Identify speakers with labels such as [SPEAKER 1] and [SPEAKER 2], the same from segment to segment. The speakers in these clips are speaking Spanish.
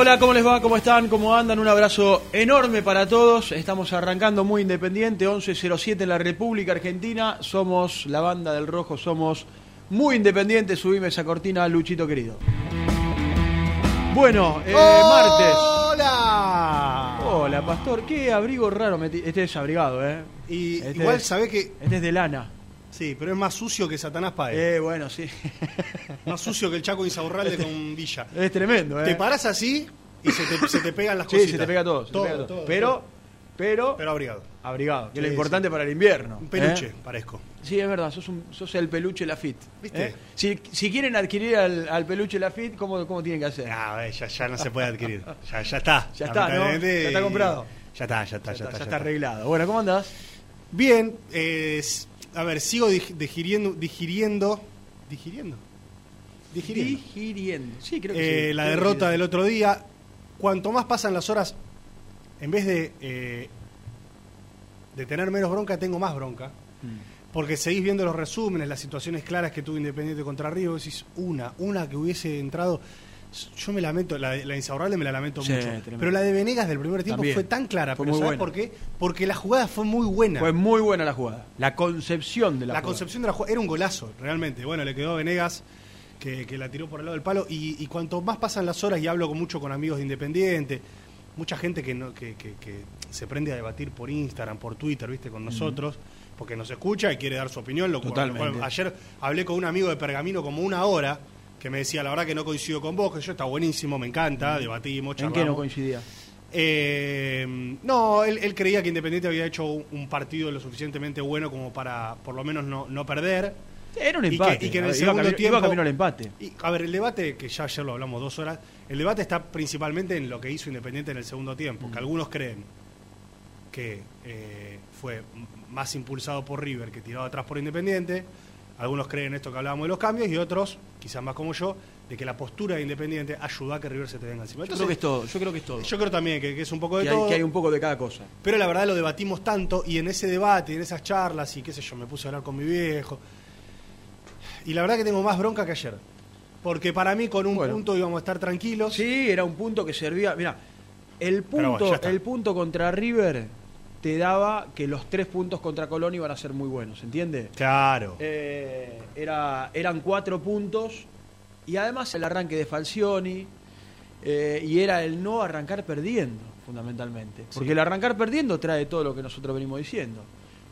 [SPEAKER 1] Hola, ¿cómo les va? ¿Cómo están? ¿Cómo andan? Un abrazo enorme para todos. Estamos arrancando muy independiente, 1107 en la República Argentina. Somos la banda del Rojo, somos muy independientes. Subime esa cortina, Luchito querido. Bueno, eh, martes.
[SPEAKER 2] ¡Hola!
[SPEAKER 1] Hola, pastor. Qué abrigo raro metí. Este es abrigado, ¿eh?
[SPEAKER 2] Y
[SPEAKER 1] Este
[SPEAKER 2] igual
[SPEAKER 1] es-
[SPEAKER 2] sabés que.
[SPEAKER 1] Este es de lana.
[SPEAKER 2] Sí, pero es más sucio que Satanás Paez.
[SPEAKER 1] Eh, bueno, sí.
[SPEAKER 2] Más sucio que el Chaco Insaurralde con Villa.
[SPEAKER 1] es tremendo, ¿eh?
[SPEAKER 2] Te parás así y se te, se te pegan las
[SPEAKER 1] Sí,
[SPEAKER 2] cositas.
[SPEAKER 1] se te pega todo.
[SPEAKER 2] Todo,
[SPEAKER 1] pega todo.
[SPEAKER 2] todo,
[SPEAKER 1] pero, pero,
[SPEAKER 2] Pero abrigado.
[SPEAKER 1] abrigado, que es lo
[SPEAKER 2] Sí,
[SPEAKER 1] importante
[SPEAKER 2] sí.
[SPEAKER 1] para el invierno.
[SPEAKER 2] Un peluche,
[SPEAKER 1] ¿eh?
[SPEAKER 2] parezco.
[SPEAKER 1] Sí, es verdad, sos, un- sos el peluche Lafitte.
[SPEAKER 2] ¿Viste?
[SPEAKER 1] ¿eh? Si, si quieren adquirir al, al peluche Lafitte, ¿cómo, ¿cómo tienen que hacer?
[SPEAKER 2] Ah, eh, ya, ya no se puede adquirir. Ya, ya está.
[SPEAKER 1] Ya está, ¿no? Ya está comprado.
[SPEAKER 2] Ya está, ya está, ya,
[SPEAKER 1] ya,
[SPEAKER 2] está.
[SPEAKER 1] ya
[SPEAKER 2] ya
[SPEAKER 1] está arreglado. Bueno, ¿cómo andás?
[SPEAKER 2] Bien, eh, a ver, sigo dig- digiriendo, digiriendo, digiriendo, digiriendo.
[SPEAKER 1] Digiriendo. Sí, creo que
[SPEAKER 2] Eh,
[SPEAKER 1] sí.
[SPEAKER 2] la
[SPEAKER 1] Creo
[SPEAKER 2] derrota del otro día. Cuanto más pasan las horas, en vez de, eh, de tener menos bronca, tengo más bronca.
[SPEAKER 1] Mm.
[SPEAKER 2] Porque seguís viendo los resúmenes, las situaciones claras que tuvo Independiente contra Río. Decís, una, una que hubiese entrado. Yo me lamento, la, la de Insaurralde me la lamento
[SPEAKER 1] Sí,
[SPEAKER 2] mucho.
[SPEAKER 1] tremendo.
[SPEAKER 2] Pero la de Venegas del primer tiempo
[SPEAKER 1] También.
[SPEAKER 2] fue tan clara.
[SPEAKER 1] Fue
[SPEAKER 2] pero
[SPEAKER 1] muy
[SPEAKER 2] ¿sabés
[SPEAKER 1] buena.
[SPEAKER 2] por qué? Porque la jugada fue muy buena.
[SPEAKER 1] Fue muy buena la jugada. La concepción de la,
[SPEAKER 2] La
[SPEAKER 1] jugada.
[SPEAKER 2] concepción de la jugada era un golazo, realmente. Bueno, le quedó a Venegas que, que la tiró por el lado del palo. Y, y cuanto más pasan las horas, y hablo con mucho con amigos de Independiente, mucha gente que, no, que, que- que se prende a debatir por Instagram, por Twitter, ¿viste? Con nosotros, porque nos escucha y quiere dar su opinión. Lo
[SPEAKER 1] Totalmente.
[SPEAKER 2] lo cual- ayer hablé con un amigo de Pergamino como una hora que me decía, la verdad que no coincido con vos, que yo está buenísimo, me encanta, debatimos,
[SPEAKER 1] ¿En qué no
[SPEAKER 2] charlamos.
[SPEAKER 1] coincidía?
[SPEAKER 2] Eh, no, él, él creía que Independiente había hecho un, un partido lo suficientemente bueno como para por lo menos no, no perder.
[SPEAKER 1] Era un
[SPEAKER 2] Y que-
[SPEAKER 1] empate.
[SPEAKER 2] y que en el
[SPEAKER 1] ver,
[SPEAKER 2] segundo
[SPEAKER 1] iba, camino,
[SPEAKER 2] tiempo-
[SPEAKER 1] iba camino al empate.
[SPEAKER 2] Y, a ver, el debate, que ya ayer lo hablamos dos horas, el debate está principalmente en lo que hizo Independiente en el segundo tiempo,
[SPEAKER 1] Mm.
[SPEAKER 2] que algunos creen que eh, fue más impulsado por River que tirado atrás por Independiente, algunos creen esto que hablábamos de los cambios y otros, quizás más como yo, de que la postura de Independiente ayuda a que River se te venga encima.
[SPEAKER 1] Yo creo que es todo. Yo creo que es todo.
[SPEAKER 2] yo creo también que, que es un poco de
[SPEAKER 1] que, hay,
[SPEAKER 2] todo.
[SPEAKER 1] que hay un poco de cada cosa.
[SPEAKER 2] Pero la verdad lo debatimos tanto y en ese debate, y en esas charlas y qué sé yo, me puse a hablar con mi viejo. Y la verdad que tengo más bronca que ayer. Porque para mí con un
[SPEAKER 1] Bueno.
[SPEAKER 2] punto íbamos a estar tranquilos.
[SPEAKER 1] Sí, era un punto que servía. Mira, el
[SPEAKER 2] bueno,
[SPEAKER 1] el punto contra River te daba que los tres puntos contra Colón iban a ser muy buenos, ¿entiendes?
[SPEAKER 2] Claro.
[SPEAKER 1] Eh, era, eran cuatro puntos y además el arranque de Falcioni eh, y era el no arrancar perdiendo. fundamentalmente. Porque el arrancar perdiendo trae todo lo que nosotros venimos diciendo.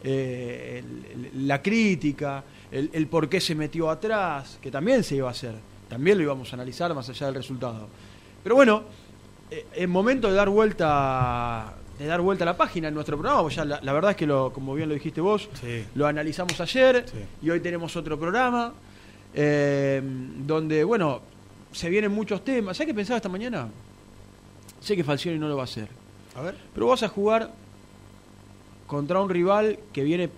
[SPEAKER 1] Eh, el- el- la crítica, el, el por qué se metió atrás, que también se iba a hacer. También lo íbamos a analizar más allá del resultado. Pero bueno, es momento de dar vuelta de dar vuelta a la página en nuestro programa, porque ya la, la verdad es que lo, como bien lo dijiste vos,
[SPEAKER 2] Sí.
[SPEAKER 1] lo analizamos ayer
[SPEAKER 2] Sí.
[SPEAKER 1] y hoy tenemos otro programa eh, donde, bueno, se vienen muchos temas. ¿Sabes qué pensaba esta mañana? Sé que Falcioni no lo va a hacer,
[SPEAKER 2] A ver.
[SPEAKER 1] pero vas a jugar contra un rival que viene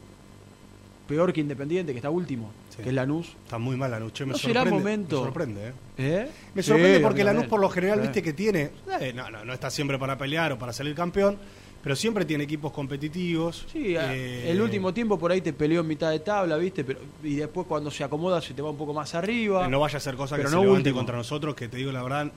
[SPEAKER 1] peor que Independiente, que está último,
[SPEAKER 2] Sí.
[SPEAKER 1] que es Lanús.
[SPEAKER 2] Está muy mal Lanús. che, me
[SPEAKER 1] ¿No será
[SPEAKER 2] sorprende,
[SPEAKER 1] momento?
[SPEAKER 2] Me sorprende, ¿eh?
[SPEAKER 1] ¿Eh?
[SPEAKER 2] Me
[SPEAKER 1] Sí,
[SPEAKER 2] sorprende
[SPEAKER 1] a
[SPEAKER 2] porque Lanús por lo general,
[SPEAKER 1] Sí.
[SPEAKER 2] viste que tiene, eh, no, no, no está siempre para pelear o para salir campeón, pero siempre tiene equipos competitivos.
[SPEAKER 1] Sí, a-
[SPEAKER 2] Eh,
[SPEAKER 1] el último tiempo por ahí te peleó en mitad de tabla, ¿viste? Pero, y después cuando se acomoda se te va un poco más arriba.
[SPEAKER 2] No vaya a ser cosa que
[SPEAKER 1] Pero
[SPEAKER 2] se
[SPEAKER 1] no
[SPEAKER 2] levante
[SPEAKER 1] último.
[SPEAKER 2] contra nosotros, que te digo la verdad,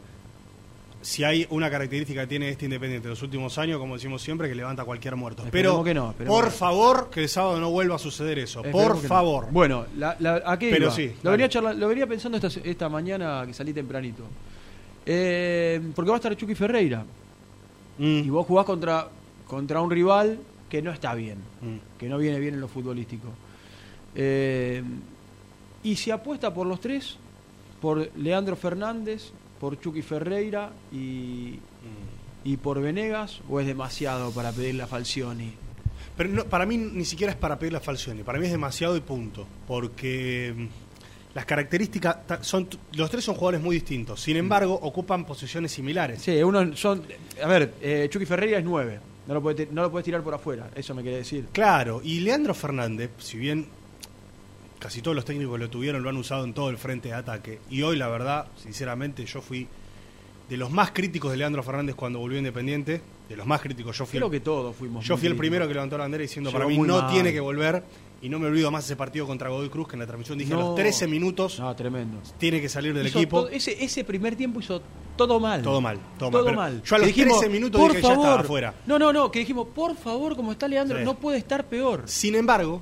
[SPEAKER 2] si hay una característica que tiene este Independiente en los últimos años, como decimos siempre, que levanta cualquier muerto.
[SPEAKER 1] Esperemos
[SPEAKER 2] Pero,
[SPEAKER 1] que no, esperemos
[SPEAKER 2] por
[SPEAKER 1] que
[SPEAKER 2] favor, que el sábado no vuelva a suceder eso.
[SPEAKER 1] Esperemos
[SPEAKER 2] por
[SPEAKER 1] no.
[SPEAKER 2] favor.
[SPEAKER 1] Bueno, la, la- ¿a qué
[SPEAKER 2] Pero
[SPEAKER 1] iba?
[SPEAKER 2] sí,
[SPEAKER 1] lo, venía charla- lo venía pensando esta, esta mañana que salí tempranito. Eh, porque va a estar Chucky Ferreira.
[SPEAKER 2] Mm,
[SPEAKER 1] Y vos jugás contra, contra un rival que no está bien.
[SPEAKER 2] mm.
[SPEAKER 1] Que no viene bien en lo futbolístico. Eh, y se apuesta por los tres. Por Leandro Fernández, por Chucky Ferreira y, y por Venegas. ¿O es demasiado para pedirle a Falcioni?
[SPEAKER 2] Pero no, para mí ni siquiera es para pedir la Falcioni, para mí es demasiado y punto. Porque mm, las características son los tres son jugadores muy distintos. Sin embargo, ocupan posiciones similares.
[SPEAKER 1] Sí, uno son. A ver, eh, Chucky Ferreira es nueve. No lo, puede, no lo puedes tirar por afuera, eso me quiere decir.
[SPEAKER 2] Claro, y Leandro Fernández, si bien casi todos los técnicos lo tuvieron, lo han usado en todo el frente de ataque. Y hoy, la verdad, sinceramente, yo fui de los más críticos de Leandro Fernández cuando volvió Independiente. De los más críticos. Yo fui,
[SPEAKER 1] Creo
[SPEAKER 2] el,
[SPEAKER 1] que todos fuimos.
[SPEAKER 2] yo fui el primero que levantó la bandera diciendo
[SPEAKER 1] Llegó
[SPEAKER 2] para mí no
[SPEAKER 1] mal.
[SPEAKER 2] tiene que volver. Y no me olvido más ese partido contra Godoy Cruz, que en la transmisión dije a los 13 minutos
[SPEAKER 1] No, tremendo.
[SPEAKER 2] tiene que salir del
[SPEAKER 1] Hizo
[SPEAKER 2] equipo.
[SPEAKER 1] todo- ese, ese primer tiempo hizo todo mal.
[SPEAKER 2] Todo mal, todo,
[SPEAKER 1] Todo,
[SPEAKER 2] mal. Yo a los
[SPEAKER 1] Que dijimos,
[SPEAKER 2] 13 minutos
[SPEAKER 1] por
[SPEAKER 2] dije ya estaba
[SPEAKER 1] favor.
[SPEAKER 2] afuera.
[SPEAKER 1] No, no, no, que dijimos, por favor, como está Leandro,
[SPEAKER 2] Sí.
[SPEAKER 1] no puede estar peor.
[SPEAKER 2] Sin embargo,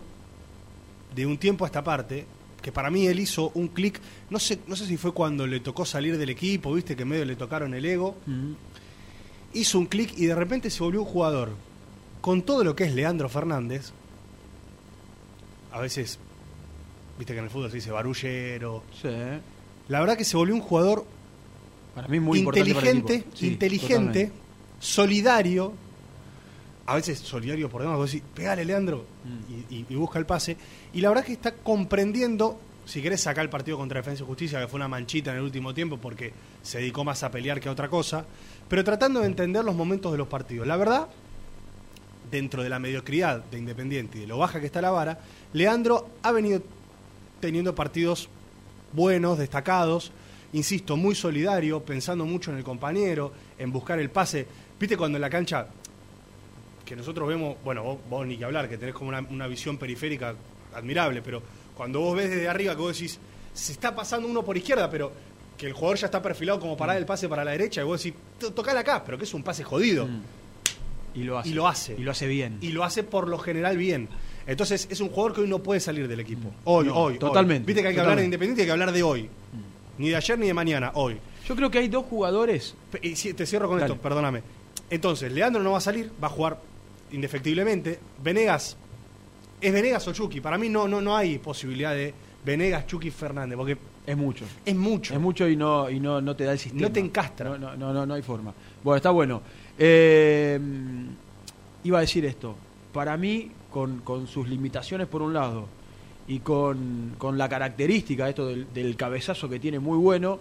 [SPEAKER 2] de un tiempo a esta parte, que para mí él hizo un clic, no sé, no sé si fue cuando le tocó salir del equipo, viste que medio le tocaron el ego, hizo un clic y de repente se volvió un jugador con todo lo que es Leandro Fernández. A veces, viste que en el fútbol se dice barullero.
[SPEAKER 1] Sí.
[SPEAKER 2] La verdad que se volvió un jugador
[SPEAKER 1] Para mí muy
[SPEAKER 2] inteligente.
[SPEAKER 1] Sí,
[SPEAKER 2] inteligente,
[SPEAKER 1] totalmente.
[SPEAKER 2] solidario. A veces solidario por demás, vos decís, pegale Leandro,
[SPEAKER 1] Mm.
[SPEAKER 2] y, y- y busca el pase. Y la verdad que está comprendiendo, si querés sacar el partido contra Defensa y Justicia, que fue una manchita en el último tiempo porque se dedicó más a pelear que a otra cosa, pero tratando de entender los momentos de los partidos. La verdad, dentro de la mediocridad de Independiente y de lo baja que está la vara, Leandro ha venido teniendo partidos buenos, destacados, insisto, muy solidario, pensando mucho en el compañero, en buscar el pase. ¿Viste cuando en la cancha, que nosotros vemos, bueno, vos, vos ni que hablar, que tenés como una, una visión periférica admirable, pero cuando vos ves desde arriba que vos decís, se está pasando uno por izquierda, pero que el jugador ya está perfilado como para el pase para la derecha, y vos decís, "To- tocale acá, pero que es un pase jodido.
[SPEAKER 1] Mm. Y lo hace.
[SPEAKER 2] Y lo hace.
[SPEAKER 1] Y lo hace bien.
[SPEAKER 2] Y lo hace por lo general bien. Entonces es un jugador que hoy no puede salir del equipo. Hoy,
[SPEAKER 1] No,
[SPEAKER 2] hoy.
[SPEAKER 1] totalmente,
[SPEAKER 2] hoy. Viste que hay que hablar de. Independiente y hay que hablar de hoy. Ni de ayer ni de mañana, hoy.
[SPEAKER 1] Yo creo que hay dos jugadores.
[SPEAKER 2] Y te cierro con
[SPEAKER 1] Dale.
[SPEAKER 2] esto, perdóname. Entonces, Leandro no va a salir, va a jugar indefectiblemente. Venegas, ¿es Venegas o Chucky? Para mí no, no, no hay posibilidad de Venegas, Chucky, Fernández, porque
[SPEAKER 1] Es mucho.
[SPEAKER 2] es mucho.
[SPEAKER 1] Es mucho y no, y no, no te da el sistema.
[SPEAKER 2] No te encastra.
[SPEAKER 1] No, no, no, no, no hay forma. Bueno, está bueno. Eh, iba a decir esto. Para mí, con, con sus limitaciones por un lado y con, con la característica esto del, del cabezazo que tiene muy bueno,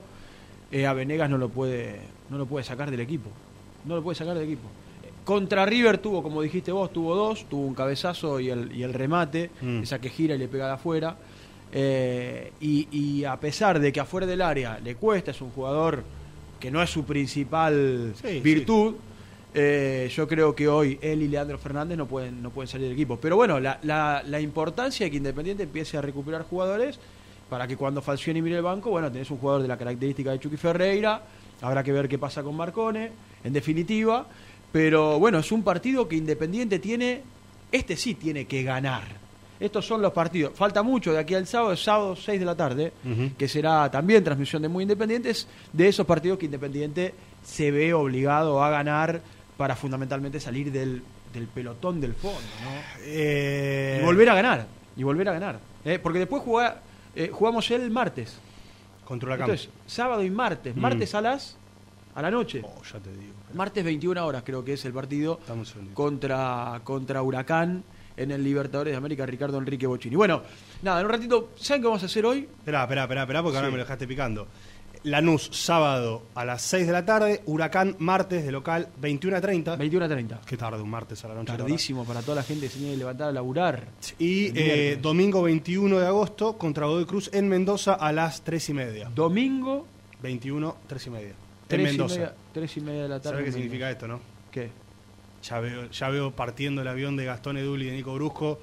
[SPEAKER 1] eh, a Venegas no lo puede no lo puede sacar del equipo. No lo puede sacar del equipo. Contra River tuvo, como dijiste vos, tuvo dos, tuvo un cabezazo y el, y el remate,
[SPEAKER 2] Mm.
[SPEAKER 1] esa que gira y le pega de afuera. Eh, y, y a pesar de que afuera del área le cuesta, es un jugador que no es su principal
[SPEAKER 2] Sí,
[SPEAKER 1] virtud, eh, yo creo que hoy él y Leandro Fernández no pueden, no pueden salir del equipo. Pero bueno, la, la, la importancia de que Independiente empiece a recuperar jugadores para que cuando Falcioni mire el banco, bueno, tenés un jugador de la característica de Chucky Ferreira, habrá que ver qué pasa con Marcone, en definitiva. Pero bueno, es un partido que Independiente tiene, este sí tiene que ganar. Estos son los partidos. Falta mucho de aquí al sábado, sábado 6 de la tarde, que será también transmisión de Muy Independientes, de esos partidos que Independiente se ve obligado a ganar para fundamentalmente salir del, del pelotón del fondo, ¿no?
[SPEAKER 2] Eh,
[SPEAKER 1] Y volver a ganar, y volver a ganar. ¿eh? Porque después juega- eh, jugamos el martes.
[SPEAKER 2] Contra Huracán.
[SPEAKER 1] Entonces, sábado y martes.
[SPEAKER 2] Mm.
[SPEAKER 1] Martes a las a la noche.
[SPEAKER 2] Oh, ya te digo.
[SPEAKER 1] Martes 21 horas creo que es el partido
[SPEAKER 2] segundito.
[SPEAKER 1] contra, contra Huracán en el Libertadores de América Ricardo Enrique Bochini. Bueno, nada, en un ratito, ¿saben qué vamos a hacer hoy?
[SPEAKER 2] Esperá, esperá, esperá, esperá, porque ahora me lo dejaste picando. Lanús, sábado a las 6 de la tarde. Huracán, martes, de local, 21 a 30.
[SPEAKER 1] 21 a 30.
[SPEAKER 2] Qué tarde, un martes a la noche.
[SPEAKER 1] Tardísimo para toda la gente que se tiene que levantar a laburar.
[SPEAKER 2] Y eh, domingo 21 de agosto contra Godoy Cruz en Mendoza a las 3 y media.
[SPEAKER 1] Domingo,
[SPEAKER 2] 21, 3 y media. En
[SPEAKER 1] 3 y, media, tres y media de la tarde.
[SPEAKER 2] ¿Sabes qué significa
[SPEAKER 1] Mendoza.
[SPEAKER 2] esto, no?
[SPEAKER 1] ¿Qué?
[SPEAKER 2] Ya veo, ya veo partiendo el avión de Gastón Edul y de Nico Brusco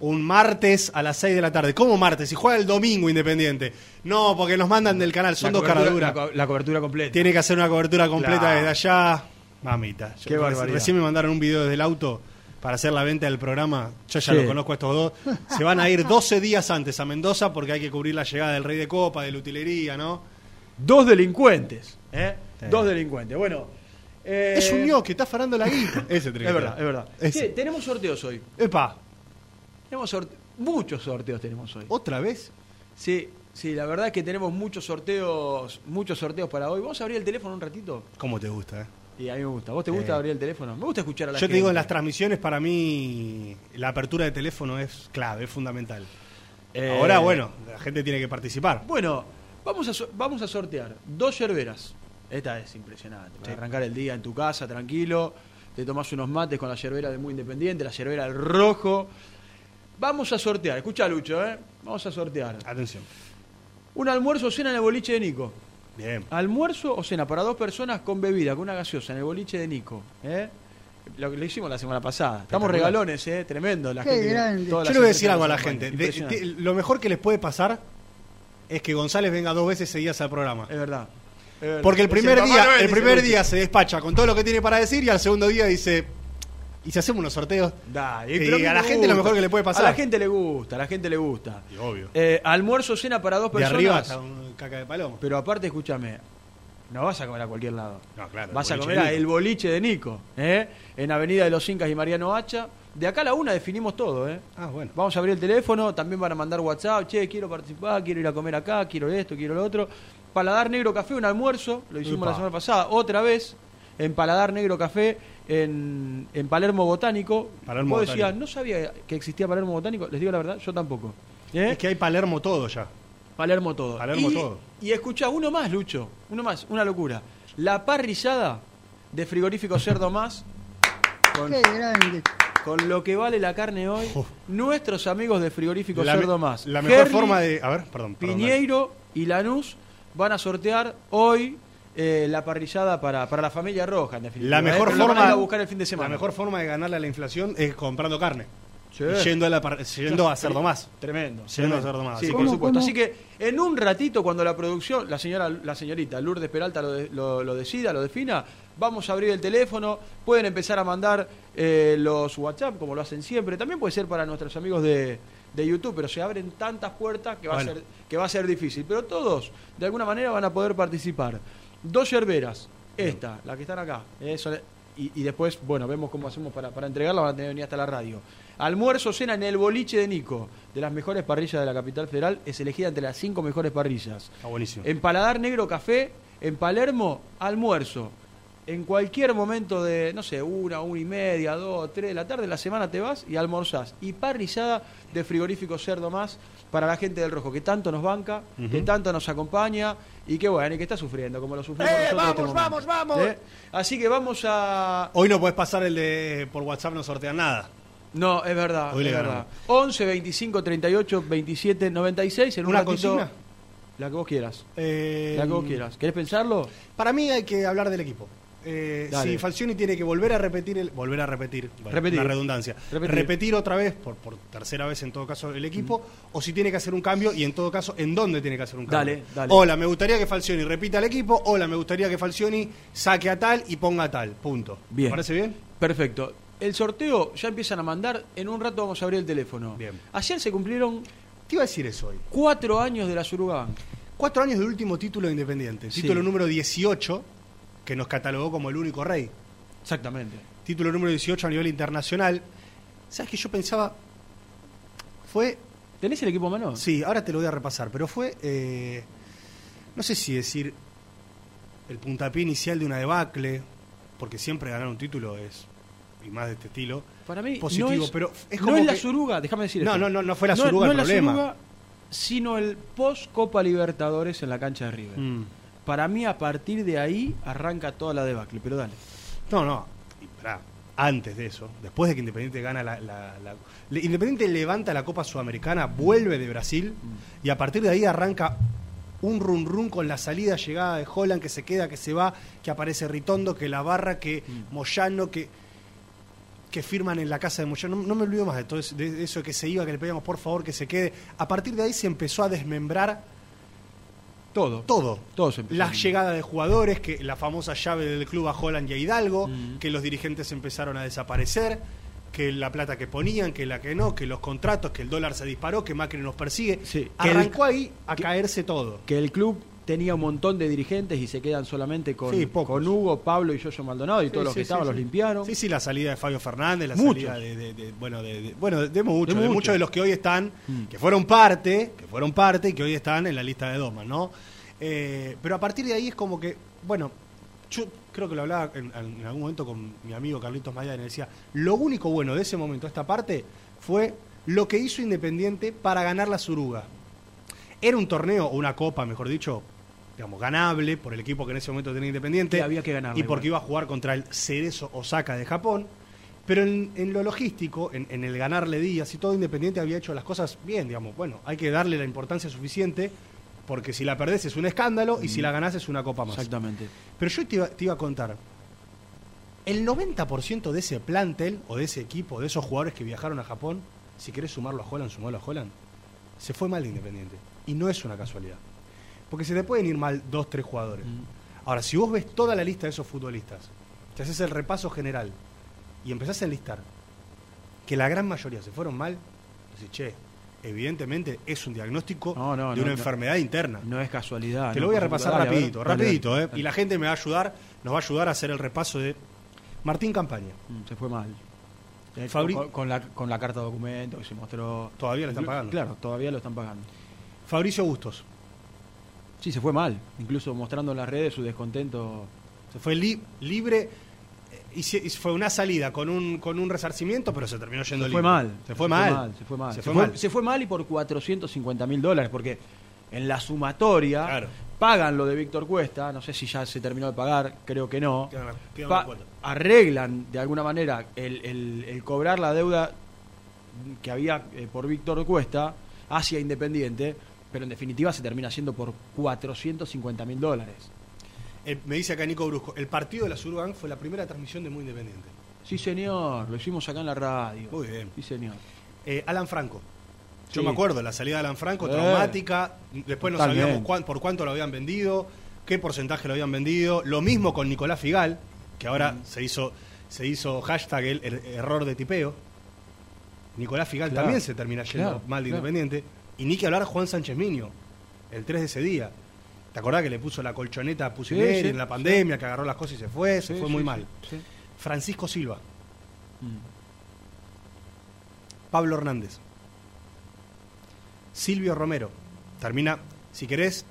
[SPEAKER 2] un martes a las 6 de la tarde. ¿Cómo martes? Si juega el domingo Independiente. No, porque nos mandan del canal, son
[SPEAKER 1] La
[SPEAKER 2] dos caraduras.
[SPEAKER 1] La, co- la cobertura completa.
[SPEAKER 2] Tiene que hacer una cobertura completa
[SPEAKER 1] Claro.
[SPEAKER 2] desde allá. Mamita.
[SPEAKER 1] Qué
[SPEAKER 2] Yo-
[SPEAKER 1] barbaridad.
[SPEAKER 2] Recién me mandaron un video desde el auto para hacer la venta del programa. Yo ya
[SPEAKER 1] Sí.
[SPEAKER 2] lo conozco a estos dos. Se van a ir 12 días antes a Mendoza porque hay que cubrir la llegada del Rey de Copa, de la utilería, ¿no?
[SPEAKER 1] Dos delincuentes. ¿eh?
[SPEAKER 2] Sí.
[SPEAKER 1] Dos delincuentes. Bueno. eh,
[SPEAKER 2] Es un ñoque, está farando la guita. Ese
[SPEAKER 1] Es verdad, es verdad. Sí, tenemos sorteos hoy.
[SPEAKER 2] Epa,
[SPEAKER 1] Tenemos sorte- muchos sorteos tenemos hoy.
[SPEAKER 2] ¿otra vez?
[SPEAKER 1] Sí, sí, la verdad es que tenemos muchos sorteos, muchos sorteos para hoy. Vamos a abrir el teléfono un ratito.
[SPEAKER 2] ¿Cómo te gusta, eh?
[SPEAKER 1] Y a mí me gusta. ¿Vos te gusta
[SPEAKER 2] Eh.
[SPEAKER 1] abrir el teléfono? Me gusta escuchar a la
[SPEAKER 2] Yo
[SPEAKER 1] gente.
[SPEAKER 2] te digo, en las transmisiones para mí la apertura de teléfono es clave, es fundamental.
[SPEAKER 1] Eh,
[SPEAKER 2] Ahora, bueno, la gente tiene que participar.
[SPEAKER 1] Bueno, vamos a, vamos a sortear dos yerberas. Esta es impresionante. Para
[SPEAKER 2] Sí.
[SPEAKER 1] arrancar el día en tu casa, tranquilo. Te tomás unos mates con la yerbera de Muy Independiente, la yerbera del Rojo. Vamos a sortear. Escucha, Lucho, ¿eh? Vamos a sortear.
[SPEAKER 2] Atención.
[SPEAKER 1] Un almuerzo o cena en el boliche de Nico.
[SPEAKER 2] Bien.
[SPEAKER 1] Almuerzo o cena para dos personas con bebida, con una gaseosa en el boliche de Nico. ¿eh? Lo que le hicimos la semana pasada. Estamos regalones, ¿eh? Tremendo. La
[SPEAKER 3] Qué
[SPEAKER 1] gente,
[SPEAKER 3] grande.
[SPEAKER 2] Yo le voy a decir algo a la gente. De- de- lo mejor que les puede pasar es que González venga dos veces seguidas al programa.
[SPEAKER 1] Es verdad. Es verdad.
[SPEAKER 2] Porque el primer día, el primer
[SPEAKER 1] Lucho.
[SPEAKER 2] día se despacha con todo lo que tiene para decir y al segundo día dice, ¿y si hacemos unos sorteos?
[SPEAKER 1] Da,
[SPEAKER 2] Y
[SPEAKER 1] pero
[SPEAKER 2] a la gente
[SPEAKER 1] gusta.
[SPEAKER 2] lo mejor que le puede pasar.
[SPEAKER 1] A la gente le gusta, a la gente le gusta.
[SPEAKER 2] Y obvio.
[SPEAKER 1] Eh, almuerzo, cena para dos
[SPEAKER 2] De
[SPEAKER 1] personas.
[SPEAKER 2] arriba hasta un caca de palomo.
[SPEAKER 1] Pero aparte, escúchame, no vas a comer a cualquier lado.
[SPEAKER 2] No, claro,
[SPEAKER 1] Vas a comer
[SPEAKER 2] de
[SPEAKER 1] a
[SPEAKER 2] Nico.
[SPEAKER 1] el boliche de Nico, ¿eh? en Avenida de los Incas y Mariano Hacha. De acá a la una definimos todo. ¿eh?
[SPEAKER 2] Ah, bueno.
[SPEAKER 1] Vamos a abrir el teléfono, también van a mandar WhatsApp, che, quiero participar, quiero ir a comer acá, quiero esto, quiero lo otro. Paladar Negro Café, un almuerzo, lo hicimos
[SPEAKER 2] Upa.
[SPEAKER 1] la semana pasada, otra vez, en Paladar Negro Café, en, en Palermo Botánico.
[SPEAKER 2] Palermo
[SPEAKER 1] Vos decías,
[SPEAKER 2] Botánico.
[SPEAKER 1] no sabía que existía Palermo Botánico, les digo la verdad, yo tampoco. ¿Eh?
[SPEAKER 2] Es que hay Palermo todo ya.
[SPEAKER 1] Palermo todo.
[SPEAKER 2] Palermo
[SPEAKER 1] y,
[SPEAKER 2] todo.
[SPEAKER 1] Y escuchá, uno más, Lucho, uno más, una locura. La parrillada de frigorífico cerdo más, con,
[SPEAKER 3] Qué grande.
[SPEAKER 1] Con lo que vale la carne hoy,
[SPEAKER 2] Uf.
[SPEAKER 1] nuestros amigos de frigorífico
[SPEAKER 2] La,
[SPEAKER 1] cerdo
[SPEAKER 2] me-
[SPEAKER 1] más.
[SPEAKER 2] la mejor
[SPEAKER 1] Herli,
[SPEAKER 2] forma de... A ver, perdón.
[SPEAKER 1] Piñeiro y Lanús van a sortear hoy eh, la parrillada para, para la familia roja, en definitiva.
[SPEAKER 2] La
[SPEAKER 1] ¿eh?
[SPEAKER 2] mejor forma
[SPEAKER 1] a buscar el fin de semana.
[SPEAKER 2] La mejor forma de ganarle a la inflación es comprando carne.
[SPEAKER 1] Sí.
[SPEAKER 2] Yendo a, la yendo a cerdo más.
[SPEAKER 1] Tremendo.
[SPEAKER 2] Yendo a cerdo más.
[SPEAKER 1] Sí, por supuesto. Así que en un ratito, cuando la producción, la señora, la señorita Lourdes Peralta lo, de- lo- lo decida, lo defina, vamos a abrir el teléfono. Pueden empezar a mandar eh, los WhatsApp, como lo hacen siempre. También puede ser para nuestros amigos de, de YouTube, pero se abren tantas puertas que va,
[SPEAKER 2] Bueno.
[SPEAKER 1] a ser, que va a ser difícil. Pero todos, de alguna manera, van a poder participar. Dos yerberas. Esta, la que están acá. eh, son- y, y después, bueno, vemos cómo hacemos para, para entregarla. Van a tener que venir hasta la radio. Almuerzo, cena en el boliche de Nico, de las mejores parrillas de la capital federal. Es elegida entre las cinco mejores parrillas.
[SPEAKER 2] Está buenísimo.
[SPEAKER 1] En Paladar Negro Café, en Palermo, almuerzo. En cualquier momento de, no sé, una, una y media, dos, tres de la tarde, la semana te vas y almorzás. Y parrillada de frigorífico cerdo más para la gente del rojo, que tanto nos banca, que tanto nos acompaña y que bueno, y que está sufriendo, como lo sufrimos nosotros. en este
[SPEAKER 4] vamos, vamos, vamos!
[SPEAKER 1] ¿Eh? Así que vamos a.
[SPEAKER 2] Hoy no puedes pasar el de por WhatsApp, no sortean nada.
[SPEAKER 1] No, es verdad,
[SPEAKER 2] Hoy
[SPEAKER 1] es
[SPEAKER 2] le
[SPEAKER 1] verdad.
[SPEAKER 2] ganamos.
[SPEAKER 1] 11 25 38 27 96 en un
[SPEAKER 2] ¿Una
[SPEAKER 1] ratito-
[SPEAKER 2] consigna?
[SPEAKER 1] La que vos quieras.
[SPEAKER 2] Eh,
[SPEAKER 1] La que vos quieras. ¿Querés pensarlo?
[SPEAKER 2] Para mí hay que hablar del equipo. Eh, si Falcioni tiene que volver a repetir el, volver a repetir, bueno,
[SPEAKER 1] Repetir.
[SPEAKER 2] una redundancia,
[SPEAKER 1] Repetir.
[SPEAKER 2] repetir. otra vez por, por tercera vez en todo caso el equipo, o si tiene que hacer un cambio y en todo caso en dónde tiene que hacer un cambio.
[SPEAKER 1] Dale, dale.
[SPEAKER 2] Hola, me gustaría que Falcioni repita el equipo, hola, me gustaría que Falcioni saque a tal y ponga a tal, punto.
[SPEAKER 1] Bien.
[SPEAKER 2] ¿Te parece bien?
[SPEAKER 1] Perfecto. El sorteo ya empiezan a mandar. En un rato vamos a abrir el teléfono.
[SPEAKER 2] Bien.
[SPEAKER 1] Ayer se cumplieron
[SPEAKER 2] Te iba a decir eso hoy.
[SPEAKER 1] cuatro años de la Surugan.
[SPEAKER 2] Cuatro años del último título de Independiente,
[SPEAKER 1] Sí.
[SPEAKER 2] título número 18, que nos catalogó como el único rey.
[SPEAKER 1] Exactamente.
[SPEAKER 2] Título número 18 a nivel internacional. ¿Sabes que yo pensaba? Fue.
[SPEAKER 1] ¿Tenés el equipo mano?
[SPEAKER 2] Sí, ahora te lo voy a repasar, pero fue. eh, no sé si decir el puntapié inicial de una debacle, porque siempre ganar un título es. y más de este estilo.
[SPEAKER 1] Para mí
[SPEAKER 2] positivo,
[SPEAKER 1] no es,
[SPEAKER 2] pero es
[SPEAKER 1] no
[SPEAKER 2] como
[SPEAKER 1] es la
[SPEAKER 2] que-
[SPEAKER 1] suruga, déjame decir
[SPEAKER 2] No, no, no, no fue la
[SPEAKER 1] No-
[SPEAKER 2] suruga
[SPEAKER 1] no
[SPEAKER 2] el
[SPEAKER 1] es la
[SPEAKER 2] problema.
[SPEAKER 1] suruga, sino el post Copa Libertadores en la cancha de River.
[SPEAKER 2] Mm.
[SPEAKER 1] Para mí a partir de ahí arranca toda la debacle, pero dale.
[SPEAKER 2] No, no. y pará, antes de eso, después de que Independiente gana la, la- la- le- Independiente levanta la Copa Sudamericana, vuelve de Brasil y a partir de ahí arranca un run run con la salida, llegada de Holland, que se queda, que se va, que aparece Ritondo, que la barra, que Moyano, que que firman en la casa de Moyano. No, no me olvido más de todo eso, de eso que se iba, que le pedíamos por favor que se quede. A partir de ahí se empezó a desmembrar
[SPEAKER 1] Todo.
[SPEAKER 2] todo.
[SPEAKER 1] Todo se empezó
[SPEAKER 2] La llegada de jugadores, que la famosa llave del club a Holland y a Hidalgo,
[SPEAKER 1] Mm.
[SPEAKER 2] que los dirigentes empezaron a desaparecer, que la plata que ponían, que la que no, que los contratos, que el dólar se disparó, que Macri nos persigue.
[SPEAKER 1] Sí, el-
[SPEAKER 2] Arrancó ahí a
[SPEAKER 1] que-
[SPEAKER 2] caerse todo.
[SPEAKER 1] Que el club tenía un montón de dirigentes y se quedan solamente con,
[SPEAKER 2] Sí, pocos.
[SPEAKER 1] con Hugo, Pablo y Yoyo Maldonado y todos los
[SPEAKER 2] sí,
[SPEAKER 1] que estaban los limpiaron.
[SPEAKER 2] Sí, sí, la salida de Fabio Fernández, la
[SPEAKER 1] Muchos.
[SPEAKER 2] salida de, de- de- bueno, de, bueno, de, muchos,
[SPEAKER 1] De muchos.
[SPEAKER 2] muchos de los que hoy están,
[SPEAKER 1] Mm.
[SPEAKER 2] que fueron parte, que fueron parte y que hoy están en la lista de Domas, ¿no? Eh, pero a partir de ahí es como que, bueno, yo creo que lo hablaba en, en algún momento con mi amigo Carlitos Mayán, y decía, lo único bueno de ese momento, esta parte, fue lo que hizo Independiente para ganar la Suruga. Era un torneo, o una copa, mejor dicho, digamos, ganable por el equipo que en ese momento tenía Independiente.
[SPEAKER 1] Que había que ganarla
[SPEAKER 2] Y porque
[SPEAKER 1] igual.
[SPEAKER 2] iba a jugar contra el Cerezo Osaka de Japón. Pero en, en lo logístico, en, en el ganarle días y todo, Independiente había hecho las cosas bien, digamos. Bueno, hay que darle la importancia suficiente, porque si la perdés es un escándalo y si la ganás es una copa más.
[SPEAKER 1] Exactamente.
[SPEAKER 2] Pero yo te iba, te iba a contar, el 90% de ese plantel, o de ese equipo, de esos jugadores que viajaron a Japón, si querés sumarlo a Holland, sumarlo a Holland, se fue mal de Independiente. Y no es una casualidad. Porque se te pueden ir mal dos, tres jugadores. Ahora, si vos ves toda la lista de esos futbolistas, te haces el repaso general y empezás a enlistar que la gran mayoría se fueron mal, decís, che, evidentemente es un diagnóstico
[SPEAKER 1] No, no,
[SPEAKER 2] de una
[SPEAKER 1] no.
[SPEAKER 2] enfermedad interna.
[SPEAKER 1] No es casualidad.
[SPEAKER 2] Te lo voy a repasar
[SPEAKER 1] a ver,
[SPEAKER 2] rapidito,
[SPEAKER 1] dale,
[SPEAKER 2] rapidito,
[SPEAKER 1] dale,
[SPEAKER 2] ¿eh? Y la gente me va a ayudar, nos va a ayudar a hacer el repaso de Martín Campaña.
[SPEAKER 1] Mm, Se fue mal.
[SPEAKER 2] Fabri-
[SPEAKER 1] con, con la, con la carta de documento que se mostró.
[SPEAKER 2] Todavía le están pagando.
[SPEAKER 1] Claro, todavía lo están pagando.
[SPEAKER 2] Fabricio Bustos,
[SPEAKER 1] Sí, se fue mal. Incluso mostrando en las redes su descontento.
[SPEAKER 2] se fue li- libre eh, y, se- y fue una salida con un, con un resarcimiento, pero se terminó yendo
[SPEAKER 1] Se fue
[SPEAKER 2] libre.
[SPEAKER 1] mal.
[SPEAKER 2] Se fue mal.
[SPEAKER 1] Se fue mal.
[SPEAKER 2] Se fue
[SPEAKER 1] fue,
[SPEAKER 2] mal.
[SPEAKER 1] se fue mal y por 450 mil dólares, porque en la sumatoria
[SPEAKER 2] Claro.
[SPEAKER 1] pagan lo de Víctor Cuesta. No sé si ya se terminó de pagar, creo que no.
[SPEAKER 2] Queda una- queda
[SPEAKER 1] Pa-
[SPEAKER 2] una cuota.
[SPEAKER 1] arreglan de alguna manera el, el- el cobrar la deuda que había eh, por Víctor Cuesta hacia Independiente, pero en definitiva se termina siendo por 450 mil dólares.
[SPEAKER 2] Eh, me dice acá Nico Brusco, el partido de la Surban fue la primera transmisión de Muy Independiente.
[SPEAKER 1] Sí, señor, lo hicimos acá en la radio.
[SPEAKER 2] Muy bien.
[SPEAKER 1] Sí, señor.
[SPEAKER 2] Eh, Alan Franco. Yo
[SPEAKER 1] Sí.
[SPEAKER 2] me acuerdo, la salida de Alan Franco,
[SPEAKER 1] Eh.
[SPEAKER 2] traumática. Después no
[SPEAKER 1] Totalmente.
[SPEAKER 2] sabíamos cuán- por cuánto lo habían vendido, qué porcentaje lo habían vendido. Lo mismo con Nicolás Figal, que ahora
[SPEAKER 1] Mm.
[SPEAKER 2] se hizo se hizo hashtag el, er- error de tipeo. Nicolás Figal
[SPEAKER 1] Claro.
[SPEAKER 2] también se termina yendo
[SPEAKER 1] Claro,
[SPEAKER 2] mal de
[SPEAKER 1] claro.
[SPEAKER 2] Independiente. Y ni que hablar Juan Sánchez Miño, el 3 de ese día. ¿Te acordás que le puso la colchoneta a Pusineri
[SPEAKER 1] sí,
[SPEAKER 2] en la pandemia, que agarró las cosas y se fue? Se fue muy mal. Francisco Silva,
[SPEAKER 1] Mm.
[SPEAKER 2] Pablo Hernández, Silvio Romero. Termina, si querés,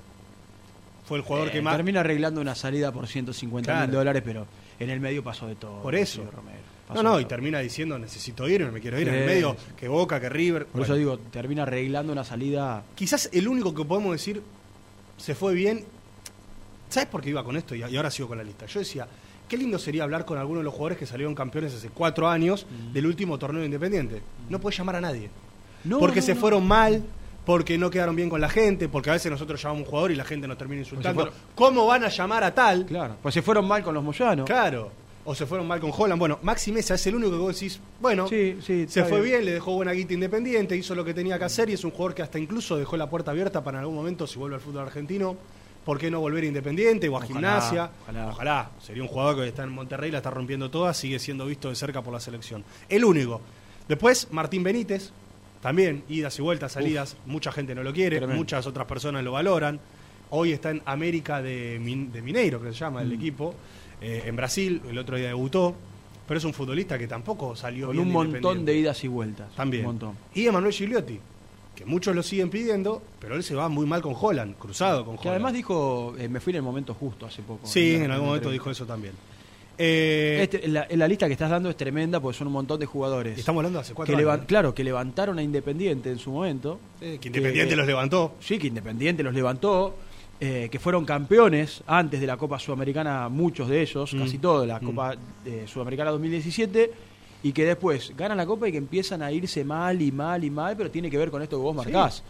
[SPEAKER 2] fue el jugador
[SPEAKER 1] Eh,
[SPEAKER 2] que más.
[SPEAKER 1] Termina arreglando una salida por 150 mil
[SPEAKER 2] Claro.
[SPEAKER 1] dólares, pero en el medio pasó de todo.
[SPEAKER 2] Por eso.
[SPEAKER 1] Silvio Romero.
[SPEAKER 2] No, no, y termina diciendo necesito ir, no me quiero ir. En el medio, que Boca, que River.
[SPEAKER 1] Por
[SPEAKER 2] Bueno,
[SPEAKER 1] eso digo, termina arreglando una salida.
[SPEAKER 2] Quizás el único que podemos decir se fue bien. ¿Sabes por qué iba con esto? Y y ahora sigo con la lista. Yo decía, qué lindo sería hablar con alguno de los jugadores que salieron campeones hace cuatro años del último torneo independiente. No puedes llamar a nadie.
[SPEAKER 1] No,
[SPEAKER 2] porque
[SPEAKER 1] no,
[SPEAKER 2] se
[SPEAKER 1] no.
[SPEAKER 2] fueron mal, porque no quedaron bien con la gente, porque a veces nosotros llamamos a un jugador y la gente nos termina insultando.
[SPEAKER 1] fueron-
[SPEAKER 2] ¿Cómo van a llamar a tal?
[SPEAKER 1] Claro, pues se fueron mal con los Moyanos.
[SPEAKER 2] Claro. O se fueron mal con Holland. Bueno, Maxi Mesa es el único que vos decís, bueno,
[SPEAKER 1] Sí, sí,
[SPEAKER 2] se fue
[SPEAKER 1] bien.
[SPEAKER 2] bien, le dejó buena guita independiente, hizo lo que tenía que hacer y es un jugador que hasta incluso dejó la puerta abierta para en algún momento, si vuelve al fútbol argentino, ¿por qué no volver a independiente o a
[SPEAKER 1] Ojalá,
[SPEAKER 2] gimnasia?
[SPEAKER 1] ojalá.
[SPEAKER 2] Ojalá. Sería un jugador que está en Monterrey, la está rompiendo toda, sigue siendo visto de cerca por la selección. El único. Después, Martín Benítez, también, idas y vueltas, salidas, mucha gente no lo quiere,
[SPEAKER 1] Tremendo.
[SPEAKER 2] muchas otras personas lo valoran. Hoy está en América de, Min- de Mineiro, que se llama el
[SPEAKER 1] Mm.
[SPEAKER 2] equipo. Eh, en Brasil, el otro día debutó, pero es un futbolista que tampoco salió
[SPEAKER 1] Con
[SPEAKER 2] bien
[SPEAKER 1] un montón de idas y vueltas.
[SPEAKER 2] También.
[SPEAKER 1] Un montón.
[SPEAKER 2] Y Emanuel Gigliotti, que muchos lo siguen pidiendo, pero él se va muy mal con Holland, cruzado con
[SPEAKER 1] Que
[SPEAKER 2] Holland.
[SPEAKER 1] además dijo, eh, me fui en el momento justo hace poco.
[SPEAKER 2] sí, en algún momento dijo eso también. Eh,
[SPEAKER 1] Este, la, la lista que estás dando es tremenda porque son un montón de jugadores.
[SPEAKER 2] estamos hablando de hace cuatro
[SPEAKER 1] que
[SPEAKER 2] años.
[SPEAKER 1] Claro, que levantaron a Independiente en su momento.
[SPEAKER 2] que Independiente
[SPEAKER 1] que-
[SPEAKER 2] los levantó.
[SPEAKER 1] Sí, que Independiente los levantó. Eh, que fueron campeones antes de la Copa Sudamericana, muchos de ellos,
[SPEAKER 2] Mm.
[SPEAKER 1] casi todos, la
[SPEAKER 2] Mm.
[SPEAKER 1] Copa eh, Sudamericana 2017, y que después ganan la Copa y que empiezan a irse mal y mal y mal, pero tiene que ver con esto que vos marcás,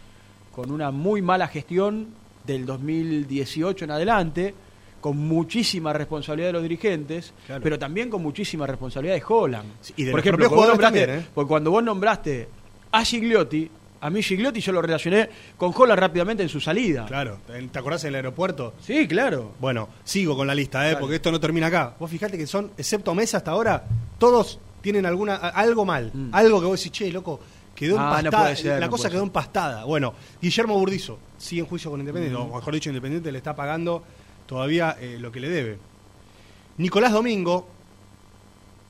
[SPEAKER 1] con una muy mala gestión del 2018 en adelante, con muchísima responsabilidad de los dirigentes,
[SPEAKER 2] Claro.
[SPEAKER 1] pero también con muchísima responsabilidad de Holland.
[SPEAKER 2] Sí, y de
[SPEAKER 1] Por ejemplo, cuando nombraste-
[SPEAKER 2] también, ¿eh?
[SPEAKER 1] porque cuando vos nombraste a Gigliotti, a mí Gigliotti yo lo relacioné con Holland rápidamente en su salida.
[SPEAKER 2] Claro, ¿te acordás en el aeropuerto?
[SPEAKER 1] Sí, claro.
[SPEAKER 2] Bueno, sigo con la lista, ¿eh? Porque esto no termina acá. Vos fijate que son, excepto Mesa hasta ahora, todos tienen alguna algo mal.
[SPEAKER 1] Mm.
[SPEAKER 2] Algo que vos decís, che, loco, quedó
[SPEAKER 1] Ah,
[SPEAKER 2] empastada.
[SPEAKER 1] ser,
[SPEAKER 2] la
[SPEAKER 1] no
[SPEAKER 2] cosa quedó empastada. Bueno, Guillermo Burdizo sigue en juicio con Independiente, o mejor dicho, Independiente le está pagando todavía eh, lo que le debe. Nicolás Domingo,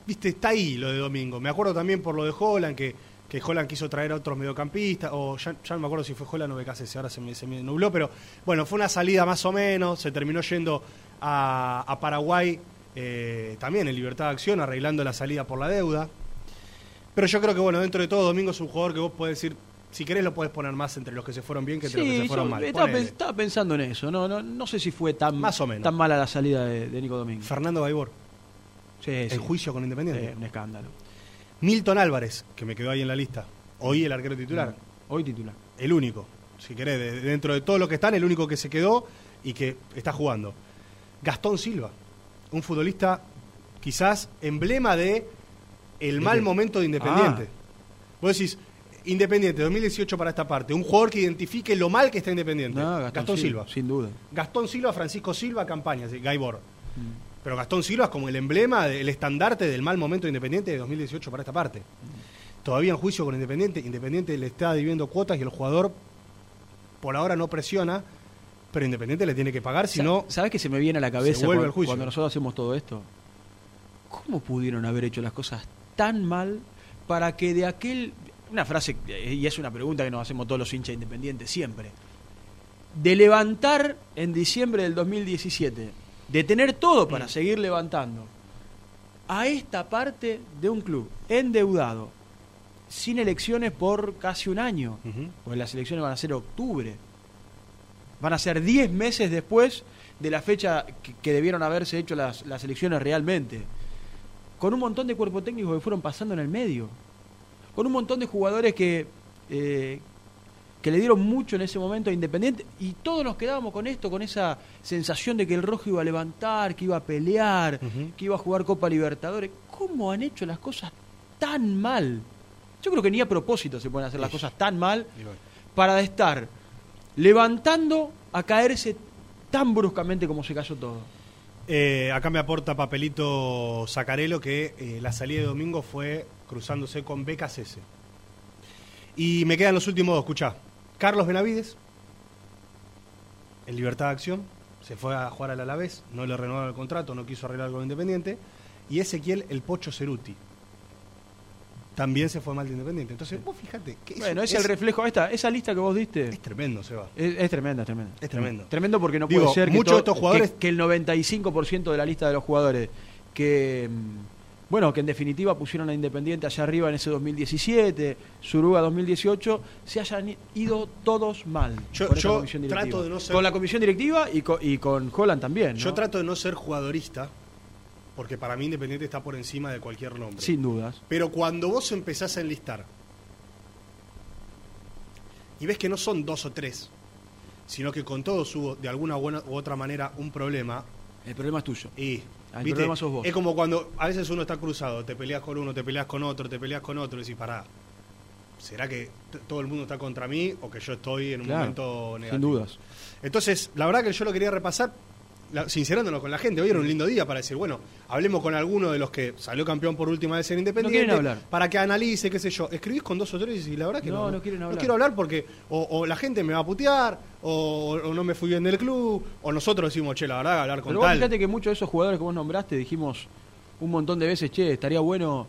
[SPEAKER 2] viste, está ahí lo de Domingo. Me acuerdo también por lo de Holland, que, que Holland quiso traer a otros mediocampistas, o ya, ya no me acuerdo si fue Holland o BKC, ahora se me, se me nubló, pero bueno, fue una salida más o menos, se terminó yendo a, a Paraguay eh, también en libertad de acción, arreglando la salida por la deuda. Pero yo creo que, bueno, dentro de todo, Domingo es un jugador que vos podés decir, si querés lo podés poner más entre los que se fueron bien que entre los que
[SPEAKER 1] Sí,
[SPEAKER 2] se fueron
[SPEAKER 1] yo
[SPEAKER 2] mal.
[SPEAKER 1] estaba, pensando en eso. No, no, no sé si fue tan,
[SPEAKER 2] Más o menos.
[SPEAKER 1] tan mala la salida de, de Nico Domínguez.
[SPEAKER 2] Fernando Gaibor,
[SPEAKER 1] Sí, sí.
[SPEAKER 2] juicio con Independiente.
[SPEAKER 1] Sí, un escándalo.
[SPEAKER 2] Milton Álvarez, que me quedó ahí en la lista. Hoy el arquero titular.
[SPEAKER 1] Hoy titular.
[SPEAKER 2] El único, si querés, de- dentro de todos los que están, el único que se quedó y que está jugando. Gastón Silva, un futbolista quizás emblema de el mal momento de Independiente.
[SPEAKER 1] Ah.
[SPEAKER 2] Vos decís, Independiente, 2018 para esta parte, un jugador que identifique lo mal que está Independiente.
[SPEAKER 1] No,
[SPEAKER 2] Gastón, Silva.
[SPEAKER 1] Sin duda.
[SPEAKER 2] Gastón Silva, Francisco Silva, campaña, Gaibor. Pero Gastón Silva es como el emblema, el estandarte del mal momento de Independiente de 2018 para esta parte. Todavía en juicio con Independiente, Independiente le está debiendo cuotas y el jugador por ahora no presiona, pero Independiente le tiene que pagar, si no...
[SPEAKER 1] ¿Sabes qué se me viene a la cabeza cuando, cuando nosotros hacemos todo esto? ¿Cómo pudieron haber hecho las cosas tan mal para que de aquel. Una frase, eh, y es una pregunta que nos hacemos todos los hinchas independientes siempre. De levantar en diciembre del 2017, de tener todo para seguir levantando, a esta parte de un club endeudado, sin elecciones por casi un año,
[SPEAKER 2] Ujú.
[SPEAKER 1] porque las elecciones van a ser octubre. Van a ser 10 meses después de la fecha que, que debieron haberse hecho las, las elecciones realmente. Con un montón de cuerpo técnico que fueron pasando en el medio. Con un montón de jugadores que, eh, que le dieron mucho en ese momento a Independiente. Y todos nos quedábamos con esto, con esa sensación de que el rojo iba a levantar, que iba a pelear, que iba a jugar Copa Libertadores. ¿Cómo han hecho las cosas tan mal? Yo creo que ni a propósito se pueden hacer las cosas tan mal para estar levantando a caerse tan bruscamente como se cayó todo.
[SPEAKER 2] Eh, acá me aporta papelito Sacarelo que eh, la salida de domingo fue cruzándose con BKCS. Y me quedan los últimos dos, escuchá. Carlos Benavides, en libertad de acción, se fue a jugar al Alavés, no le renovaron el contrato, no quiso arreglar con Independiente. Y Ezequiel El Pocho Ceruti. También se fue mal de Independiente. Entonces, vos fíjate que
[SPEAKER 1] Bueno, es, el reflejo. Esta, esa lista que vos diste
[SPEAKER 2] es tremendo, Seba.
[SPEAKER 1] es, es tremenda, es tremenda.
[SPEAKER 2] Es tremendo.
[SPEAKER 1] Tremendo porque no
[SPEAKER 2] Digo,
[SPEAKER 1] puede ser que,
[SPEAKER 2] de estos jugadores-
[SPEAKER 1] que, que el 95% de la lista de los jugadores que. Bueno, que en definitiva pusieron a Independiente allá arriba en ese 2017, Suruga 2018, se hayan ido todos mal.
[SPEAKER 2] Yo-
[SPEAKER 1] con
[SPEAKER 2] yo
[SPEAKER 1] comisión directiva.
[SPEAKER 2] trato de no ser-
[SPEAKER 1] Con la comisión directiva y con, y con Holland también. ¿no?
[SPEAKER 2] Yo trato de no ser jugadorista, porque para mí Independiente está por encima de cualquier nombre.
[SPEAKER 1] Sin dudas.
[SPEAKER 2] Pero cuando vos empezás a enlistar y ves que no son dos o tres, sino que con todos hubo de alguna u otra manera un problema,
[SPEAKER 1] El problema es tuyo.
[SPEAKER 2] y
[SPEAKER 1] el
[SPEAKER 2] ¿viste?
[SPEAKER 1] problema sos vos.
[SPEAKER 2] es como cuando a veces uno está cruzado, te peleas con uno, te peleas con otro, te peleas con otro, y decís, pará, ¿será que todo el mundo está contra mí o que yo estoy en un
[SPEAKER 1] Claro,
[SPEAKER 2] momento negativo?
[SPEAKER 1] Sin dudas.
[SPEAKER 2] Entonces, la verdad que yo lo quería repasar. La- sincerándonos con la gente. Hoy era un lindo día para decir, bueno, hablemos con alguno de los que salió campeón por última vez en Independiente.
[SPEAKER 1] quieren hablar.
[SPEAKER 2] Para que analice, qué sé yo. Escribís con dos o tres y la verdad que
[SPEAKER 1] No,
[SPEAKER 2] no.
[SPEAKER 1] no quieren hablar.
[SPEAKER 2] quiero hablar porque o, o la gente me va a putear, o, o no me fui bien del club, o nosotros decimos, che, la verdad, hablar con
[SPEAKER 1] Pero vos
[SPEAKER 2] tal.
[SPEAKER 1] fíjate que muchos de esos jugadores que vos nombraste dijimos un montón de veces, che, estaría bueno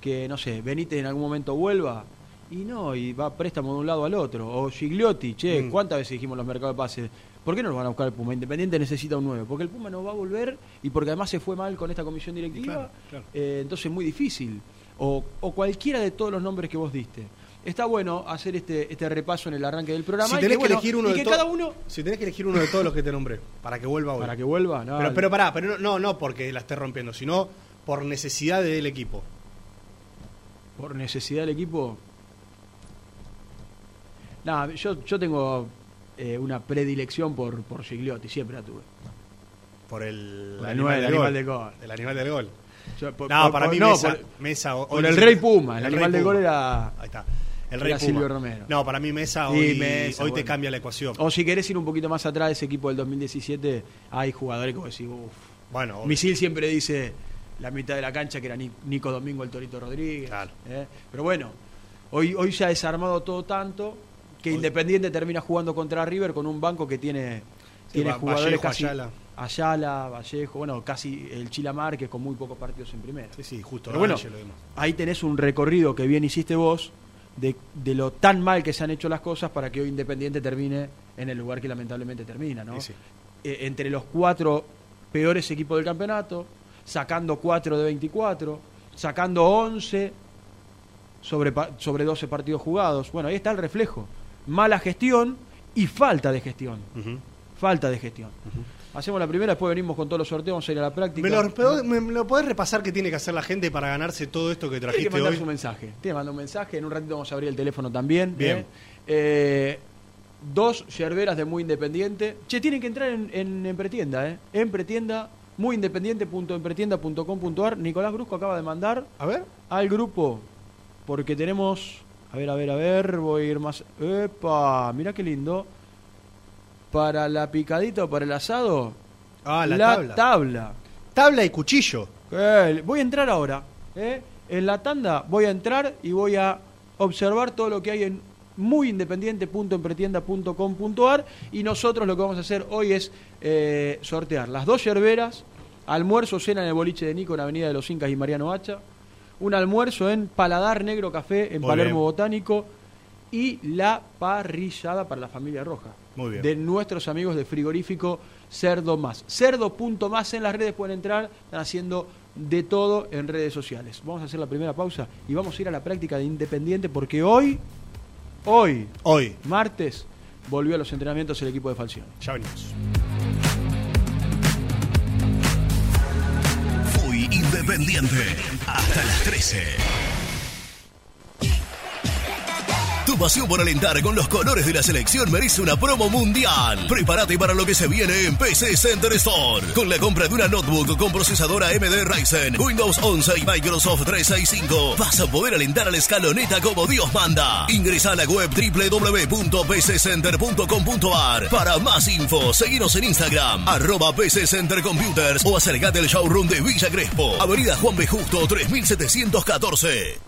[SPEAKER 1] que, no sé, Benítez en algún momento vuelva. Y no, y va préstamo de un lado al otro. O Gigliotti, che,
[SPEAKER 2] Mm.
[SPEAKER 1] ¿cuántas veces dijimos los mercados de pases? ¿Por qué no lo van a buscar el Puma? Independiente necesita un 9. Porque el Puma no va a volver y porque además se fue mal con esta comisión directiva.
[SPEAKER 2] Claro, claro.
[SPEAKER 1] eh, entonces es muy difícil. O, o cualquiera de todos los nombres que vos diste. Está bueno hacer este, este repaso en el arranque del programa.
[SPEAKER 2] Si
[SPEAKER 1] y
[SPEAKER 2] tenés que,
[SPEAKER 1] bueno,
[SPEAKER 2] elegir uno
[SPEAKER 1] y
[SPEAKER 2] de
[SPEAKER 1] que cada uno,
[SPEAKER 2] Si tenés que elegir uno de todos los que te nombré, para que vuelva hoy.
[SPEAKER 1] para que vuelva, no,
[SPEAKER 2] Pero, pero pará, pero no, no, porque la esté rompiendo, sino por necesidad del equipo.
[SPEAKER 1] por necesidad del equipo. Nada, yo, yo tengo eh, una predilección por, por Gigliotti, siempre la tuve.
[SPEAKER 2] Por el,
[SPEAKER 1] Por el nueve, el animal del gol.
[SPEAKER 2] El animal del gol.
[SPEAKER 1] Yo, por-
[SPEAKER 2] no,
[SPEAKER 1] por-
[SPEAKER 2] para mí
[SPEAKER 1] no,
[SPEAKER 2] Mesa,
[SPEAKER 1] por-
[SPEAKER 2] Mesa o-
[SPEAKER 1] por el Rey Puma, el, animal del
[SPEAKER 2] Puma.
[SPEAKER 1] gol era,
[SPEAKER 2] Ahí está. El Rey Puma.
[SPEAKER 1] Silvio Romero.
[SPEAKER 2] No, para mí Mesa
[SPEAKER 1] Sí,
[SPEAKER 2] hoy,
[SPEAKER 1] Mesa,
[SPEAKER 2] hoy te cambia la ecuación.
[SPEAKER 1] O si querés ir un poquito más atrás de ese equipo del 2017, hay jugadores que vos decís, uff.
[SPEAKER 2] Bueno.
[SPEAKER 1] Misil siempre dice la mitad de la cancha que era Ni- Nico Domingo el Torito Rodríguez.
[SPEAKER 2] Claro.
[SPEAKER 1] ¿eh? Pero bueno, hoy, hoy se ha desarmado todo tanto que Independiente termina jugando contra River con un banco que tiene, tiene
[SPEAKER 2] Va-
[SPEAKER 1] jugadores
[SPEAKER 2] Vallejo,
[SPEAKER 1] casi.
[SPEAKER 2] Ayala.
[SPEAKER 1] Ayala, Vallejo, bueno, casi el Chila Márquez con muy pocos partidos en primera.
[SPEAKER 2] Sí, sí, justo.
[SPEAKER 1] Pero bueno, ahí tenés un recorrido que bien hiciste vos de, de lo tan mal que se han hecho las cosas para que hoy Independiente termine en el lugar que lamentablemente termina, ¿no?
[SPEAKER 2] Sí, sí.
[SPEAKER 1] Eh, entre los cuatro peores equipos del campeonato, sacando 4 de 24, sacando 11 sobre, sobre 12 partidos jugados. Bueno, ahí está el reflejo. Mala gestión y falta de gestión. Falta de gestión. Hacemos la primera, después venimos con todos los sorteos, vamos a ir a la práctica.
[SPEAKER 2] ¿Me lo, podés- me- me lo podés repasar qué tiene que hacer la gente para ganarse todo esto que
[SPEAKER 1] Tiene que
[SPEAKER 2] trajiste
[SPEAKER 1] mandar
[SPEAKER 2] hoy?
[SPEAKER 1] su mensaje. Tiene que mandar un mensaje. En un ratito vamos a abrir el teléfono también.
[SPEAKER 2] Bien.
[SPEAKER 1] ¿eh? Eh, dos yerberas de Muy Independiente. Che, tienen que entrar en, en, en pretienda, ¿eh? En pretienda, muyindependiente.empretienda.com.ar. Nicolás Brusco acaba de mandar
[SPEAKER 2] A ver.
[SPEAKER 1] al grupo, porque tenemos. A ver, a ver, a ver. Voy a ir más. ¡Epa! Mirá qué lindo. Para la picadita o para el asado.
[SPEAKER 2] Ah, la, tabla.
[SPEAKER 1] tabla.
[SPEAKER 2] tabla y cuchillo.
[SPEAKER 1] Eh, voy a entrar ahora. ¿eh? En la tanda voy a entrar y voy a observar todo lo que hay en muyindependiente.empretienda.com.ar y nosotros lo que vamos a hacer hoy es eh, sortear las dos yerberas, almuerzo, cena en el boliche de Nico en Avenida de los Incas y Mariano Hacha, un almuerzo en Paladar Negro Café en
[SPEAKER 2] Muy
[SPEAKER 1] Palermo
[SPEAKER 2] bien.
[SPEAKER 1] Botánico y la parrillada para la familia Roja
[SPEAKER 2] Muy bien.
[SPEAKER 1] de nuestros amigos de frigorífico Cerdo Más. Cerdo.más en las redes pueden entrar, están haciendo de todo en redes sociales. Vamos a hacer la primera pausa y vamos a ir a la práctica de Independiente porque hoy, hoy,
[SPEAKER 2] Hoy.
[SPEAKER 1] martes, volvió a los entrenamientos el equipo de Falción.
[SPEAKER 2] Ya venimos.
[SPEAKER 5] Independiente hasta las 13. Tu pasión por alentar con los colores de la selección merece una promo mundial. Prepárate para lo que se viene en PC Center Store. Con la compra de una notebook con procesadora AMD Ryzen, Windows 11 y Microsoft 365, vas a poder alentar a la escaloneta como Dios manda. Ingresa a la web www.pccenter.com.ar. Para más info, seguinos en Instagram, arroba PC Center Computers o acercate al showroom de Villa Crespo, Avenida Juan B. Justo 3714.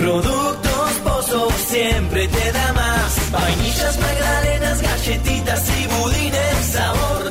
[SPEAKER 6] Productos Pozo siempre te da más. Vainillas, magdalenas, galletitas y budines. Sabor,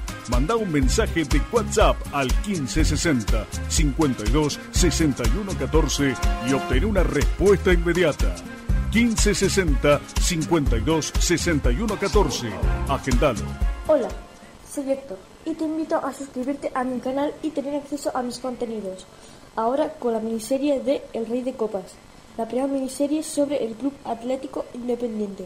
[SPEAKER 7] Manda un mensaje de WhatsApp al 1560 52 61 14 y obtén una respuesta inmediata. 1560 52 61 14. Agendalo.
[SPEAKER 8] Hola, soy Héctor y te invito a suscribirte a mi canal y tener acceso a mis contenidos. Ahora con la miniserie de El Rey de Copas, la primera miniserie sobre el Club Atlético Independiente.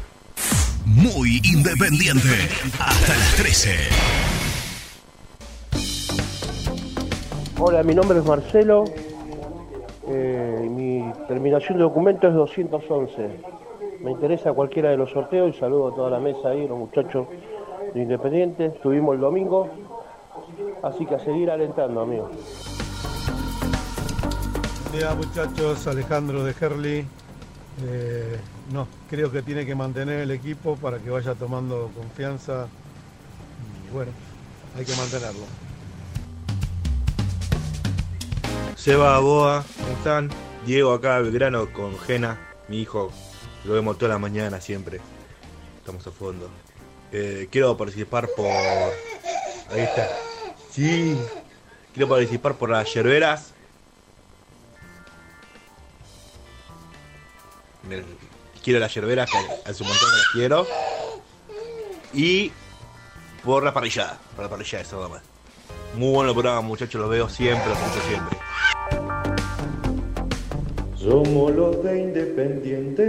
[SPEAKER 5] Muy independiente. Hasta las 13.
[SPEAKER 9] Hola, mi nombre es Marcelo. Eh, mi terminación de documento es 211. Me interesa cualquiera de los sorteos y saludo a toda la mesa ahí, los muchachos de Independiente. Estuvimos el domingo, así que a seguir alentando, amigos.
[SPEAKER 10] Buen día muchachos, Alejandro de Herli. Eh, no, creo que tiene que mantener el equipo para que vaya tomando confianza. Y bueno, hay que mantenerlo.
[SPEAKER 11] Seba, Boa, ¿cómo están? Diego acá, Belgrano, con Jena, mi hijo. Lo vemos toda la mañana siempre. Estamos a fondo. Eh, quiero participar por... Ahí está. Sí. Quiero participar por las yerberas. El- Quiero las yerberas, que a su montón las quiero. Y por la parrillada. Por la parrillada, eso nada más. Muy bueno el programa, muchachos. Los veo siempre, los escucho siempre.
[SPEAKER 12] Somos los de Independiente,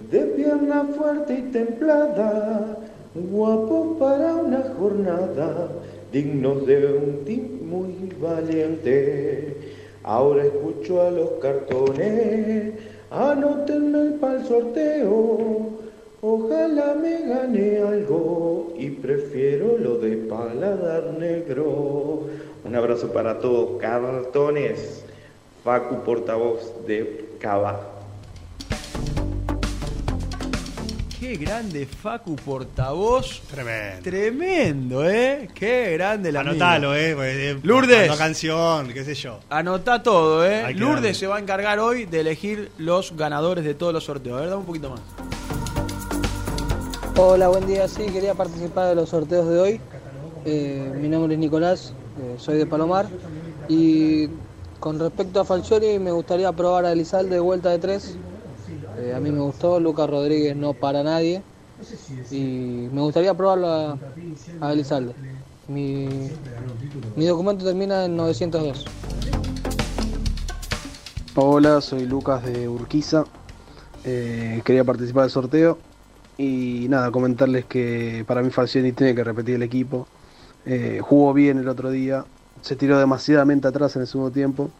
[SPEAKER 12] de pierna fuerte y templada, guapos para una jornada, dignos de un team muy valiente. Ahora escucho a los cartones, anótenme para el sorteo, ojalá me gane algo y prefiero lo de paladar negro. Un abrazo para todos, cartones. Facu, portavoz de Cava.
[SPEAKER 1] Qué grande Facu portavoz.
[SPEAKER 2] Tremendo.
[SPEAKER 1] Tremendo, ¿eh? Qué grande la
[SPEAKER 2] Anotalo, eh. porque, eh,
[SPEAKER 1] Lourdes.
[SPEAKER 2] La canción, qué sé yo.
[SPEAKER 1] Anotá todo, ¿eh? Lourdes
[SPEAKER 2] darle.
[SPEAKER 1] se va a encargar hoy de elegir los ganadores de todos los sorteos. A ver, dame un poquito más.
[SPEAKER 13] Hola, buen día. Sí, quería participar de los sorteos de hoy. Eh, mi nombre es Nicolás, eh, soy de Palomar. Y con respecto a Falcioni, me gustaría probar a Elizalde de vuelta de tres. Eh, a mí me gustó, Lucas Rodríguez no para nadie. Y me gustaría probarlo a, a Elizalde. Mi, mi documento termina en 902.
[SPEAKER 14] Hola, soy Lucas de Urquiza. Eh, quería participar del sorteo y nada, comentarles que para mí Falcioni tiene que repetir el equipo. Eh, jugó bien el otro día, se tiró demasiadamente atrás en el segundo tiempo.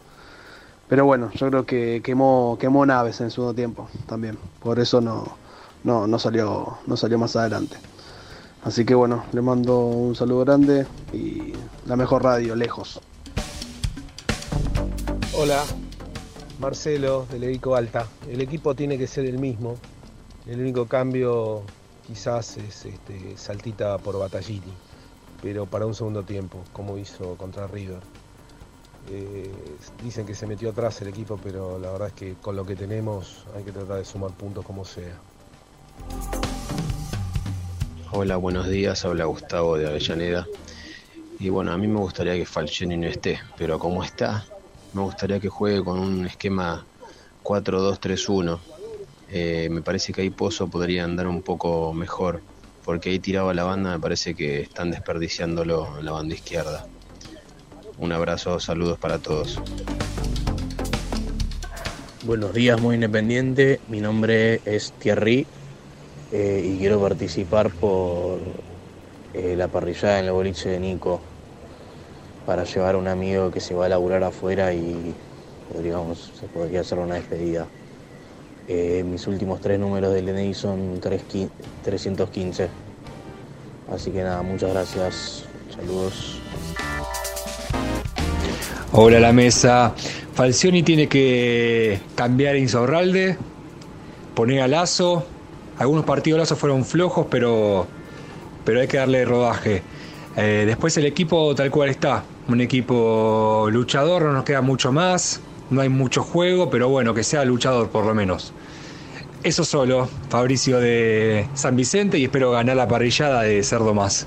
[SPEAKER 14] Pero bueno, yo creo que quemó, quemó naves en el segundo tiempo también. Por eso no, no, no, salió, no salió más adelante. Así que bueno, le mando un saludo grande y la mejor radio, lejos.
[SPEAKER 15] Hola, Marcelo del Evico Alta. El equipo tiene que ser el mismo. El único cambio quizás es este, Saltita por Battaglini, pero para un segundo tiempo, como hizo contra River. Eh, dicen que se metió atrás el equipo, pero la verdad es que con lo que tenemos hay que tratar de sumar puntos como sea.
[SPEAKER 16] Hola, buenos días. Habla Gustavo de Avellaneda. Y bueno, a mí me gustaría que Falcioni no esté, pero como está, me gustaría que juegue con un esquema 4-2-3-1. Eh, me parece que ahí Pozo podría andar un poco mejor, porque ahí tiraba la banda, me parece que están desperdiciándolo en la banda izquierda. Un abrazo, saludos para todos.
[SPEAKER 17] Buenos días, muy independiente. Mi nombre es Thierry eh, y quiero participar por eh, la parrillada en el boliche de Nico para llevar a un amigo que se va a laburar afuera y podríamos, se podría hacer una despedida. Eh, mis últimos tres números del DNI son 3qui- 315. Así que nada, muchas gracias. Saludos.
[SPEAKER 18] Hola la mesa. Falcioni tiene que cambiar a Insaurralde, poner a Lazo. Algunos partidos Lazo fueron flojos, pero, pero hay que darle rodaje. Eh, después el equipo tal cual está. Un equipo luchador, no nos queda mucho más. No hay mucho juego, pero bueno, que sea luchador por lo menos. Eso solo, Fabricio de San Vicente y espero ganar la parrillada de Cerdo Más.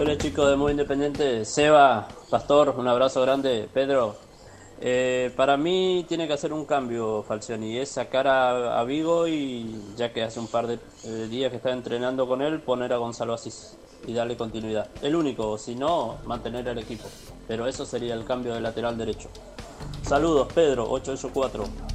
[SPEAKER 19] Hola chicos de Muy Independiente, Seba, Pastor, un abrazo grande, Pedro. eh, para mí tiene que hacer un cambio Falcioni, es sacar a, a Vigo y ya que hace un par de días que está entrenando con él, poner a Gonzalo Asís y darle continuidad. El único, si no, mantener el equipo. Pero eso sería el cambio de lateral derecho. Saludos, Pedro, 884.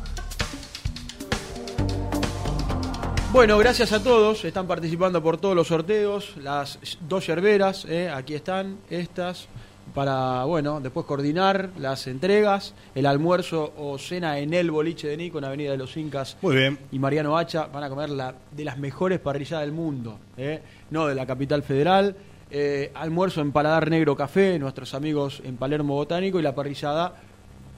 [SPEAKER 1] Bueno, gracias a todos. Están participando por todos los sorteos. Las dos yerberas, eh, aquí están, estas, para, bueno, después coordinar las entregas, el almuerzo o cena en el boliche de Nico, en Avenida de los Incas.
[SPEAKER 2] Muy bien.
[SPEAKER 1] Y Mariano Hacha van a comer la, de las mejores parrilladas del mundo, eh, no de la capital federal. Eh, almuerzo en Paladar Negro Café, nuestros amigos en Palermo Botánico, y la parrillada,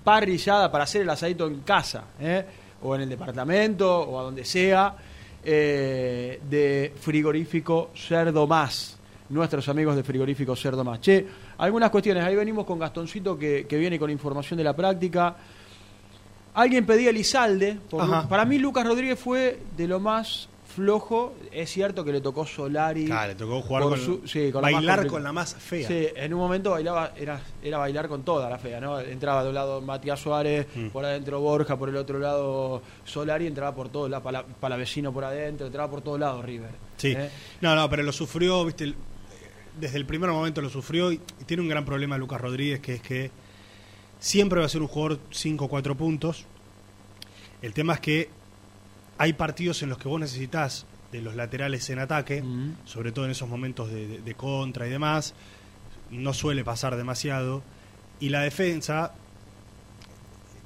[SPEAKER 1] parrillada para hacer el asadito en casa, eh, o en el departamento, o a donde sea eh, de Frigorífico Cerdo Más. Nuestros amigos de Frigorífico Cerdo Más. Che, algunas cuestiones. Ahí venimos con Gastoncito que, que viene con información de la práctica. Alguien pedía Elizalde. para mí Lucas Rodríguez fue de lo más flojo. Es cierto que le tocó Solari.
[SPEAKER 2] Claro, le tocó jugar con-
[SPEAKER 1] su- sí, con la más
[SPEAKER 2] bailar con la más fea.
[SPEAKER 1] Sí, en un momento bailaba, era, era bailar con toda la fea, ¿no? Entraba de un lado Matías Suárez,
[SPEAKER 2] Mm.
[SPEAKER 1] por adentro Borja, por el otro lado Solari, entraba por todos lados, para, para vecino por adentro, entraba por todos lados River.
[SPEAKER 2] Sí.
[SPEAKER 1] ¿eh?
[SPEAKER 2] No, no, pero lo sufrió, viste, desde el primer momento lo sufrió y, y tiene un gran problema Lucas Rodríguez, que es que siempre va a ser un jugador 5 o 4 puntos. El tema es que hay partidos en los que vos necesitas de los laterales en ataque, sobre todo en esos momentos de, de- de contra y demás. No suele pasar demasiado. Y la defensa,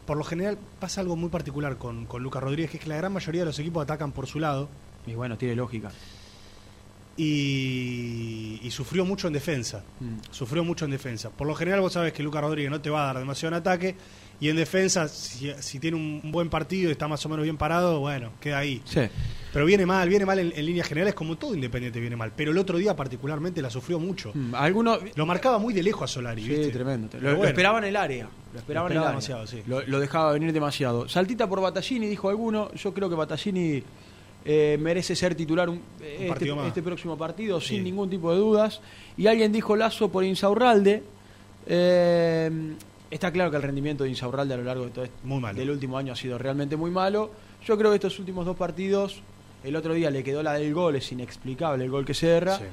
[SPEAKER 2] por lo general, pasa algo muy particular con, con Lucas Rodríguez, que es que la gran mayoría de los equipos atacan por su lado.
[SPEAKER 1] Y bueno, tiene lógica.
[SPEAKER 2] Y, y sufrió mucho en defensa.
[SPEAKER 1] Mm.
[SPEAKER 2] Sufrió mucho en defensa. Por lo general vos sabes que Lucas Rodríguez no te va a dar demasiado en ataque. Y en defensa, si, si tiene un, buen partido y está más o menos bien parado, bueno, queda ahí.
[SPEAKER 1] Sí.
[SPEAKER 2] Pero viene mal, viene mal en, en líneas generales, como todo Independiente viene mal. Pero el otro día particularmente la sufrió mucho.
[SPEAKER 1] Mm, Algunos,
[SPEAKER 2] Lo marcaba muy de lejos a Solari,
[SPEAKER 1] Sí,
[SPEAKER 2] ¿viste?
[SPEAKER 1] tremendo. Lo, esperaba en el área. Lo esperaba en el área.
[SPEAKER 2] demasiado, sí.
[SPEAKER 1] Lo, lo dejaba venir demasiado. Saltita por Battaglini, dijo alguno. Yo creo que Battaglini eh, merece ser titular un- este, este próximo partido,
[SPEAKER 2] Sí.
[SPEAKER 1] sin ningún tipo de dudas. Y alguien dijo Lazo por Insaurralde. Eh, está claro que el rendimiento de Insaurralde a lo largo de todo este- del último año ha sido realmente muy malo. Yo creo que estos últimos dos partidos, el otro día le quedó la del gol, es inexplicable el gol que se erra.
[SPEAKER 2] Sí,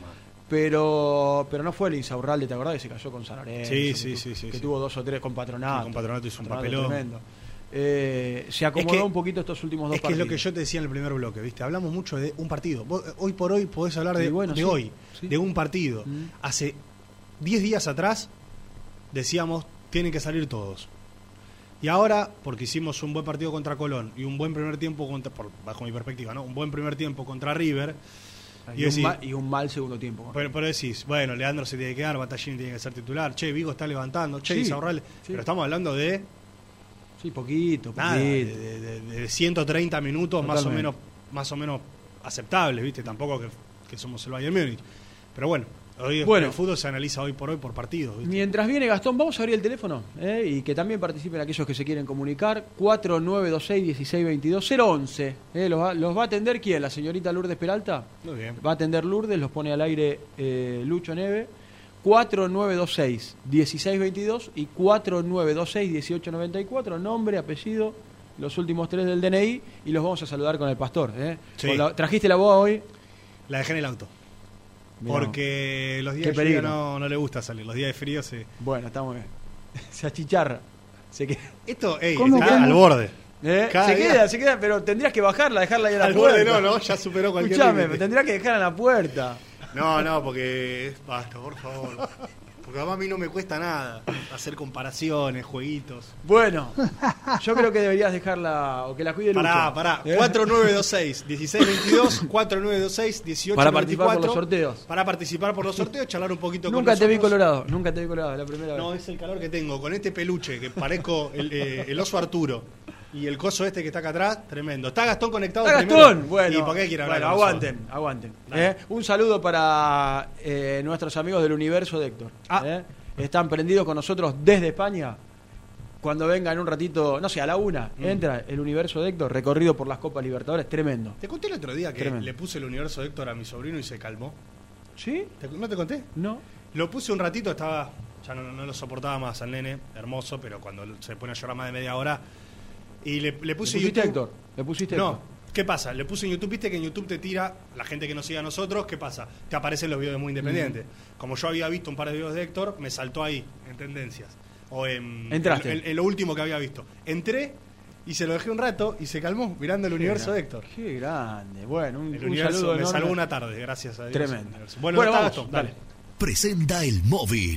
[SPEAKER 1] pero, pero no fue el Insaurralde, ¿te acordás que se cayó con San Lorenzo?
[SPEAKER 2] Sí, sí, sí, sí,
[SPEAKER 1] Que
[SPEAKER 2] sí.
[SPEAKER 1] tuvo dos o tres con Patronato.
[SPEAKER 2] Con Patronato hizo un papelón.
[SPEAKER 1] tremendo. Eh, se acomodó
[SPEAKER 2] Es que-
[SPEAKER 1] un poquito estos últimos dos
[SPEAKER 2] Es que es
[SPEAKER 1] partidos.
[SPEAKER 2] lo que yo te decía en el primer bloque, ¿viste? Hablamos mucho de un partido. Vos, eh, hoy por hoy podés hablar de,
[SPEAKER 1] Y bueno,
[SPEAKER 2] de
[SPEAKER 1] sí,
[SPEAKER 2] hoy,
[SPEAKER 1] sí.
[SPEAKER 2] de un partido.
[SPEAKER 1] Mm.
[SPEAKER 2] Hace 10 días atrás decíamos, tienen que salir todos. Y ahora, porque hicimos un buen partido contra Colón y un buen primer tiempo contra, por- bajo mi perspectiva, ¿no? Un buen primer tiempo contra River.
[SPEAKER 1] y,
[SPEAKER 2] decís-
[SPEAKER 1] un mal, y un mal segundo tiempo.
[SPEAKER 2] pero, pero decís, bueno, Leandro se tiene que quedar, Batallini tiene que ser titular, che, Vigo está levantando, che,
[SPEAKER 1] Sí.
[SPEAKER 2] Pero estamos hablando de
[SPEAKER 1] Sí, poquito, poquito.
[SPEAKER 2] nada, de, de- de- de 130 minutos más o menos más o menos aceptables, ¿viste? Tampoco que, que somos el Bayern Múnich. Pero bueno, hoy
[SPEAKER 1] Bueno.
[SPEAKER 2] el fútbol se analiza hoy por hoy por partido. ¿viste?
[SPEAKER 1] Mientras viene Gastón, vamos a abrir el teléfono ¿eh? y que también participen aquellos que se quieren comunicar. 4926-1622-011. ¿eh? ¿Los, va, los va a atender quién? ¿La señorita Lourdes Peralta?
[SPEAKER 2] Muy bien.
[SPEAKER 1] Va a atender Lourdes, los pone al aire eh, Lucho Neve. 4926-1622 y 4926-1894. Nombre, apellido, los últimos tres del DNI y los vamos a saludar con el pastor. ¿eh?
[SPEAKER 2] Sí.
[SPEAKER 1] La- ¿Trajiste la boa hoy?
[SPEAKER 2] La dejé en el auto.
[SPEAKER 1] Mirá.
[SPEAKER 2] Porque los días de
[SPEAKER 1] peligro.
[SPEAKER 2] no, no le gusta salir. Los días de frío se.
[SPEAKER 1] Bueno, está muy bien. Se achicharra. Se queda.
[SPEAKER 2] Esto, ey,
[SPEAKER 1] ¿Cómo
[SPEAKER 2] está al borde.
[SPEAKER 1] ¿Eh? Se
[SPEAKER 2] día-
[SPEAKER 1] queda, se queda, pero tendrías que bajarla, dejarla ahí a la
[SPEAKER 2] Al
[SPEAKER 1] puerta.
[SPEAKER 2] borde no, no, ya superó cualquier
[SPEAKER 1] Escuchame,
[SPEAKER 2] límite.
[SPEAKER 1] tendría que dejarla en la puerta.
[SPEAKER 2] No, no, porque. Basta, por favor. Porque además a mí no me cuesta nada hacer comparaciones, jueguitos.
[SPEAKER 1] Bueno, yo creo que deberías dejarla o que la cuide Lucho.
[SPEAKER 2] Pará, pará.
[SPEAKER 1] ¿Eh?
[SPEAKER 2] 4926-1622, 4926-1894.
[SPEAKER 1] Para participar por los sorteos.
[SPEAKER 2] Para participar por los sorteos, charlar un poquito con
[SPEAKER 1] Nunca te vi colorado, nunca te vi colorado, la primera vez.
[SPEAKER 2] No, es el calor que tengo. Con este peluche que parezco el, eh, el oso Arturo. Y el coso este que está acá atrás, tremendo. ¿Está Gastón conectado
[SPEAKER 1] ¡Está
[SPEAKER 2] primero?
[SPEAKER 1] Gastón! Bueno,
[SPEAKER 2] ¿Y por qué quiere hablar
[SPEAKER 1] bueno,
[SPEAKER 2] nosotros?
[SPEAKER 1] aguanten, aguanten. ¿eh? Un saludo para eh, nuestros amigos del universo de Héctor.
[SPEAKER 2] Ah.
[SPEAKER 1] ¿eh? Están prendidos con nosotros desde España. Cuando venga en un ratito, no sé, a la una,
[SPEAKER 2] Mm.
[SPEAKER 1] entra el universo de Héctor, recorrido por las Copas Libertadores, tremendo.
[SPEAKER 2] Te conté el otro día que
[SPEAKER 1] Tremendo.
[SPEAKER 2] le puse el universo de Héctor a mi sobrino y se calmó.
[SPEAKER 1] ¿Sí?
[SPEAKER 2] ¿Te- ¿No te conté?
[SPEAKER 1] No.
[SPEAKER 2] Lo puse un ratito, estaba. Ya no, no lo soportaba más al nene, hermoso, pero cuando se pone a llorar más de media hora. Y le, le puse
[SPEAKER 1] ¿Le pusiste
[SPEAKER 2] YouTube.
[SPEAKER 1] Héctor? ¿Le pusiste
[SPEAKER 2] No. ¿Qué pasa? Le puse en YouTube, viste que en YouTube te tira, la gente que nos sigue a nosotros, ¿qué pasa? Te aparecen los videos de Muy Independiente. Como yo había visto un par de videos de Héctor, me saltó ahí, en tendencias. O en,
[SPEAKER 1] Entraste.
[SPEAKER 2] en- en- en lo último que había visto. Entré y se lo dejé un rato y se calmó, mirando el
[SPEAKER 1] Qué
[SPEAKER 2] universo de Héctor.
[SPEAKER 1] Qué grande. Bueno, un,
[SPEAKER 2] El
[SPEAKER 1] un
[SPEAKER 2] universo
[SPEAKER 1] saludo
[SPEAKER 2] me
[SPEAKER 1] enorme.
[SPEAKER 2] salvó una tarde, gracias a Dios.
[SPEAKER 1] Tremendo.
[SPEAKER 2] Bueno,
[SPEAKER 1] Bueno,
[SPEAKER 2] está
[SPEAKER 1] vamos,
[SPEAKER 2] Gastón,
[SPEAKER 1] dale.
[SPEAKER 2] dale.
[SPEAKER 5] Presenta el móvil.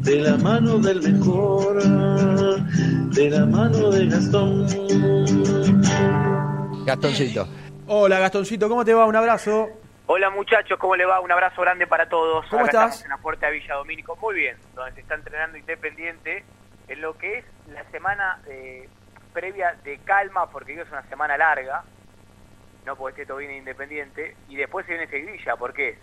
[SPEAKER 20] de la mano del mejor, de la mano de Gastón.
[SPEAKER 21] Gastoncito.
[SPEAKER 1] Hola Gastoncito, ¿cómo te va? Un abrazo.
[SPEAKER 22] Hola muchachos, ¿cómo le va? Un abrazo grande para todos.
[SPEAKER 1] ¿Cómo
[SPEAKER 22] Acá
[SPEAKER 1] estás?
[SPEAKER 22] estamos en la puerta de Villa Domínico. Muy bien, donde se está entrenando Independiente en lo que es la semana eh, previa de calma, porque es una semana larga, no porque esté todo bien Independiente, y después se viene Sevilla, porque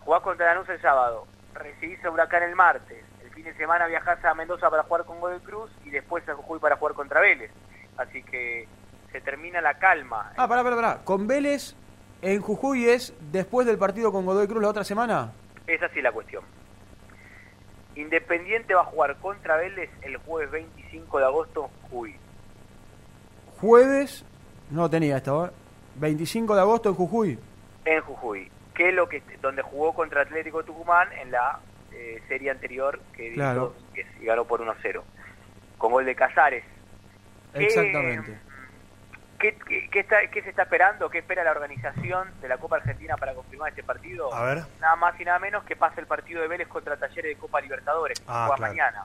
[SPEAKER 22] jugás contra Lanús el sábado, recibís a Huracán el martes, fin de semana viajás a Mendoza para jugar con Godoy Cruz y después a Jujuy para jugar contra Vélez. Así que se termina la calma.
[SPEAKER 1] Ah, pará, pará, pará. Con Vélez en Jujuy es después del partido con Godoy Cruz la otra semana.
[SPEAKER 22] Es así la cuestión. Independiente va a jugar contra Vélez el jueves 25 de agosto en Jujuy.
[SPEAKER 1] Jueves, no tenía esto, ¿eh? 25 de agosto en Jujuy.
[SPEAKER 22] En Jujuy, que es lo que donde jugó contra Atlético Tucumán en la eh, serie anterior que
[SPEAKER 1] Claro.
[SPEAKER 22] hizo y ganó por 1-0. Con gol de Casares. ¿Qué-
[SPEAKER 1] Exactamente.
[SPEAKER 22] ¿Qué, qué- qué está, qué se está esperando? ¿Qué espera la organización de la Copa Argentina para confirmar este partido?
[SPEAKER 2] A ver.
[SPEAKER 22] Nada más y nada menos que pase el partido de Vélez contra Talleres de Copa Libertadores, que
[SPEAKER 2] Ah,
[SPEAKER 22] juega
[SPEAKER 2] claro.
[SPEAKER 22] mañana.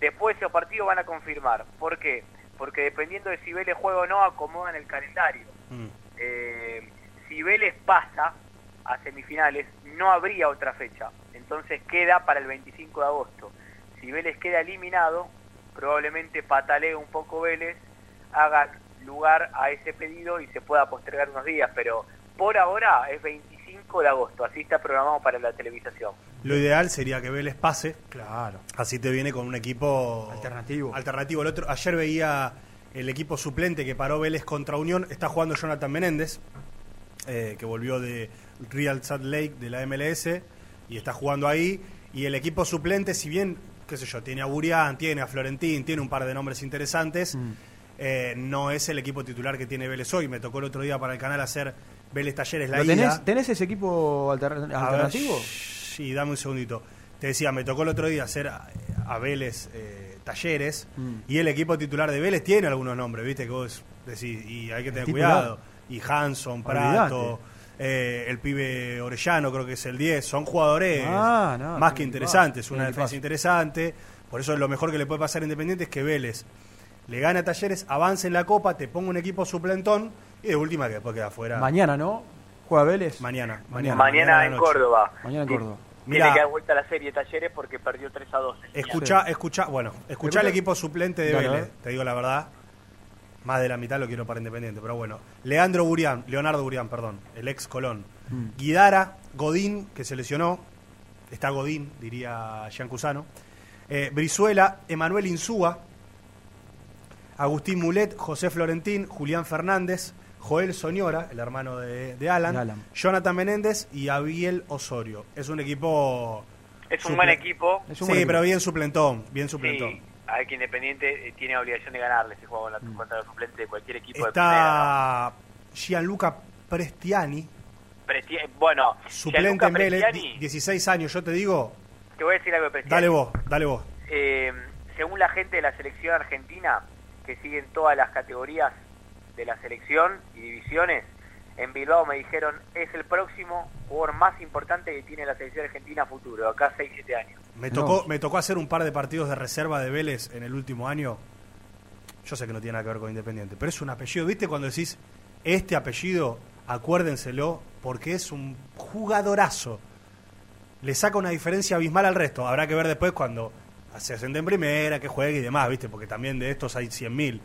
[SPEAKER 22] Después esos partidos van a confirmar. ¿Por qué? Porque dependiendo de si Vélez juega o no, acomodan el calendario.
[SPEAKER 2] Mm.
[SPEAKER 22] Eh, si Vélez pasa a semifinales, no habría otra fecha. Entonces queda para el 25 de agosto. Si Vélez queda eliminado, probablemente patalee un poco Vélez, haga lugar a ese pedido y se pueda postergar unos días. Pero por ahora es 25 de agosto, así está programado para la televisación.
[SPEAKER 2] Lo ideal sería que Vélez pase. Claro. Así te viene con un equipo
[SPEAKER 1] alternativo.
[SPEAKER 2] Alternativo. El otro, ayer veía el equipo suplente que paró Vélez contra Unión. Está jugando Jonathan Menéndez, eh, que volvió de Real Salt Lake de la MLS y está jugando ahí. Y el equipo suplente, si bien, qué sé yo, tiene a Burián, tiene a Florentín, tiene un par de nombres interesantes,
[SPEAKER 1] Mm.
[SPEAKER 2] eh, no es el equipo titular que tiene Vélez hoy. Me tocó el otro día para el canal hacer Vélez Talleres la
[SPEAKER 1] ¿Lo
[SPEAKER 2] ida.
[SPEAKER 1] tenés, ¿Tenés ese equipo alter-
[SPEAKER 2] A ver,
[SPEAKER 1] alternativo?
[SPEAKER 2] sí, dame un segundito. Te decía, me tocó el otro día hacer a, a Vélez eh, Talleres
[SPEAKER 1] Mm.
[SPEAKER 2] y el equipo titular de Vélez tiene algunos nombres, ¿viste? Que vos decís, y hay que tener cuidado. Y Hanson, Prato, Eh, el pibe Orellano creo que es el 10. Son jugadores
[SPEAKER 1] Ah, no,
[SPEAKER 2] más que interesantes. Una defensa interesante. Por eso lo mejor que le puede pasar a Independiente es que Vélez le gana a Talleres, avance en la Copa, te ponga un equipo suplentón y de última que después queda fuera.
[SPEAKER 1] Mañana, ¿no? ¿Juega Vélez?
[SPEAKER 2] Mañana.
[SPEAKER 1] Mañana.
[SPEAKER 22] En
[SPEAKER 2] noche.
[SPEAKER 22] Córdoba.
[SPEAKER 1] Mañana en. Córdoba.
[SPEAKER 22] Tiene que dar vuelta a la serie de Talleres porque perdió 3 a 2.
[SPEAKER 2] Escucha, escucha, bueno, escucha el equipo suplente de
[SPEAKER 1] Dale,
[SPEAKER 2] Vélez, te digo la verdad. Más de la mitad lo quiero para Independiente, pero bueno. Leandro Burián, Leonardo Burián, perdón, el ex Colón.
[SPEAKER 1] Mm.
[SPEAKER 2] Guidara, Godín, que se lesionó. Está Godín, diría Jean Cusano. Eh, Brizuela, Emanuel Insúa, Agustín Mulet, José Florentín, Julián Fernández, Joel Soñora, el hermano de, de Alan. Jonathan Menéndez y Abiel Osorio. Es un equipo.
[SPEAKER 22] Es un buen equipo.
[SPEAKER 2] Sí, pero bien suplentón, bien suplentón.
[SPEAKER 22] Sí, hay que Independiente eh, tiene obligación de ganarle juega con la- contra los suplentes de cualquier equipo de primera.
[SPEAKER 2] Está Gianluca Prestiani,
[SPEAKER 22] Presti- bueno,
[SPEAKER 2] suplente en Vélez,
[SPEAKER 22] Prestiani,
[SPEAKER 2] di- 16 años, yo te digo.
[SPEAKER 22] te voy a decir algo de Prestiani.
[SPEAKER 2] Dale vos, dale vos.
[SPEAKER 22] Eh, según la gente de la selección argentina, que siguen todas las categorías de la selección y divisiones, en Bilbao me dijeron es el próximo jugador más importante que tiene la selección argentina a futuro, acá 6-7 años.
[SPEAKER 2] Me tocó, me tocó hacer un par de partidos de reserva de Vélez en el último año. Yo sé que no tiene nada que ver con Independiente, pero es un apellido. ¿Viste cuando decís este apellido? Acuérdenselo, porque es un jugadorazo. Le saca una diferencia abismal al resto. Habrá que ver después cuando se ascende en primera, que juegue y demás, ¿viste? Porque también de estos hay 100.000.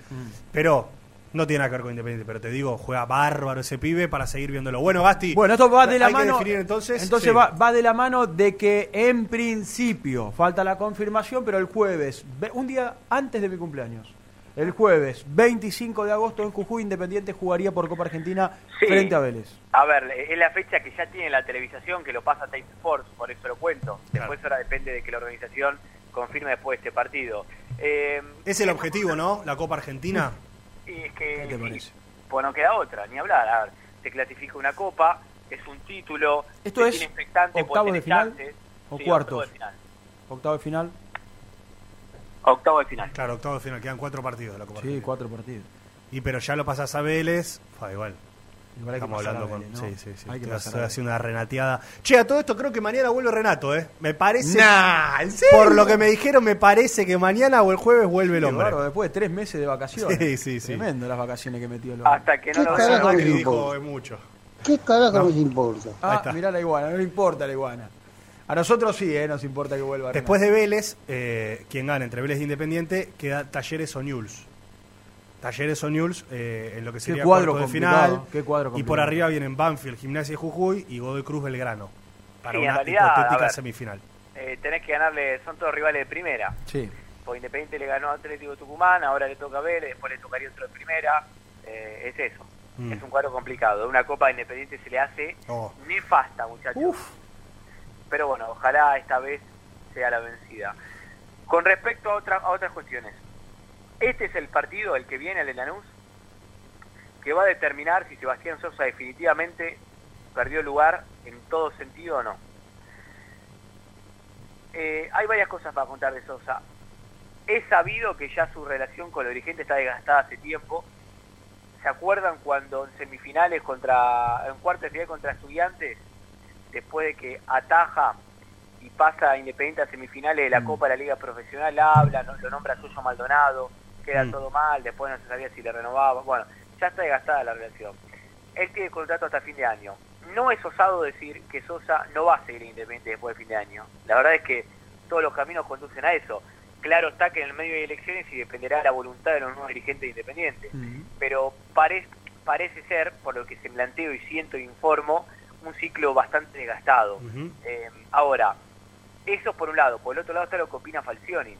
[SPEAKER 2] Pero no tiene nada que ver con Independiente. Pero te digo, juega bárbaro ese pibe para seguir viéndolo. Bueno, Gasti.
[SPEAKER 1] Bueno, esto va de la
[SPEAKER 2] hay que
[SPEAKER 1] mano.
[SPEAKER 2] definir entonces.
[SPEAKER 1] entonces
[SPEAKER 2] sí.
[SPEAKER 1] va, va de la mano de que en principio falta la confirmación, pero el jueves, ve- un día antes de mi cumpleaños, el jueves 25 de agosto en Jujuy Independiente jugaría por Copa Argentina
[SPEAKER 22] Sí.
[SPEAKER 1] frente a Vélez.
[SPEAKER 22] A ver, es la fecha que ya tiene la televisación, que lo pasa Time Sports, por eso lo cuento. Después ahora depende de que la organización confirme después este partido. Eh,
[SPEAKER 2] Es el objetivo, ¿no? La Copa Argentina.
[SPEAKER 22] Y es que
[SPEAKER 1] ¿Qué te
[SPEAKER 22] sí,
[SPEAKER 1] parece?
[SPEAKER 22] pues no queda otra, ni hablar. A ver, se clasifica una copa, es un título,
[SPEAKER 1] ¿Esto es
[SPEAKER 22] pues
[SPEAKER 1] de final o
[SPEAKER 22] Sí,
[SPEAKER 1] cuartos?
[SPEAKER 22] octavo de final.
[SPEAKER 1] Octavo de final.
[SPEAKER 22] Octavo de final.
[SPEAKER 2] Claro, octavo de final, quedan cuatro partidos de la Copa
[SPEAKER 1] Sí,
[SPEAKER 2] Argentina.
[SPEAKER 1] cuatro partidos.
[SPEAKER 2] Y pero ya lo pasas a Vélez, fa, igual.
[SPEAKER 1] Igual hay que
[SPEAKER 2] Estamos
[SPEAKER 1] pasar
[SPEAKER 2] hablando
[SPEAKER 1] a
[SPEAKER 2] con.
[SPEAKER 1] Vélez, ¿no?
[SPEAKER 2] Sí, sí, sí.
[SPEAKER 1] Hay que pasar a Vélez.
[SPEAKER 2] una renateada. Che, a todo esto creo que mañana vuelve Renato, ¿eh? Me parece.
[SPEAKER 1] Nah, ¿en serio?
[SPEAKER 2] Por lo que me dijeron, me parece que mañana o el jueves vuelve el hombre.
[SPEAKER 1] bárbaro, después de tres meses de vacaciones.
[SPEAKER 2] Sí, sí, sí.
[SPEAKER 1] Tremendo las vacaciones que metió el hombre.
[SPEAKER 22] Hasta que no
[SPEAKER 23] ¿Qué
[SPEAKER 22] lo
[SPEAKER 23] carajo
[SPEAKER 22] vean.
[SPEAKER 23] les
[SPEAKER 2] Macri
[SPEAKER 23] importa?
[SPEAKER 2] dijo es mucho.
[SPEAKER 23] ¿Qué carajo les importa?
[SPEAKER 2] Ahí
[SPEAKER 1] Ah,
[SPEAKER 2] está.
[SPEAKER 1] mirá la iguana, no le importa la iguana. A nosotros sí, eh, nos importa que vuelva.
[SPEAKER 2] Después de Vélez, eh, quien gana entre Vélez e Independiente queda Talleres o Newell's. Talleres o Newell's eh, en lo que sería
[SPEAKER 1] cuadro
[SPEAKER 2] cuarto de final.
[SPEAKER 1] qué cuadro
[SPEAKER 2] y por arriba vienen Banfield, Gimnasia y Jujuy y Godoy Cruz Belgrano. Para
[SPEAKER 22] Sí,
[SPEAKER 2] una
[SPEAKER 22] realidad,
[SPEAKER 2] hipotética
[SPEAKER 22] ver.
[SPEAKER 2] semifinal.
[SPEAKER 22] Eh, tenés que ganarle, son todos rivales de primera.
[SPEAKER 1] Sí.
[SPEAKER 22] Porque Independiente le ganó a Atlético Tucumán, ahora le toca a Vélez, después le tocaría otro de primera. Eh, es eso.
[SPEAKER 2] Mm.
[SPEAKER 22] Es un cuadro complicado. Una Copa de Independiente se le hace
[SPEAKER 2] Oh.
[SPEAKER 22] nefasta, muchachos. Pero bueno, ojalá esta vez sea la vencida. Con respecto a, otra- a otras cuestiones, este es el partido, el que viene, el de Lanús, que va a determinar si Sebastián Sosa definitivamente perdió lugar en todo sentido o no. Eh, hay varias cosas para contar de Sosa. Es sabido que ya su relación con los dirigentes está desgastada hace tiempo. ¿Se acuerdan cuando en semifinales contra, en cuartos de final contra estudiantes, después de que ataja y pasa a Independiente a semifinales de la Copa de la Liga Profesional, habla, lo nombra Suyo Maldonado, queda
[SPEAKER 2] Mm.
[SPEAKER 22] todo mal, después no se sabía si le renovaba, bueno, ya está desgastada la relación. Él tiene contrato hasta fin de año. No es osado decir que Sosa no va a seguir en Independiente después de fin de año. La verdad es que todos los caminos conducen a eso. Claro está que en el medio de elecciones y dependerá de la voluntad de los nuevos dirigentes de Independiente pero pare- parece ser, por lo que se planteo y siento e informo, un ciclo bastante desgastado. Eh, ahora, eso por un lado, por el otro lado está lo que opina Falcioni.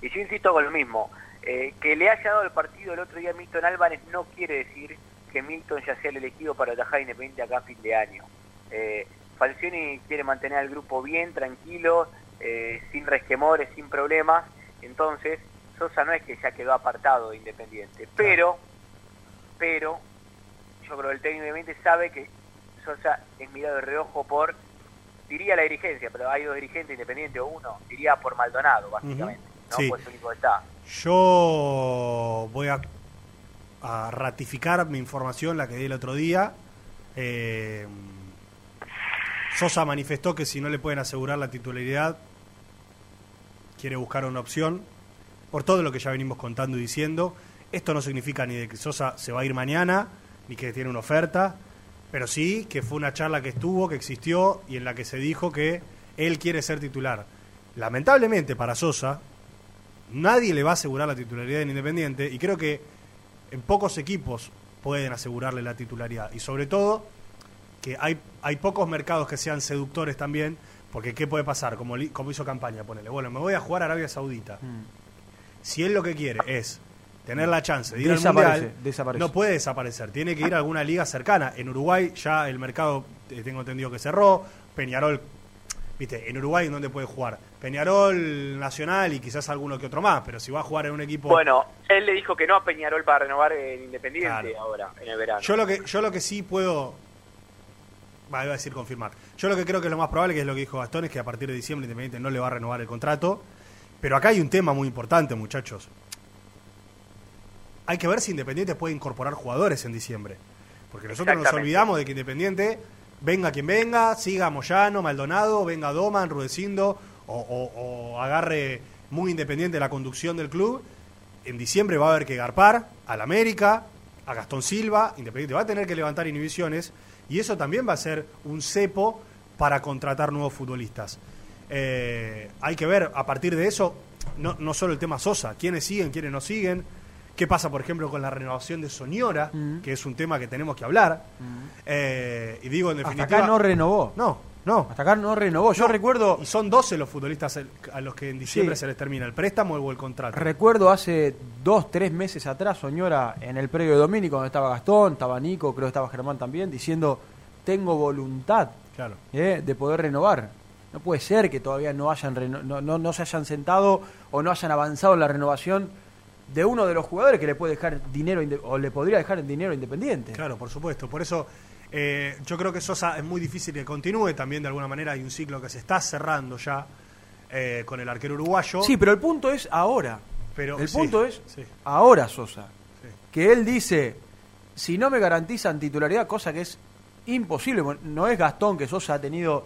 [SPEAKER 22] Y yo insisto con lo mismo, eh, que le haya dado el partido el otro día a Milton Álvarez no quiere decir que Milton ya sea el elegido para atajar Independiente acá a fin de año. Eh, Falcioni quiere mantener al grupo bien, tranquilo, eh, sin resquemores, sin problemas, entonces Sosa no es que ya quedó apartado de Independiente, pero, pero yo creo que el técnico de Independiente sabe que Sosa es mirado de reojo por, diría la dirigencia, pero hay dos dirigentes independientes o uno, diría por Maldonado, básicamente, ¿no?
[SPEAKER 2] Sí.
[SPEAKER 22] Pues el único está.
[SPEAKER 2] Yo voy a, ratificar mi información, la que di el otro día. Eh, Sosa manifestó que si no le pueden asegurar la titularidad, quiere buscar una opción. Por todo lo que ya venimos contando y diciendo, esto no significa ni de que Sosa se va a ir mañana, ni que tiene una oferta, pero sí que fue una charla que estuvo, que existió y en la que se dijo que él quiere ser titular. Lamentablemente para Sosa, nadie le va a asegurar la titularidad en Independiente y creo que en pocos equipos pueden asegurarle la titularidad. Y sobre todo, que hay, hay pocos mercados que sean seductores también, porque ¿qué puede pasar? Como, li- como hizo campaña, ponele, bueno, me voy a jugar a Arabia Saudita. Si él lo que quiere es tener la chance de ir al
[SPEAKER 1] Desaparece,
[SPEAKER 2] Mundial,
[SPEAKER 1] desaparece.
[SPEAKER 2] no puede desaparecer, tiene que ir a alguna liga cercana. En Uruguay ya el mercado, eh, tengo entendido que cerró, Peñarol, viste, en Uruguay ¿dónde puede jugar? Peñarol, Nacional y quizás alguno que otro más, pero si va a jugar en un equipo...
[SPEAKER 22] Bueno, él le dijo que no a Peñarol para renovar en Independiente
[SPEAKER 2] Claro.
[SPEAKER 22] ahora, en el verano.
[SPEAKER 2] Yo lo que, yo lo que sí puedo. Va, iba a decir confirmar. Yo lo que creo que es lo más probable, que es lo que dijo Gastón, es que a partir de diciembre Independiente no le va a renovar el contrato. Pero acá hay un tema muy importante, muchachos. Hay que ver si Independiente puede incorporar jugadores en diciembre. Porque nosotros nos olvidamos de que Independiente, venga quien venga, siga Moyano, Maldonado, venga Doman, Rudecindo, o, o- agarre muy independiente la conducción del club. En diciembre va a haber que garpar al América, a Gastón Silva, Independiente va a tener que levantar inhibiciones y eso también va a ser un cepo para contratar nuevos futbolistas. Eh, hay que ver a partir de eso, no, no solo el tema Sosa, quiénes siguen, quiénes no siguen, qué pasa por ejemplo con la renovación de Soñora, que es un tema que tenemos que hablar. Eh, y digo, en
[SPEAKER 1] Hasta
[SPEAKER 2] definitiva...
[SPEAKER 1] acá no renovó.
[SPEAKER 2] No, no.
[SPEAKER 1] Hasta acá no renovó. Yo
[SPEAKER 2] No,
[SPEAKER 1] recuerdo...
[SPEAKER 2] Y son 12 los futbolistas a los que en diciembre
[SPEAKER 1] Sí.
[SPEAKER 2] se les termina el préstamo o el contrato.
[SPEAKER 1] Recuerdo hace dos, tres meses atrás, Soñora, en el predio de Domínico, donde estaba Gastón, estaba Nico, creo que estaba Germán también, diciendo, tengo voluntad
[SPEAKER 2] Claro.
[SPEAKER 1] eh, de poder renovar. No puede ser que todavía no, hayan no, no, no se hayan sentado o no hayan avanzado en la renovación de uno de los jugadores que le puede dejar dinero inde- o le podría dejar dinero independiente.
[SPEAKER 2] Claro, por supuesto. Por eso eh, yo creo que Sosa es muy difícil que continúe. También de alguna manera hay un ciclo que se está cerrando ya eh, con el arquero uruguayo.
[SPEAKER 1] Sí, pero el punto es ahora.
[SPEAKER 2] Pero,
[SPEAKER 1] el
[SPEAKER 2] sí,
[SPEAKER 1] punto es
[SPEAKER 2] sí.
[SPEAKER 1] ahora, Sosa. Que él dice, si no me garantizan titularidad, cosa que es imposible. No es Gastón que Sosa ha tenido,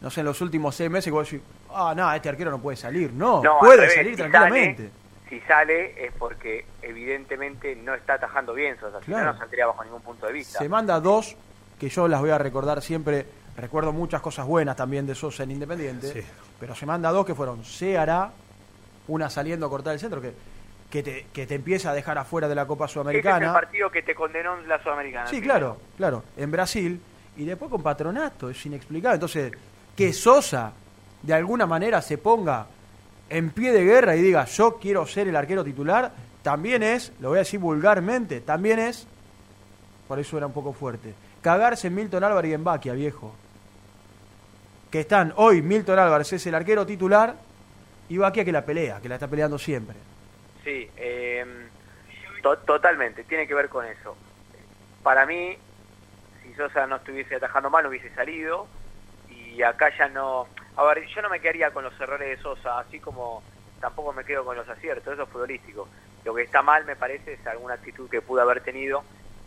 [SPEAKER 1] no sé, en los últimos seis meses que vos decís, ah, no, este arquero no puede salir. No,
[SPEAKER 22] No,
[SPEAKER 1] puede salir tranquilamente.
[SPEAKER 22] sale- si sale es porque evidentemente no está atajando bien Sosa, si no,
[SPEAKER 1] Claro.
[SPEAKER 22] no saldría bajo ningún punto de vista.
[SPEAKER 1] Se manda dos, que yo las voy a recordar siempre. Recuerdo muchas cosas buenas también de Sosa en Independiente.
[SPEAKER 2] Sí.
[SPEAKER 1] Pero se manda dos que fueron Seara, una saliendo a cortar el centro, que, que, te, que te empieza a dejar afuera de la Copa
[SPEAKER 22] Ese es
[SPEAKER 1] Sudamericana.
[SPEAKER 22] el partido que te condenó en la Sudamericana.
[SPEAKER 1] Sí, claro, claro, en Brasil. Y después con Patronato, es inexplicable. Entonces, que Sosa de alguna manera se ponga en pie de guerra y diga, yo quiero ser el arquero titular, también es, lo voy a decir vulgarmente, también es, por eso era un poco fuerte, cagarse en Milton Álvarez y en Baquia, viejo. Que están hoy, Milton Álvarez es el arquero titular y Baquia que la pelea, que la está peleando siempre.
[SPEAKER 22] Sí, eh, to- totalmente, tiene que ver con eso. Para mí, si Sosa no estuviese atajando mal, hubiese salido. Y acá ya no. A ver, yo no me quedaría con los errores de Sosa, así como tampoco me quedo con los aciertos, eso es futbolístico. Lo que está mal, me parece, es alguna actitud que pudo haber tenido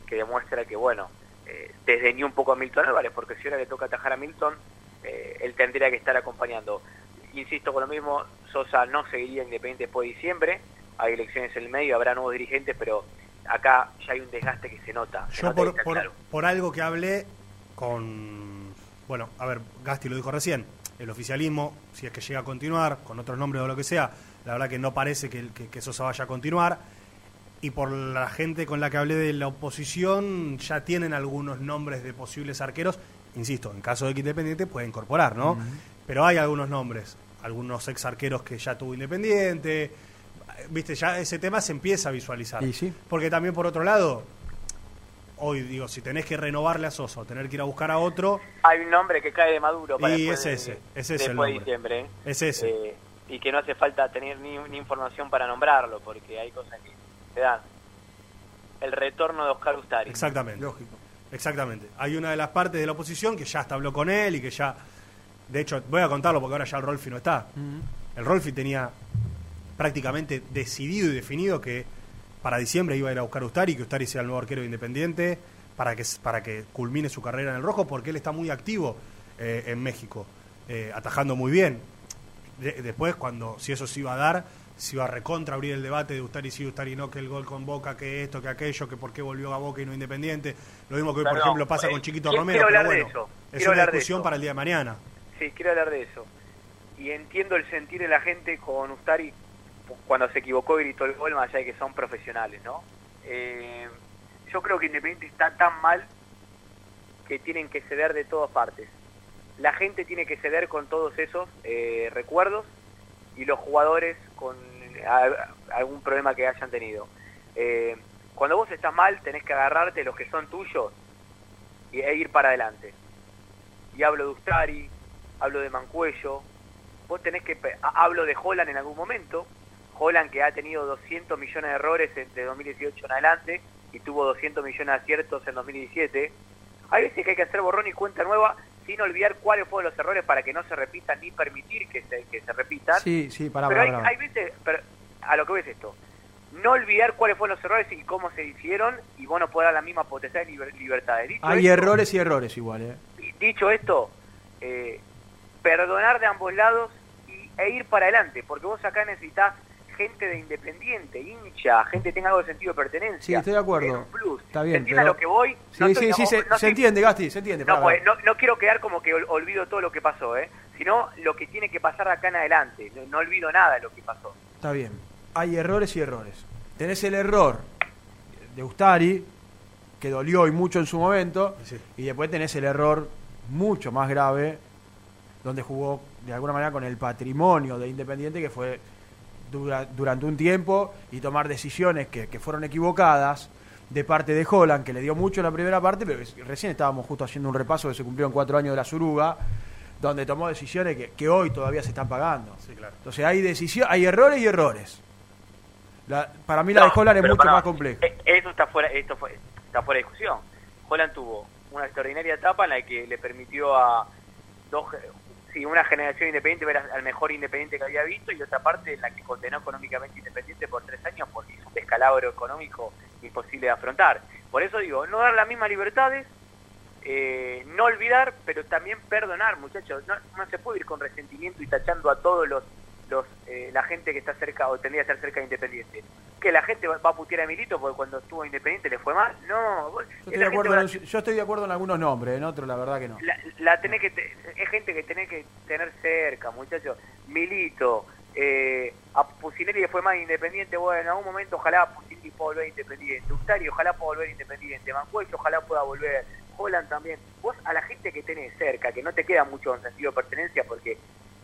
[SPEAKER 22] que demuestra que, bueno, eh, desdeñó un poco a Milton Álvarez, porque si ahora le toca atajar a Milton, eh, él tendría que estar acompañando. Insisto con lo mismo, Sosa no seguiría Independiente después de diciembre, hay elecciones en el medio, habrá nuevos dirigentes, pero acá ya hay un desgaste que se nota. se
[SPEAKER 2] Yo
[SPEAKER 22] nota
[SPEAKER 2] por,
[SPEAKER 22] está
[SPEAKER 2] por,
[SPEAKER 22] claro.
[SPEAKER 2] por algo que hablé con... Bueno, a ver, Gasti lo dijo recién, el oficialismo, si es que llega a continuar, con otros nombres o lo que sea, la verdad que no parece que, que, que Sosa vaya a continuar. Y por la gente con la que hablé de la oposición, ya tienen algunos nombres de posibles arqueros. Insisto, en caso de que Independiente puede incorporar, ¿no? Pero hay algunos nombres, algunos ex arqueros que ya tuvo Independiente. Viste, ya ese tema se empieza a visualizar.
[SPEAKER 1] Y sí.
[SPEAKER 2] Porque también, por otro lado, hoy digo, si tenés que renovarle a Sosa o tener que ir a buscar a otro,
[SPEAKER 22] Hay un nombre que cae de Maduro para
[SPEAKER 2] Y
[SPEAKER 22] después
[SPEAKER 2] es
[SPEAKER 22] de-
[SPEAKER 2] ese, es ese el
[SPEAKER 22] de
[SPEAKER 2] nombre.
[SPEAKER 22] diciembre. ¿eh?
[SPEAKER 2] es ese.
[SPEAKER 22] Eh, y que no hace falta tener ni, ni información para nombrarlo, porque hay cosas que se dan. El retorno de Oscar Ustari.
[SPEAKER 2] Exactamente. Lógico. Exactamente. Hay una de las partes de la oposición que ya hasta habló con él y que ya. De hecho, voy a contarlo porque ahora ya el Rolfi no está. El Rolfi tenía prácticamente decidido y definido que para diciembre iba a ir a buscar a Ustari, que Ustari sea el nuevo arquero de independiente, para que, para que culmine su carrera en el rojo, porque él está muy activo eh, en México, eh, atajando muy bien. De- después, cuando si eso se iba a dar, se iba a recontra abrir el debate de Ustari sí, Ustari no, que el gol con Boca, que esto, que aquello, que por qué volvió a Boca y no Independiente. Lo mismo que hoy, por ejemplo, pasa
[SPEAKER 22] eh,
[SPEAKER 2] con Chiquito Romero,
[SPEAKER 22] quiero
[SPEAKER 2] pero
[SPEAKER 22] hablar de
[SPEAKER 2] bueno,
[SPEAKER 22] eso,
[SPEAKER 2] es
[SPEAKER 22] quiero
[SPEAKER 2] una discusión para el día de mañana.
[SPEAKER 22] Sí, quiero hablar de eso. Y entiendo el sentir de la gente con Ustari cuando se equivocó y gritó el gol, más allá de que son profesionales, ¿no? Eh, yo creo que Independiente está tan mal que tienen que ceder de todas partes. La gente tiene que ceder con todos esos eh, recuerdos y los jugadores con algún problema que hayan tenido. Eh, cuando vos estás mal, tenés que agarrarte los que son tuyos e ir para adelante. Y hablo de Ustari, hablo de Mancuello, vos tenés que... Hablo de Holland en algún momento, Holland que ha tenido 200 millones de errores entre 2018 en adelante y tuvo 200 millones de aciertos en 2017. Hay veces que hay que hacer borrón y cuenta nueva sin olvidar cuáles fueron los errores para que no se repitan ni permitir que se, que se repitan.
[SPEAKER 1] Sí, sí, pará,
[SPEAKER 22] pero hay, veces, pero a lo que ves esto, no olvidar cuáles fueron los errores y cómo se hicieron y vos no podés dar la misma potestad de liber- libertad. Dicho
[SPEAKER 1] Hay
[SPEAKER 22] esto-
[SPEAKER 1] errores y errores igual, ¿eh?
[SPEAKER 22] dicho esto, eh, perdonar de ambos lados y, e ir para adelante, porque vos acá necesitas gente de independiente, hincha, gente que tenga algo de sentido de pertenencia.
[SPEAKER 1] Sí, estoy de acuerdo.
[SPEAKER 22] Es un plus.
[SPEAKER 1] Está
[SPEAKER 22] ¿Se
[SPEAKER 1] bien,
[SPEAKER 22] entiende a lo que voy?
[SPEAKER 1] Sí,
[SPEAKER 22] No
[SPEAKER 1] sí,
[SPEAKER 22] estoy-
[SPEAKER 1] sí,
[SPEAKER 22] no-
[SPEAKER 1] se,
[SPEAKER 22] no
[SPEAKER 1] se
[SPEAKER 22] estoy-
[SPEAKER 1] entiende, Gasti, se entiende.
[SPEAKER 22] no, pues, no, no quiero quedar como que ol- olvido todo lo que pasó, ¿eh? sino lo que tiene que pasar acá en adelante. No, no olvido nada de lo que pasó.
[SPEAKER 1] Está bien. Hay errores y errores. Tenés el error de Ustari, que dolió y mucho en su momento, y después tenés el error mucho más grave, donde jugó de alguna manera con el patrimonio de Independiente, que fue dura- durante un tiempo, y tomar decisiones que, que fueron equivocadas de parte de Holland, que le dio mucho en la primera parte, pero es- recién estábamos justo haciendo un repaso que se cumplieron cuatro años de la Suruga, donde tomó decisiones que, que hoy todavía se están pagando. Entonces hay decisión, hay errores y errores. La- para mí la de Holland es mucho más compleja.
[SPEAKER 22] eh, Eso está fuera, esto fue, está fuera de discusión. Holland tuvo una extraordinaria etapa en la que le permitió a dos, sí, una generación independiente ver al mejor independiente que había visto y otra parte en la que condenó económicamente Independiente por tres años porque hizo un descalabro económico imposible de afrontar. Por eso digo, no dar las mismas libertades, eh, no olvidar, pero también perdonar, muchachos. No, no se puede ir con resentimiento y tachando a todos los, los eh, la gente que está cerca o tendría que estar cerca de Independiente. Que la gente va a putear a Milito porque cuando estuvo Independiente le fue mal. No, vos-
[SPEAKER 1] Yo estoy, de acuerdo yo estoy de acuerdo en algunos nombres, en otros la verdad que no.
[SPEAKER 22] la, la tenés que te- es gente que tenés que tener cerca, muchachos. Milito, eh, a Pusinelli le fue más independiente, bueno, en algún momento ojalá Pusinelli pueda volver independiente, Ustari ojalá pueda volver independiente, Mancuello ojalá pueda volver, Holland también. Vos a la gente que tenés cerca, que no te queda mucho en sentido de pertenencia porque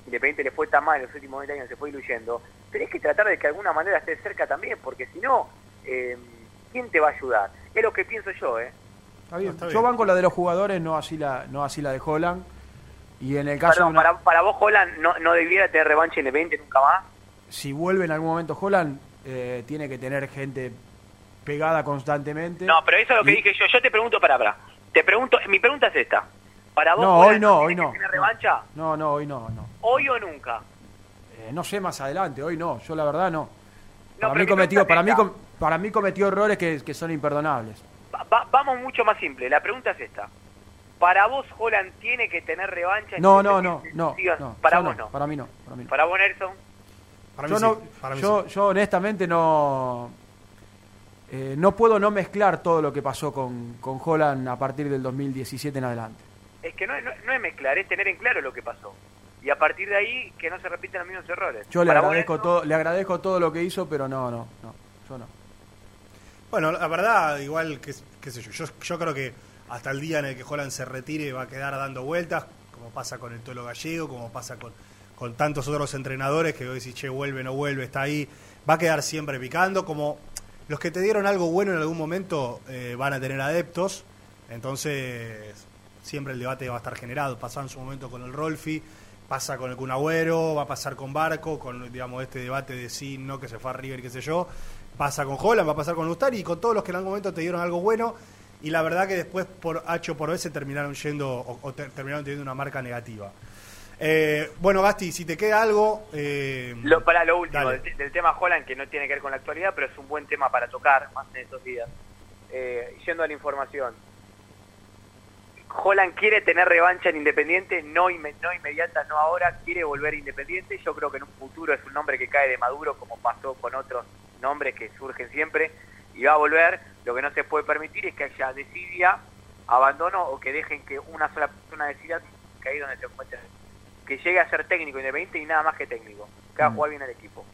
[SPEAKER 22] Independiente le fue tan mal en los últimos 20 años, se fue diluyendo, tenés que tratar de que de alguna manera estés cerca también, porque si no, eh, ¿quién te va a ayudar? Es lo que pienso yo, ¿eh?
[SPEAKER 1] Está bien. Yo banco la de los jugadores, no así la, no así la de Holland. Y en el caso
[SPEAKER 22] Perdón,
[SPEAKER 1] de una-
[SPEAKER 22] para, para vos Holland no, no debiera tener revancha Independiente nunca más.
[SPEAKER 1] si vuelve en algún momento Holland, eh, tiene que tener gente pegada constantemente.
[SPEAKER 22] No, pero eso es lo que
[SPEAKER 1] Y-
[SPEAKER 22] dije yo. Yo te pregunto, para, para. Te pregunto, mi pregunta es esta. Para vos,
[SPEAKER 1] No, hoy no,
[SPEAKER 22] tiene
[SPEAKER 1] hoy
[SPEAKER 22] que
[SPEAKER 1] no.
[SPEAKER 22] tener revancha?
[SPEAKER 1] No, no, hoy no, no.
[SPEAKER 22] ¿Hoy o nunca?
[SPEAKER 1] Eh, no sé más adelante, hoy no. Yo la verdad no. para, mí cometió, para, mí, para mí cometió errores que, que son imperdonables.
[SPEAKER 22] Va- va- vamos mucho más simple. La pregunta es esta. ¿Para vos Holland tiene que tener revancha?
[SPEAKER 1] No, no, no, no,
[SPEAKER 22] Sí
[SPEAKER 1] no.
[SPEAKER 22] Para
[SPEAKER 1] yo
[SPEAKER 22] vos no.
[SPEAKER 1] Para mí no. Para mí no.
[SPEAKER 22] ¿Para vos, Nelson?
[SPEAKER 1] yo, no- yo, yo honestamente no eh, no puedo no mezclar todo lo que pasó con, con Holland a partir del 2017 en adelante.
[SPEAKER 22] Es que no, es- no, no es mezclar, es tener en claro lo que pasó. Y a partir de ahí, que no se repiten los mismos errores.
[SPEAKER 1] Yo le
[SPEAKER 22] Para vos,
[SPEAKER 1] agradezco todo, le agradezco todo lo que hizo, pero no, no, no, yo no.
[SPEAKER 2] Bueno, la verdad, igual, que qué sé yo, yo, yo creo que hasta el día en el que Holland se retire va a quedar dando vueltas, como pasa con el Tolo Gallego, como pasa con, con tantos otros entrenadores que hoy decís, che, vuelve, no vuelve, está ahí, va a quedar siempre picando, como los que te dieron algo bueno en algún momento eh, van a tener adeptos, entonces siempre el debate va a estar generado, pasó en su momento con el Rolfi, pasa con el Kun Agüero, va a pasar con Barco, con digamos este debate de sí, no, que se fue a River, qué sé yo, pasa con Holland, va a pasar con Ustari y con todos los que en algún momento te dieron algo bueno y la verdad que después por H o por B se terminaron yendo o, o ter- terminaron teniendo una marca negativa. Eh, bueno, Gasti, si te queda algo... eh,
[SPEAKER 22] Lo, para lo último, del, del tema Holland, que no tiene que ver con la actualidad, pero es un buen tema para tocar más en estos días. Eh, yendo a la información, Holland quiere tener revancha en Independiente, no, inme- no inmediata, no ahora, quiere volver a Independiente. Yo creo que en un futuro es un nombre que cae de maduro, como pasó con otros nombres que surgen siempre, y va a volver. Lo que no se puede permitir es que haya desidia, abandono o que dejen que una sola persona decida, que ahí donde se encuentra. Que llegue a ser técnico Independiente y nada más que técnico, que haga
[SPEAKER 1] Mm.
[SPEAKER 22] jugar bien al equipo.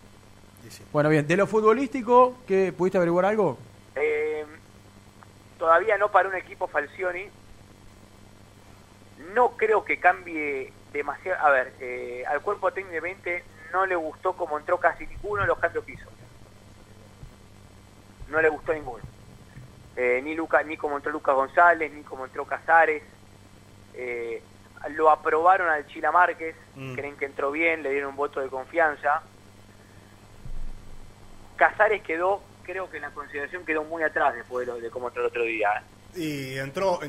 [SPEAKER 1] Bueno, bien, de lo futbolístico, ¿qué, ¿pudiste averiguar algo?
[SPEAKER 22] Eh, todavía no para un equipo Falcioni. No creo que cambie demasiado. A ver, eh, al cuerpo técnico de 20 no le gustó como entró casi ninguno de los cambios que hizo. No le gustó ninguno. Eh, ni Luca, ni como entró Lucas González, ni como entró Casares. Eh, lo aprobaron al Chila Márquez,
[SPEAKER 2] Mm.
[SPEAKER 22] creen que entró bien, le dieron un voto de confianza. Casares quedó, creo que en la consideración quedó muy atrás después de, lo- de cómo entró el otro día.
[SPEAKER 2] Y entró.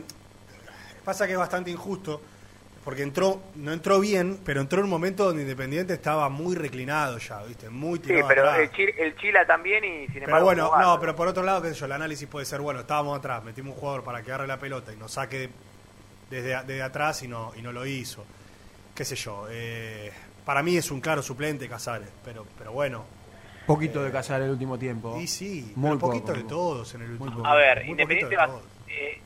[SPEAKER 2] Pasa que es bastante injusto. Porque entró, no entró bien, pero entró en un momento donde Independiente estaba muy reclinado ya, ¿viste? Muy
[SPEAKER 22] Sí,
[SPEAKER 2] tirado
[SPEAKER 22] pero
[SPEAKER 2] atrás.
[SPEAKER 22] el, Chil- el Chila también y sin
[SPEAKER 2] Pero
[SPEAKER 22] embargo...
[SPEAKER 2] bueno,
[SPEAKER 22] jugó
[SPEAKER 2] no, pero por otro lado, qué sé yo, el análisis puede ser, bueno, estábamos atrás, metimos un jugador para que agarre la pelota y nos saque desde, desde atrás y no, y no lo hizo. Qué sé yo, eh, para mí es un claro suplente Casares, pero, pero bueno.
[SPEAKER 1] Poquito de casar el último tiempo.
[SPEAKER 2] Y sí,
[SPEAKER 1] muy
[SPEAKER 2] poquito
[SPEAKER 1] poco,
[SPEAKER 2] de todos en el último.
[SPEAKER 22] A ver,
[SPEAKER 2] muy
[SPEAKER 22] Independiente va, eh,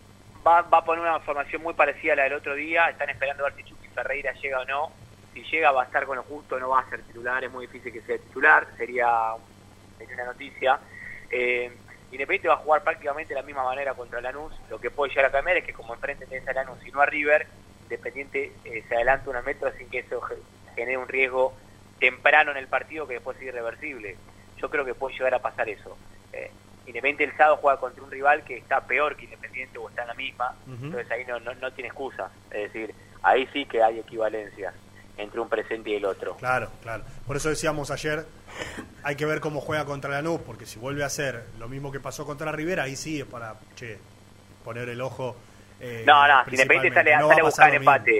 [SPEAKER 22] va, va a poner una formación muy parecida a la del otro día. Están esperando a ver si Chucky Ferreira llega o no. Si llega va a estar con lo justo, no va a ser titular. Es muy difícil que sea titular. Sería, una noticia. Eh, Independiente va a jugar prácticamente de la misma manera contra Lanús. Lo que puede llegar a cambiar es que como enfrente tenés a Lanús y no a River, Independiente eh, se adelanta unos metros sin que eso ge- genere un riesgo temprano en el partido que después es irreversible. Yo creo que puede llegar a pasar eso. Eh, Independiente el sábado juega contra un rival que está peor que Independiente o está en la misma, entonces ahí no, no, no tiene excusa. Es decir, ahí sí que hay equivalencias entre un presente y el otro.
[SPEAKER 2] Claro, claro. Por eso decíamos ayer, hay que ver cómo juega contra Lanús, porque si vuelve a hacer lo mismo que pasó contra Rivera, ahí sí es para, che, poner el ojo. eh,
[SPEAKER 22] no, no, si Independiente sale,
[SPEAKER 2] principalmente. No
[SPEAKER 22] sale a buscar empate,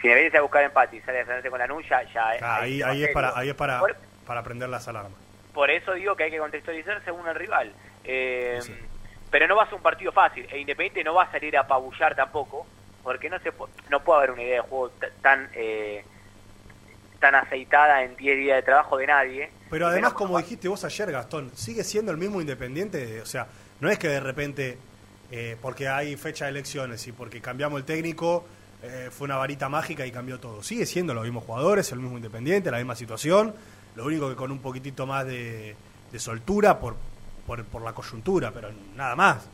[SPEAKER 22] si Independiente sale a buscar empate y sale a defenderse con la nuya, ya
[SPEAKER 2] Ah, ahí, ahí es para, ahí es para,
[SPEAKER 22] Por-
[SPEAKER 2] para prender las alarmas.
[SPEAKER 22] Por eso digo que hay que contextualizar según el rival. Eh, Pero no va a ser un partido fácil. E Independiente no va a salir a apabullar tampoco, porque no se no puede haber una idea de juego tan eh, tan aceitada en 10 días de trabajo de nadie.
[SPEAKER 2] Pero además, como dijiste vos ayer, Gastón, sigue siendo el mismo Independiente. O sea, no es que de repente, eh, porque hay fecha de elecciones y porque cambiamos el técnico, eh, fue una varita mágica y cambió todo. Sigue siendo los mismos jugadores, el mismo Independiente, la misma situación. Lo único que con un poquitito más de, de soltura por, por, por la coyuntura, pero nada más.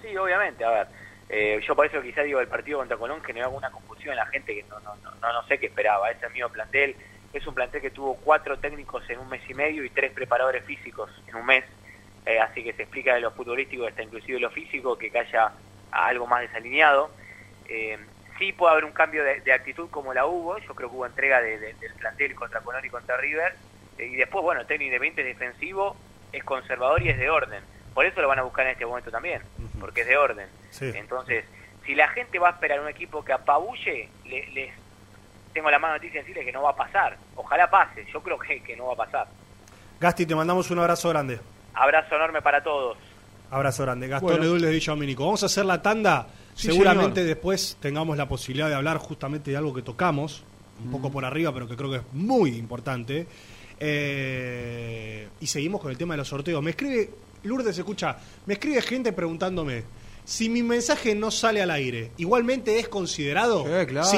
[SPEAKER 22] Sí, obviamente, a ver. eh, yo por eso quizá digo el partido contra Colón generó alguna confusión en la gente que no, no, no, no, sé qué esperaba. Ese mismo plantel es un plantel que tuvo cuatro técnicos en un mes y medio y tres preparadores físicos en un mes. Eh, así que se explica de lo futbolístico hasta inclusive de lo físico que haya algo más desalineado. Eh, sí puede haber un cambio de, de actitud como la hubo. Yo creo que hubo entrega de- de- del plantel contra Colón y contra River. Eh, y después, bueno, técnico independiente es defensivo, es conservador y es de orden. Por eso lo van a buscar en este momento también, porque es de orden.
[SPEAKER 2] Sí.
[SPEAKER 22] Entonces, si la gente va a esperar un equipo que apabulle, le- les tengo la mala noticia de decirles que no va a pasar. Ojalá pase, yo creo que, que no va a pasar.
[SPEAKER 2] Gasti, te mandamos un abrazo grande.
[SPEAKER 22] Abrazo enorme para todos.
[SPEAKER 2] Abrazo grande. Gastón
[SPEAKER 1] Bueno.
[SPEAKER 2] Edul de Villa Domínico. Vamos a hacer la tanda.
[SPEAKER 1] Sí,
[SPEAKER 2] Seguramente
[SPEAKER 1] señor.
[SPEAKER 2] después tengamos la posibilidad de hablar justamente de algo que tocamos, un poco por arriba, pero que creo que es muy importante. Eh, y seguimos con el tema de los sorteos. Me escribe, Lourdes, escucha, me escribe gente preguntándome. Si mi mensaje no sale al aire, ¿igualmente es considerado?
[SPEAKER 1] Sí, claro,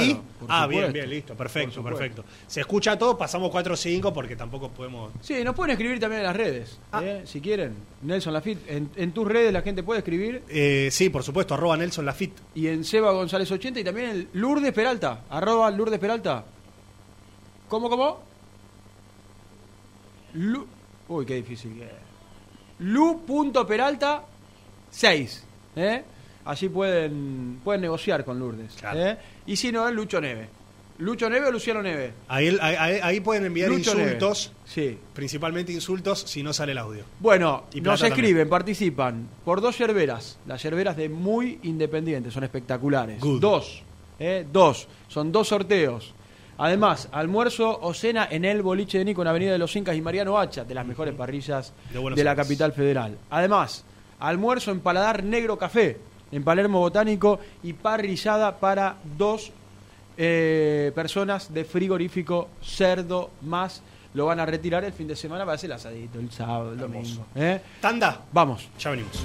[SPEAKER 2] Ah, bien, bien, listo, perfecto, perfecto. Se escucha todo, pasamos 4 o 5 porque tampoco podemos...
[SPEAKER 1] Sí, nos pueden escribir también en las redes, ¿eh? si quieren. Nelson Lafitte, en, en tus redes la gente puede escribir.
[SPEAKER 2] Eh, sí, por supuesto, arroba Nelson Lafitte.
[SPEAKER 1] Y en Seba González 80 y también el Lourdes Peralta, arroba Lourdes Peralta. ¿Cómo, cómo? Lu- Uy, qué difícil es. Lu.peralta 6. ¿eh? Allí pueden, pueden negociar con Lourdes. ¿eh? Y si no, es Lucho Neve. ¿Lucho Neve o Luciano Neve?
[SPEAKER 2] Ahí, ahí, ahí pueden enviar
[SPEAKER 1] Lucho
[SPEAKER 2] insultos,
[SPEAKER 1] sí.
[SPEAKER 2] principalmente insultos, si no sale el audio.
[SPEAKER 1] Bueno,
[SPEAKER 2] Y
[SPEAKER 1] nos escriben, participan por dos yerberas. Las yerberas de muy independientes, son espectaculares. Dos, ¿eh? dos. Son dos sorteos. Además, almuerzo o cena en el boliche de Nico en Avenida de los Incas y Mariano Hacha, de las mejores parrillas
[SPEAKER 2] De
[SPEAKER 1] la capital federal. Además, almuerzo en Paladar Negro Café, en Palermo Botánico y parrillada para dos eh, personas de frigorífico cerdo más. Lo van a retirar el fin de semana para hacer el asadito el sábado, el domingo. ¿eh?
[SPEAKER 2] Tanda.
[SPEAKER 1] Vamos.
[SPEAKER 2] Ya venimos.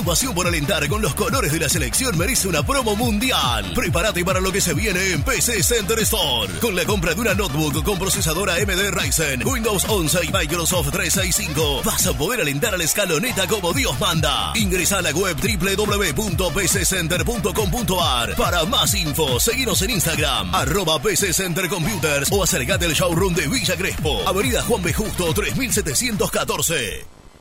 [SPEAKER 5] Tu pasión por alentar con los colores de la selección merece una promo mundial. Prepárate para lo que se viene en PC Center Store. Con la compra de una notebook con procesadora AMD Ryzen, Windows 11 y Microsoft 365, vas a poder alentar a la escaloneta como Dios manda. Ingresa a la web www.pccenter.com.ar para más info. Seguinos en Instagram, arroba PC Center Computers o acercate al showroom de Villa Crespo, Avenida Juan B. Justo 3714.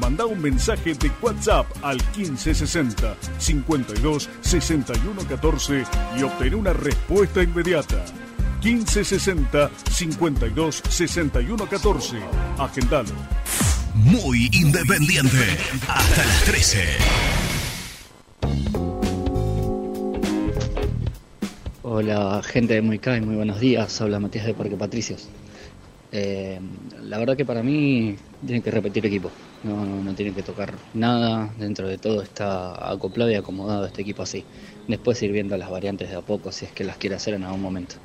[SPEAKER 24] Manda un mensaje de WhatsApp al 1560 52 61 14 y obtén una respuesta inmediata. 1560 52 61 14. Agendalo.
[SPEAKER 5] Muy independiente. Hasta las 13.
[SPEAKER 25] Hola gente de Muy muy buenos días. Habla Matías de Parque Patricios. Eh, la verdad que para mí tienen que repetir equipo. No, no, no tienen que tocar nada. Dentro de todo está acoplado y acomodado este equipo así. Después ir viendo las variantes de a poco si es que las quiere hacer en algún momento.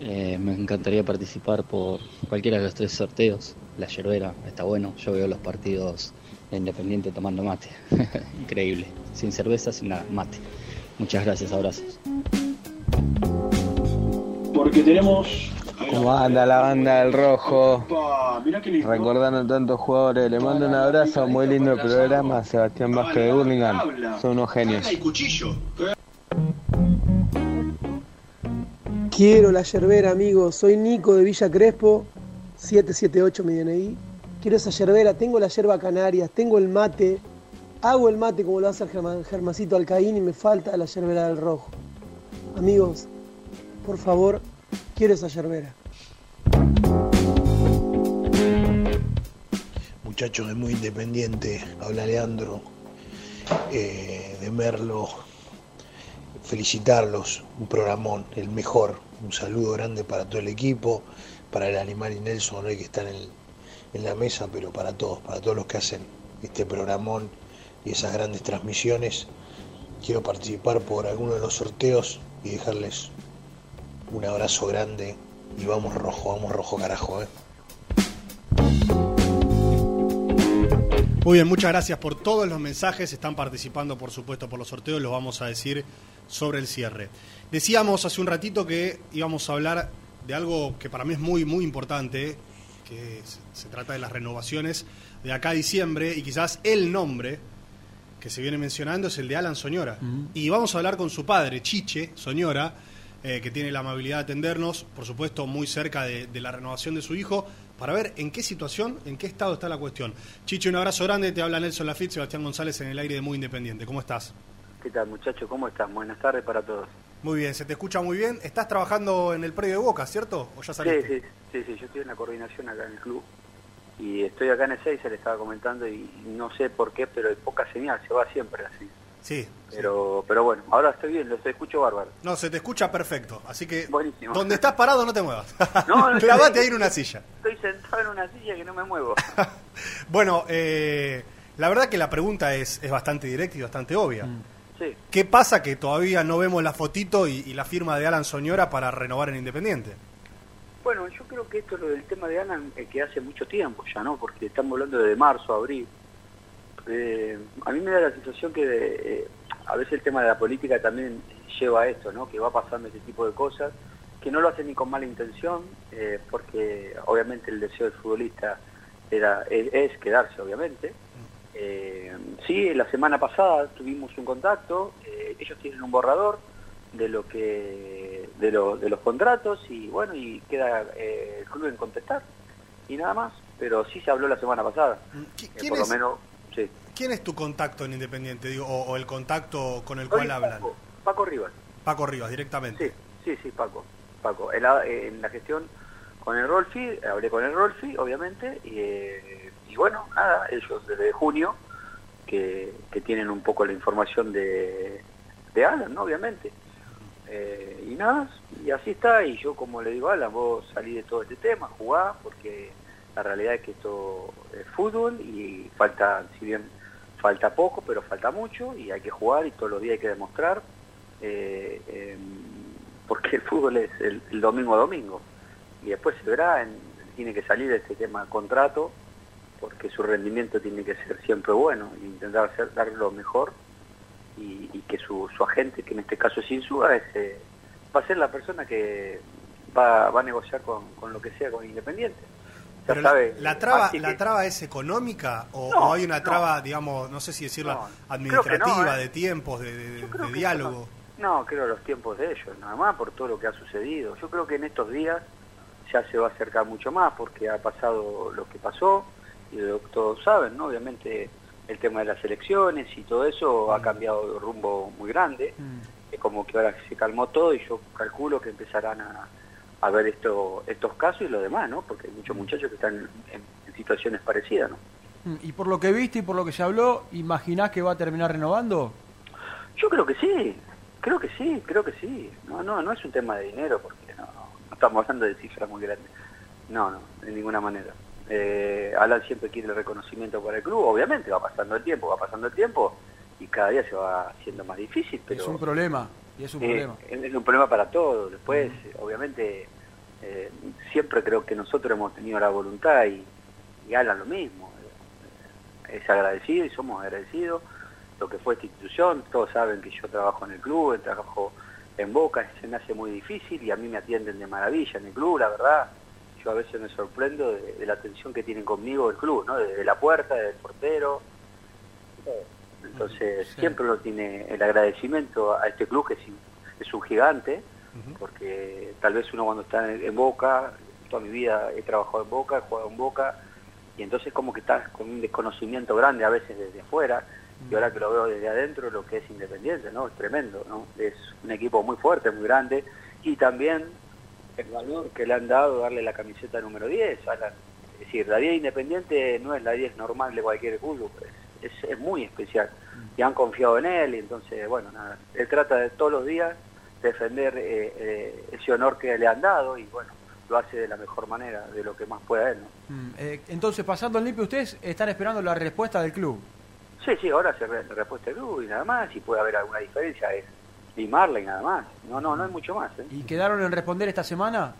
[SPEAKER 25] Eh, me encantaría participar por cualquiera de los tres sorteos. La yerbera está bueno. Yo veo los partidos de Independiente tomando mate. Increíble. Sin cerveza, sin nada. Mate. Muchas gracias. Abrazos.
[SPEAKER 26] Porque tenemos
[SPEAKER 14] ¿Cómo anda la banda del rojo? Recordando tantos jugadores, le mando un abrazo, muy lindo el programa, Sebastián Vázquez de Burlingame. Son unos genios.
[SPEAKER 27] Quiero la yerbera, amigo. Soy Nico de Villa Crespo, 778 mi DNI.
[SPEAKER 28] quiero esa yerbera, tengo la yerba canaria, tengo el mate, hago el mate como lo hace el Germa- Germancito Alcaín y me falta la yerbera del rojo. Amigos, por favor, quiero esa yerbera.
[SPEAKER 29] Muchachos de Muy Independiente, habla Leandro eh, de Merlo. Felicitarlos, un programón, el mejor. Un saludo grande para todo el equipo, para el animal y Nelson, hoy que están en, en la mesa, pero para todos, para todos los que hacen este programón y esas grandes transmisiones. Quiero participar por alguno de los sorteos y dejarles un abrazo grande. Y vamos rojo, vamos rojo carajo, eh.
[SPEAKER 2] Muy bien, muchas gracias por todos los mensajes. Están participando, por supuesto, por los sorteos. Los vamos a decir sobre el cierre. Decíamos hace un ratito que íbamos a hablar de algo que para mí es muy, muy importante, que se, trata de las renovaciones de acá a diciembre y quizás el nombre que se viene mencionando es el de Alan Soñora. Y vamos a hablar con su padre, Chiche Soñora, eh, que tiene la amabilidad de atendernos, por supuesto, muy cerca de, de la renovación de su hijo, para ver en qué situación, en qué estado está la cuestión. Chiche, un abrazo grande, te habla Nelson Lafitte, Sebastián González en el aire de Muy Independiente. ¿Cómo estás?
[SPEAKER 30] ¿Qué tal, muchachos? ¿Cómo están? Buenas tardes para todos.
[SPEAKER 2] Muy bien, se te escucha muy bien. Estás trabajando en el predio de Boca, ¿cierto? ¿O ya
[SPEAKER 30] Sí,
[SPEAKER 2] saliste?
[SPEAKER 30] sí, sí, sí, yo estoy en la coordinación acá en el club. Y estoy acá en el 6, se le estaba comentando, y no sé por qué, pero hay poca señal, se va siempre así.
[SPEAKER 2] Sí.
[SPEAKER 30] Pero, pero bueno, ahora estoy bien, lo estoy escucho bárbaro.
[SPEAKER 2] No, se te escucha perfecto. Así que
[SPEAKER 30] Buenísimo.
[SPEAKER 2] donde estás parado no te muevas.
[SPEAKER 30] No, no,
[SPEAKER 2] Clavate
[SPEAKER 30] estoy-
[SPEAKER 2] ahí en una silla.
[SPEAKER 30] Estoy sentado en una silla que no me muevo.
[SPEAKER 2] Bueno, eh, la verdad que la pregunta es, es bastante directa y bastante obvia.
[SPEAKER 30] Sí.
[SPEAKER 2] ¿Qué pasa que todavía no vemos la fotito y, y la firma de Alan Soñora para renovar en Independiente?
[SPEAKER 30] Bueno, yo creo que esto es lo del tema de Alan eh, que hace mucho tiempo ya, ¿no? Porque estamos hablando de marzo, abril. Eh, a mí me da la sensación que eh, a veces el tema de la política también lleva a esto, ¿no? Que va pasando ese tipo de cosas, que no lo hacen ni con mala intención, eh, porque obviamente el deseo del futbolista era es, es quedarse, obviamente. Eh, sí, la semana pasada tuvimos un contacto, eh, ellos tienen un borrador de lo que de, lo- de los contratos y bueno y queda eh, el club en contestar y nada más pero sí se habló la semana pasada
[SPEAKER 2] quién
[SPEAKER 30] por lo menos sí
[SPEAKER 2] ¿Quién es tu contacto en Independiente? Digo, o, o el contacto con el
[SPEAKER 30] Oye,
[SPEAKER 2] cual hablan.
[SPEAKER 30] Paco, Paco Rivas
[SPEAKER 2] Paco Rivas, directamente.
[SPEAKER 30] sí sí Paco Paco en la, en la gestión con el Rolfi hablé con el Rolfi obviamente y, eh, y bueno nada ellos desde junio que, que tienen un poco la información de, de Alan ¿no? obviamente Eh, y nada, y así está, y yo como le digo a Alan, vos salí de todo este tema, jugá, porque la realidad es que esto es fútbol y falta, si bien falta poco, pero falta mucho y hay que jugar y todos los días hay que demostrar, eh, em, porque el fútbol es el, domingo a domingo. Y después se verá, en- tiene que salir este tema contrato, porque su rendimiento tiene que ser siempre bueno, e intentar hacer, dar lo mejor y, que su, agente, que en este caso es Insúa, es, eh, va a ser la persona que va, va a negociar con, con lo que sea con Independiente.
[SPEAKER 2] Pero la- traba, ¿la traba es económica o,
[SPEAKER 30] No,
[SPEAKER 2] o hay una
[SPEAKER 30] no.
[SPEAKER 2] traba, digamos, no sé si decirla,
[SPEAKER 30] No,
[SPEAKER 2] administrativa,
[SPEAKER 30] no, ¿eh?
[SPEAKER 2] de tiempos, de, diálogo?
[SPEAKER 30] No, creo los tiempos de ellos, nada más por todo lo que ha sucedido. Yo creo que en estos días ya se va a acercar mucho más porque ha pasado lo que pasó y lo que todos saben, ¿no? Obviamente el tema de las elecciones y todo eso ha cambiado de rumbo muy grande. Es como que ahora se calmó todo y yo calculo que empezarán a, a ver esto, estos casos y lo demás, ¿no? Porque hay muchos muchachos que están en, en situaciones parecidas, ¿no?
[SPEAKER 1] Mm, Y por lo que viste y por lo que se habló, ¿imaginás que va a terminar renovando?
[SPEAKER 30] Yo creo que sí, creo que sí, creo que sí. No, no, no es un tema de dinero porque no, no estamos hablando de cifras muy grandes. No, no, de ninguna manera. Eh, Alan siempre quiere el reconocimiento para el club, obviamente va pasando el tiempo, va pasando el tiempo y cada día se va haciendo más difícil, pero
[SPEAKER 1] Es un problema, y es un
[SPEAKER 30] eh,
[SPEAKER 1] problema.
[SPEAKER 30] es un problema para todos. Después, obviamente, eh, siempre creo que nosotros hemos tenido la voluntad y, y Alan lo mismo. Eh, Es agradecido y somos agradecidos. Lo que fue esta institución, todos saben que yo trabajo en el club, trabajo en Boca, se me hace muy difícil y a mí me atienden de maravilla en el club, la verdad. Yo a veces me sorprendo de, de la atención que tienen conmigo el club, ¿no? Desde la puerta, desde el portero. Entonces, siempre uno tiene el agradecimiento a este club que es, es un gigante, porque tal vez uno cuando está en, en Boca, toda mi vida he trabajado en Boca, he jugado en Boca, y entonces como que estás con un desconocimiento grande a veces desde afuera, y ahora que lo veo desde adentro, lo que es Independiente, ¿no? Es tremendo, ¿no? Es un equipo muy fuerte, muy grande, y también el valor que le han dado darle la camiseta número 10. a la- es decir, la 10 Independiente no es la 10 normal de cualquier club, es, es- es muy especial. Y han confiado en él, y entonces, bueno, nada, él trata de todos los días defender eh, eh, ese honor que le han dado, y bueno, lo hace de la mejor manera, de lo que más pueda él, ¿no?
[SPEAKER 1] Mm, eh, entonces, pasando al limpio, ustedes están esperando la respuesta del club.
[SPEAKER 30] Sí, sí, ahora se re- respuesta del club y nada más, si puede haber alguna diferencia es limarla y nada más. No, no, no hay mucho más. ¿eh?
[SPEAKER 1] ¿Y quedaron en responder esta semana?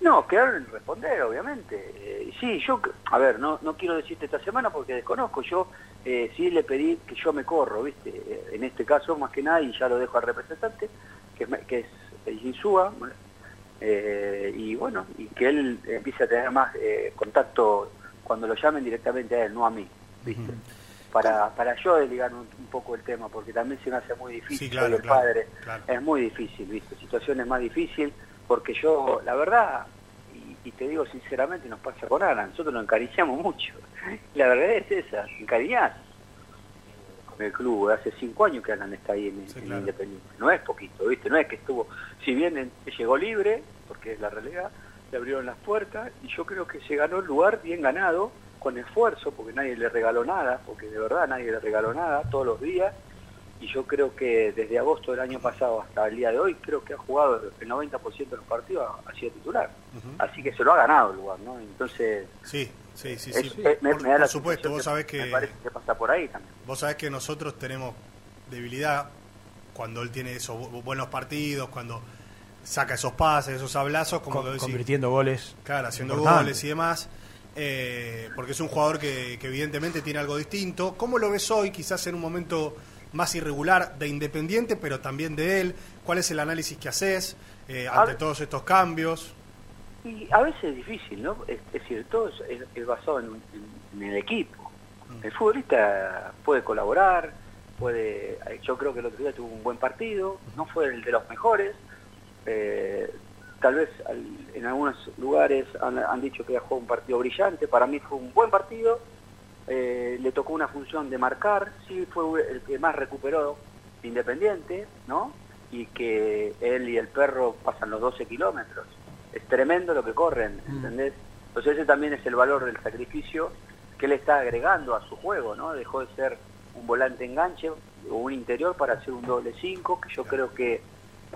[SPEAKER 30] No, quedaron en responder, obviamente. Eh, sí, yo, a ver, no, no quiero decirte esta semana porque desconozco. Yo eh, sí le pedí que yo me corro, ¿viste? Eh, En este caso, más que nada, y ya lo dejo al representante, que que es el Insúa, eh, y bueno, y que él empiece a tener más eh, contacto cuando lo llamen directamente a él, no a mí, ¿viste? Para, para yo desligar un, un poco el tema, porque también se me hace muy difícil,
[SPEAKER 2] Sí, claro,
[SPEAKER 30] soy el
[SPEAKER 2] claro,
[SPEAKER 30] padre,
[SPEAKER 2] claro.
[SPEAKER 30] es muy difícil, ¿viste? Situaciones más difícil, porque yo, la verdad, y, te digo sinceramente, nos pasa con Ana, nosotros nos encariciamos mucho. La verdad es esa, encariñás con el club. Hace cinco años que Alan está ahí en, en Independiente. No es poquito, ¿viste? No es que estuvo, si bien en- llegó libre, porque es la realidad, le abrieron las puertas y yo creo que se ganó el lugar bien ganado, con esfuerzo, porque nadie le regaló nada, porque de verdad nadie le regaló nada todos los días. Y yo creo que desde agosto del año pasado hasta el día de hoy, creo que ha jugado el 90% de los partidos, ha sido titular. Así que se lo ha ganado el lugar, ¿no? Entonces,
[SPEAKER 2] Sí, sí, sí, sí.
[SPEAKER 30] es- me,
[SPEAKER 2] por,
[SPEAKER 30] me da
[SPEAKER 2] por
[SPEAKER 30] la
[SPEAKER 2] supuesto,
[SPEAKER 30] sensación
[SPEAKER 2] vos
[SPEAKER 30] que
[SPEAKER 2] sabés que
[SPEAKER 30] Me parece que pasa por ahí también.
[SPEAKER 2] vos sabés que nosotros tenemos debilidad cuando él tiene esos bu- buenos partidos, cuando saca esos pases, esos hablazos, como
[SPEAKER 1] Con-
[SPEAKER 2] lo decís.
[SPEAKER 1] convirtiendo goles.
[SPEAKER 2] Claro, haciendo
[SPEAKER 1] Importante.
[SPEAKER 2] goles y demás. eh, porque es un jugador que, que evidentemente tiene algo distinto. ¿Cómo lo ves hoy? Quizás en un momento más irregular de Independiente, pero también de él. ¿Cuál es el análisis que haces eh, ante todos estos cambios?
[SPEAKER 30] Y a veces es difícil, ¿no? Es, es decir, todo es, es- es basado en, en- en el equipo. El futbolista puede colaborar, puede. Yo creo que el otro día tuvo un buen partido, no fue el de los mejores. eh, tal vez al- en algunos lugares han, han dicho que jugó un partido brillante. Para mí fue un buen partido. Eh, le tocó una función de marcar, sí fue el que más recuperó Independiente, ¿no? Y que él y el perro pasan los 12 kilómetros. Es tremendo lo que corren, ¿entendés? Entonces ese también es el valor del sacrificio que él está agregando a su juego, ¿no? Dejó de ser un volante enganche o un interior para hacer un doble 5, que yo creo que,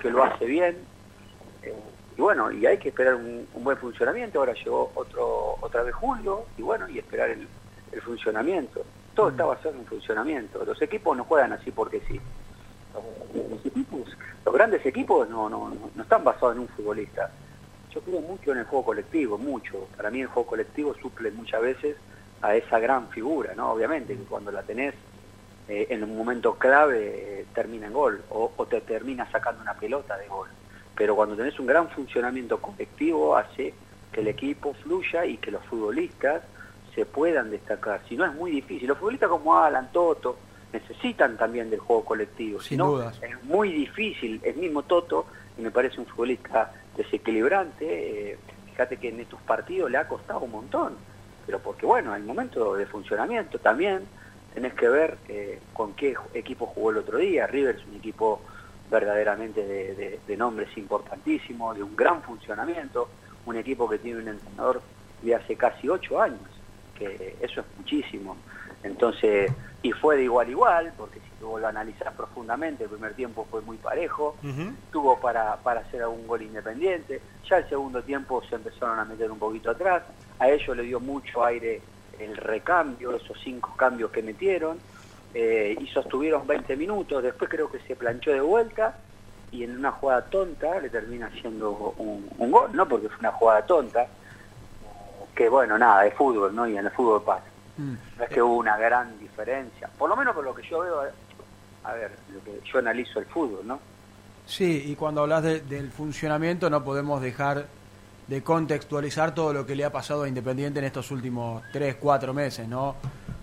[SPEAKER 30] que lo hace bien. Eh, y bueno, y hay que esperar un, un buen funcionamiento. Ahora llegó otro otra vez Julio, y bueno, y esperar el, el funcionamiento. Todo está basado en un funcionamiento. Los equipos no juegan así porque sí. Los, los equipos, los grandes equipos no, no, no, no están basados en un futbolista. Yo creo mucho en el juego colectivo, mucho. Para mí el juego colectivo suple muchas veces a esa gran figura, ¿no? Obviamente que cuando la tenés eh, en un momento clave eh, termina en gol o, o te termina sacando una pelota de gol. Pero cuando tenés un gran funcionamiento colectivo hace que el equipo fluya y que los futbolistas se puedan destacar. Si no es muy difícil. Los futbolistas como Alan, Toto, necesitan también del juego colectivo. Si
[SPEAKER 1] Sin
[SPEAKER 30] no,
[SPEAKER 1] dudas.
[SPEAKER 30] es muy difícil. El mismo Toto, y me parece un futbolista desequilibrante, eh, fíjate que en estos partidos le ha costado un montón. Pero porque, bueno, el momento de funcionamiento también tenés que ver eh, con qué equipo jugó el otro día. River es un equipo verdaderamente de, de- de nombres importantísimos, de un gran funcionamiento, un equipo que tiene un entrenador de hace casi ocho años, que eso es muchísimo. Entonces, y fue de igual a igual, porque si tú lo analizás profundamente, el primer tiempo fue muy parejo, tuvo para, para hacer algún gol independiente, ya el segundo tiempo se empezaron a meter un poquito atrás, a ellos le dio mucho aire el recambio, esos cinco cambios que metieron, eh, y sostuvieron 20 minutos, después creo que se planchó de vuelta y en una jugada tonta le termina haciendo un, un gol, ¿no? Porque fue una jugada tonta, que bueno, nada, es fútbol, ¿no? Y en el fútbol pasa. No es que hubo una gran diferencia, por lo menos por lo que yo veo, a ver, lo que yo analizo el fútbol, ¿no?
[SPEAKER 1] Sí, y cuando hablas de- del funcionamiento no podemos dejar de contextualizar todo lo que le ha pasado a Independiente en estos últimos 3, 4 meses, ¿no?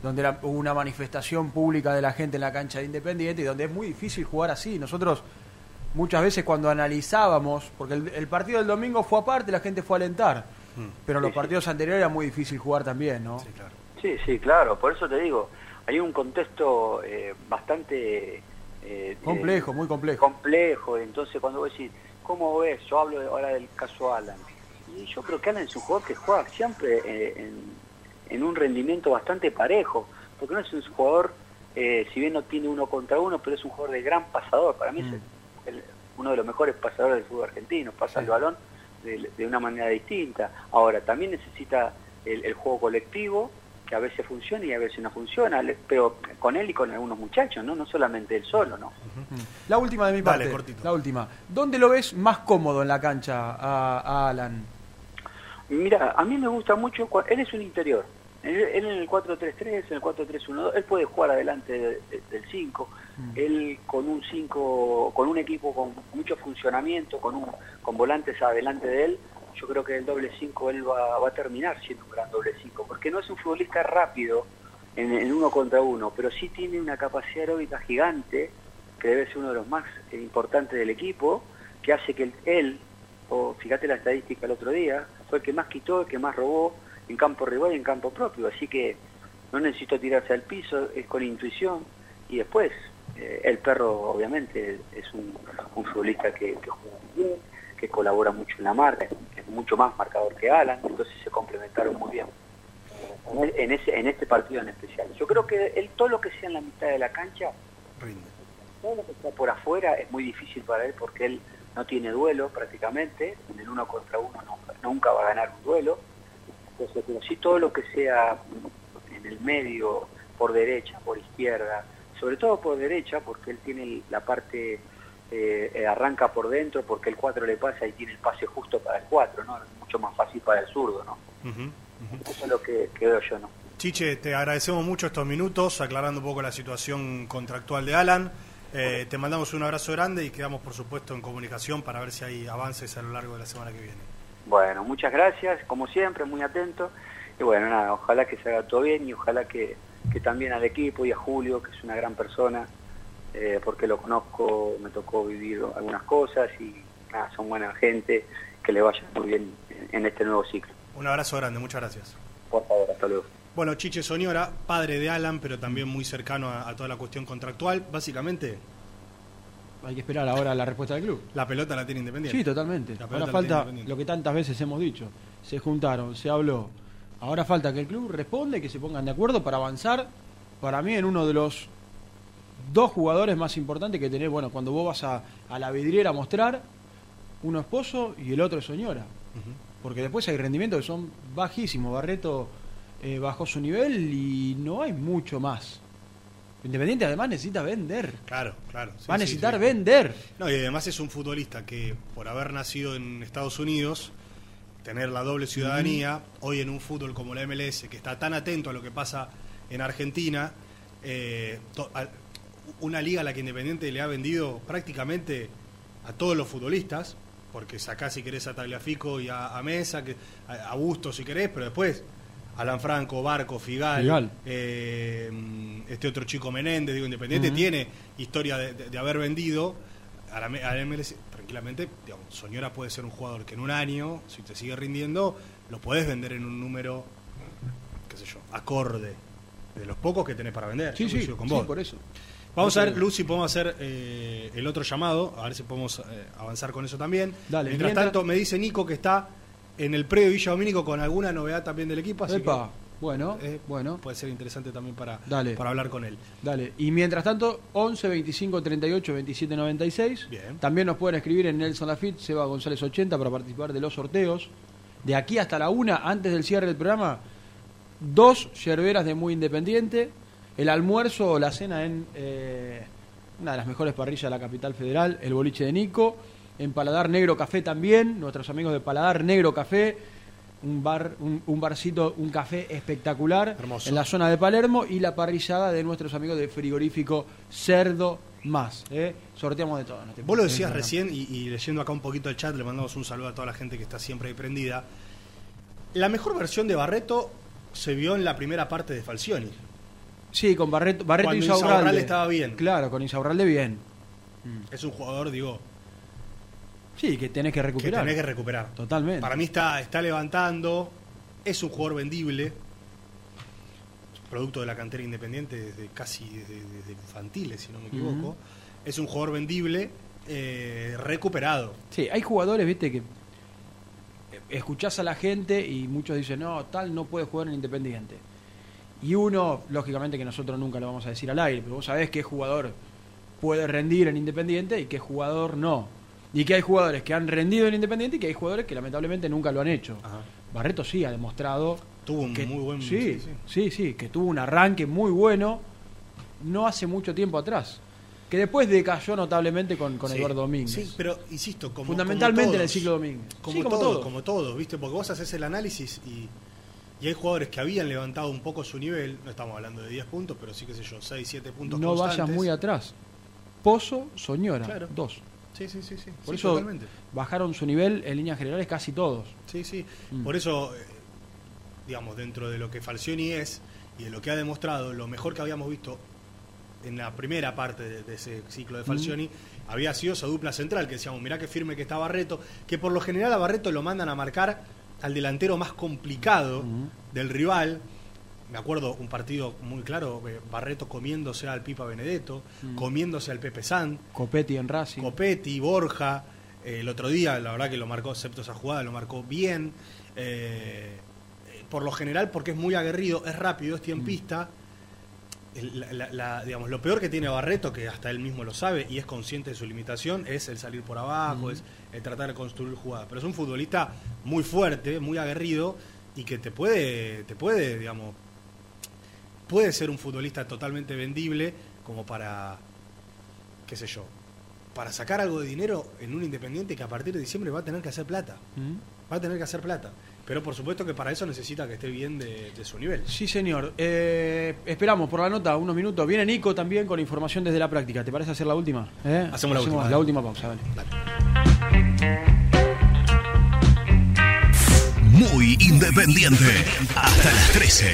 [SPEAKER 1] Donde era- hubo una manifestación pública de la gente en la cancha de Independiente y donde es muy difícil jugar así. Nosotros muchas veces cuando analizábamos, porque el, el partido del domingo fue aparte, la gente fue a alentar, Pero los
[SPEAKER 30] Sí, sí.
[SPEAKER 1] partidos anteriores era muy difícil jugar también, ¿no?
[SPEAKER 2] Sí, claro.
[SPEAKER 30] Sí, sí, claro, por eso te digo, hay un contexto eh, bastante... eh,
[SPEAKER 1] Complejo, muy complejo.
[SPEAKER 30] complejo, entonces cuando vos decís, ¿cómo ves? Yo hablo ahora del caso Alan. Y yo creo que Alan es un jugador que juega siempre eh, en, en un rendimiento bastante parejo, porque no es un jugador, eh, si bien no tiene uno contra uno, pero es un jugador de gran pasador. Para mí es el- uno de los mejores pasadores del fútbol argentino, pasa el balón de, de una manera distinta. Ahora, también necesita el, el juego colectivo, que a veces funciona y a veces no funciona, le- pero con él y con algunos muchachos, ¿no? No solamente él solo, ¿no?
[SPEAKER 1] La última de mi
[SPEAKER 30] Dale,
[SPEAKER 1] parte.
[SPEAKER 30] cortito.
[SPEAKER 1] La última. ¿Dónde lo ves más cómodo en la cancha a, a Alan?
[SPEAKER 30] Mira, a mí me gusta mucho, cua- él es un interior. Él, en el 4-3-3, en el 4-3-1-2, él puede jugar adelante de- de- del 5. Él con un 5, con un equipo con mucho funcionamiento, con un con volantes adelante de él, yo creo que el doble 5 él va, va a terminar siendo un gran doble 5, porque no es un futbolista rápido en, en uno contra uno, pero sí tiene una capacidad aeróbica gigante, que debe ser uno de los más importantes del equipo, que hace que él, o fíjate la estadística el otro día, fue el que más quitó, el que más robó en campo rival y en campo propio, así que no necesito tirarse al piso, es con intuición, y después eh, el perro obviamente es un, un futbolista que, que juega muy bien, que colabora mucho en la marca, es mucho más marcador que Alan, entonces se complementaron muy bien. En, en ese, en este partido en especial. Yo creo que él, todo lo que sea en la mitad de la cancha, todo lo que está por afuera es muy difícil para él porque él no tiene duelo prácticamente, en el uno contra uno no- nunca va a ganar un duelo, entonces, pero sí todo lo que sea en el medio, por derecha, por izquierda, sobre todo por derecha porque él tiene la parte, eh, eh, arranca por dentro porque el 4 le pasa y tiene el pase justo para el 4, ¿no? Es mucho más fácil para el zurdo, ¿no? Eso es lo que, que veo yo, ¿no?
[SPEAKER 2] Chiche, te agradecemos mucho estos minutos, aclarando un poco la situación contractual de Alan. Eh, te mandamos un abrazo grande y quedamos, por supuesto, en comunicación para ver si hay avances a lo largo de la semana que viene.
[SPEAKER 30] Bueno, muchas gracias, como siempre, muy atento. Y bueno, nada, ojalá que se haga todo bien y ojalá que, que también al equipo y a Julio, que es una gran persona, eh, porque lo conozco, me tocó vivir algunas cosas y nada, son buena gente, que le vaya muy bien en, este nuevo ciclo.
[SPEAKER 2] Un abrazo grande, muchas gracias.
[SPEAKER 30] Por favor, hasta luego.
[SPEAKER 2] Bueno, Chiche Soñora, padre de Alan, pero también muy cercano a, a toda la cuestión contractual. Básicamente,
[SPEAKER 1] Hay que esperar ahora la respuesta del club.
[SPEAKER 2] la pelota la tiene independiente.
[SPEAKER 1] Sí, totalmente. Ahora falta lo que tantas veces hemos dicho. Se juntaron, se habló. Ahora falta que el club responda y que se pongan de acuerdo para avanzar. Para mí, en uno de los dos jugadores más importantes que tenés, bueno, cuando vos vas a, a la vidriera a mostrar, uno es Pozo y el otro es Soñora. Porque después hay rendimientos que son bajísimos. Barreto eh, bajó su nivel y no hay mucho más. Independiente además necesita vender.
[SPEAKER 2] Claro, claro. sí,
[SPEAKER 1] Va a necesitar
[SPEAKER 2] sí.
[SPEAKER 1] vender.
[SPEAKER 2] No, y además es un futbolista que, por haber nacido en Estados Unidos, tener la doble ciudadanía, hoy en un fútbol como la MLS, que está tan atento a lo que pasa en Argentina, eh, a- una liga a la que Independiente le ha vendido prácticamente a todos los futbolistas, porque sacás si querés a Tagliafico y a, a Mesa, que, a, a Busto si querés, pero después Alan Franco, Barco, Figal,
[SPEAKER 1] Figal.
[SPEAKER 2] eh, este otro chico Menéndez, digo, Independiente tiene historia de, de- de haber vendido a la, a la MLS, tranquilamente, digamos, Soñora puede ser un jugador que en un año, si te sigue rindiendo, lo puedes vender en un número, qué sé yo, acorde, de los pocos que tenés para vender.
[SPEAKER 1] Sí, sí,
[SPEAKER 2] con
[SPEAKER 1] sí,
[SPEAKER 2] vos.
[SPEAKER 1] por eso.
[SPEAKER 2] Vamos a ver. Luz, si podemos hacer eh, el otro llamado, a ver si podemos eh, avanzar con eso también.
[SPEAKER 1] Dale,
[SPEAKER 2] mientras,
[SPEAKER 1] mientras-
[SPEAKER 2] tanto, me dice Nico que está en el predio Villa Domínico con alguna novedad también del equipo, así
[SPEAKER 1] Epa,
[SPEAKER 2] que
[SPEAKER 1] bueno,
[SPEAKER 2] eh,
[SPEAKER 1] bueno.
[SPEAKER 2] puede ser interesante también para,
[SPEAKER 1] Dale.
[SPEAKER 2] para hablar con él.
[SPEAKER 1] Dale. Y mientras tanto, 11 25 38 27 96.
[SPEAKER 2] Bien.
[SPEAKER 1] También nos pueden escribir en Nelson Lafitte, Seba González 80 para participar de los sorteos. De aquí hasta la una, antes del cierre del programa, dos yerberas de Muy Independiente, el almuerzo o la cena en eh, una de las mejores parrillas de la capital federal, el boliche de Nico, en Paladar Negro Café también, nuestros amigos de Paladar Negro Café, un bar, un, un barcito, un café espectacular
[SPEAKER 2] Hermoso.
[SPEAKER 1] en la zona de Palermo y la parrillada de nuestros amigos de frigorífico Cerdo Más. ¿eh? Sorteamos de todo.
[SPEAKER 2] Vos lo decías recién y, y leyendo acá un poquito el chat, le mandamos un saludo a toda la gente que está siempre ahí prendida. La mejor versión de Barreto se vio en la primera parte de Falcioni.
[SPEAKER 1] Sí, con Barreto, Barreto
[SPEAKER 2] Cuando.
[SPEAKER 1] Insaurralde
[SPEAKER 2] estaba bien.
[SPEAKER 1] Claro, con Insaurralde bien.
[SPEAKER 2] Es un jugador, digo,
[SPEAKER 1] Sí, que tenés que
[SPEAKER 2] que
[SPEAKER 1] recuperar.
[SPEAKER 2] tenés que recuperar.
[SPEAKER 1] Totalmente.
[SPEAKER 2] Para mí está, está levantando, es un jugador vendible, producto de la cantera independiente desde casi desde, desde infantiles, si no me equivoco. Es un jugador vendible, eh, recuperado.
[SPEAKER 1] Sí, hay jugadores, viste, que escuchás a la gente y muchos dicen, no, tal no puede jugar en Independiente. Y uno, lógicamente que nosotros nunca lo vamos a decir al aire, pero vos sabés qué jugador puede rendir en Independiente y qué jugador no. Y que hay jugadores que han rendido en Independiente y que hay jugadores que lamentablemente nunca lo han hecho. Barreto sí ha demostrado.
[SPEAKER 2] Tuvo un
[SPEAKER 1] que-
[SPEAKER 2] muy buen-
[SPEAKER 1] Sí,
[SPEAKER 2] sí, sí.
[SPEAKER 1] que tuvo un arranque muy bueno no hace mucho tiempo atrás. Que después decayó notablemente con, con
[SPEAKER 2] Sí,
[SPEAKER 1] Eduardo Domínguez.
[SPEAKER 2] Sí, pero insisto, como
[SPEAKER 1] Fundamentalmente
[SPEAKER 2] como
[SPEAKER 1] en el
[SPEAKER 2] todos,
[SPEAKER 1] ciclo Domínguez.
[SPEAKER 2] Como,
[SPEAKER 1] Sí, como
[SPEAKER 2] todo,
[SPEAKER 1] todo.
[SPEAKER 2] como todo, ¿viste? Porque vos haces el análisis y, y hay jugadores que habían levantado un poco su nivel, no estamos hablando de 10 puntos, pero sí que sé yo, 6, 7 puntos
[SPEAKER 1] no vayas
[SPEAKER 2] constantes.
[SPEAKER 1] muy atrás. Pozo, Soñora,
[SPEAKER 2] Claro.
[SPEAKER 1] dos.
[SPEAKER 2] Sí, sí, sí, sí.
[SPEAKER 1] Por
[SPEAKER 2] Sí,
[SPEAKER 1] eso
[SPEAKER 2] totalmente.
[SPEAKER 1] bajaron su nivel en líneas generales casi todos.
[SPEAKER 2] Sí, sí.
[SPEAKER 1] Mm.
[SPEAKER 2] Por eso, eh, digamos, dentro de lo que Falcioni es y de lo que ha demostrado, lo mejor que habíamos visto en la primera parte de, de ese ciclo de Falcioni había sido esa dupla central, que decíamos, mirá qué firme que está Barreto, que por lo general a Barreto lo mandan a marcar al delantero más complicado del rival. Me acuerdo un partido muy claro, eh, Barreto comiéndose al Pipa Benedetto,
[SPEAKER 1] Mm.
[SPEAKER 2] comiéndose al Pepe San,
[SPEAKER 1] Copetti en Racing.
[SPEAKER 2] Copetti, Borja. eh, el otro día, la verdad que lo marcó, excepto esa jugada, lo marcó bien. eh, por lo general, porque es muy aguerrido, es rápido, es tiempista. El- la- la- la- digamos, lo peor que tiene Barreto, que hasta él mismo lo sabe y es consciente de su limitación, es el salir por abajo, es el tratar de construir jugadas. Pero es un futbolista muy fuerte, muy aguerrido y que te puede, te puede, digamos, puede ser un futbolista totalmente vendible como para, qué sé yo, para sacar algo de dinero en un independiente que a partir de diciembre va a tener que hacer plata.
[SPEAKER 1] ¿Mm?
[SPEAKER 2] Va a tener que hacer plata. Pero por supuesto que para eso necesita que esté bien de, de su nivel.
[SPEAKER 1] Sí, señor. Eh, esperamos por la nota, unos minutos. Viene Nico también con información desde la práctica. ¿Te parece hacer la última? ¿Eh?
[SPEAKER 2] Hacemos la última,
[SPEAKER 1] La
[SPEAKER 2] dale.
[SPEAKER 1] última pausa, dale.
[SPEAKER 5] Muy independiente. Hasta las 13.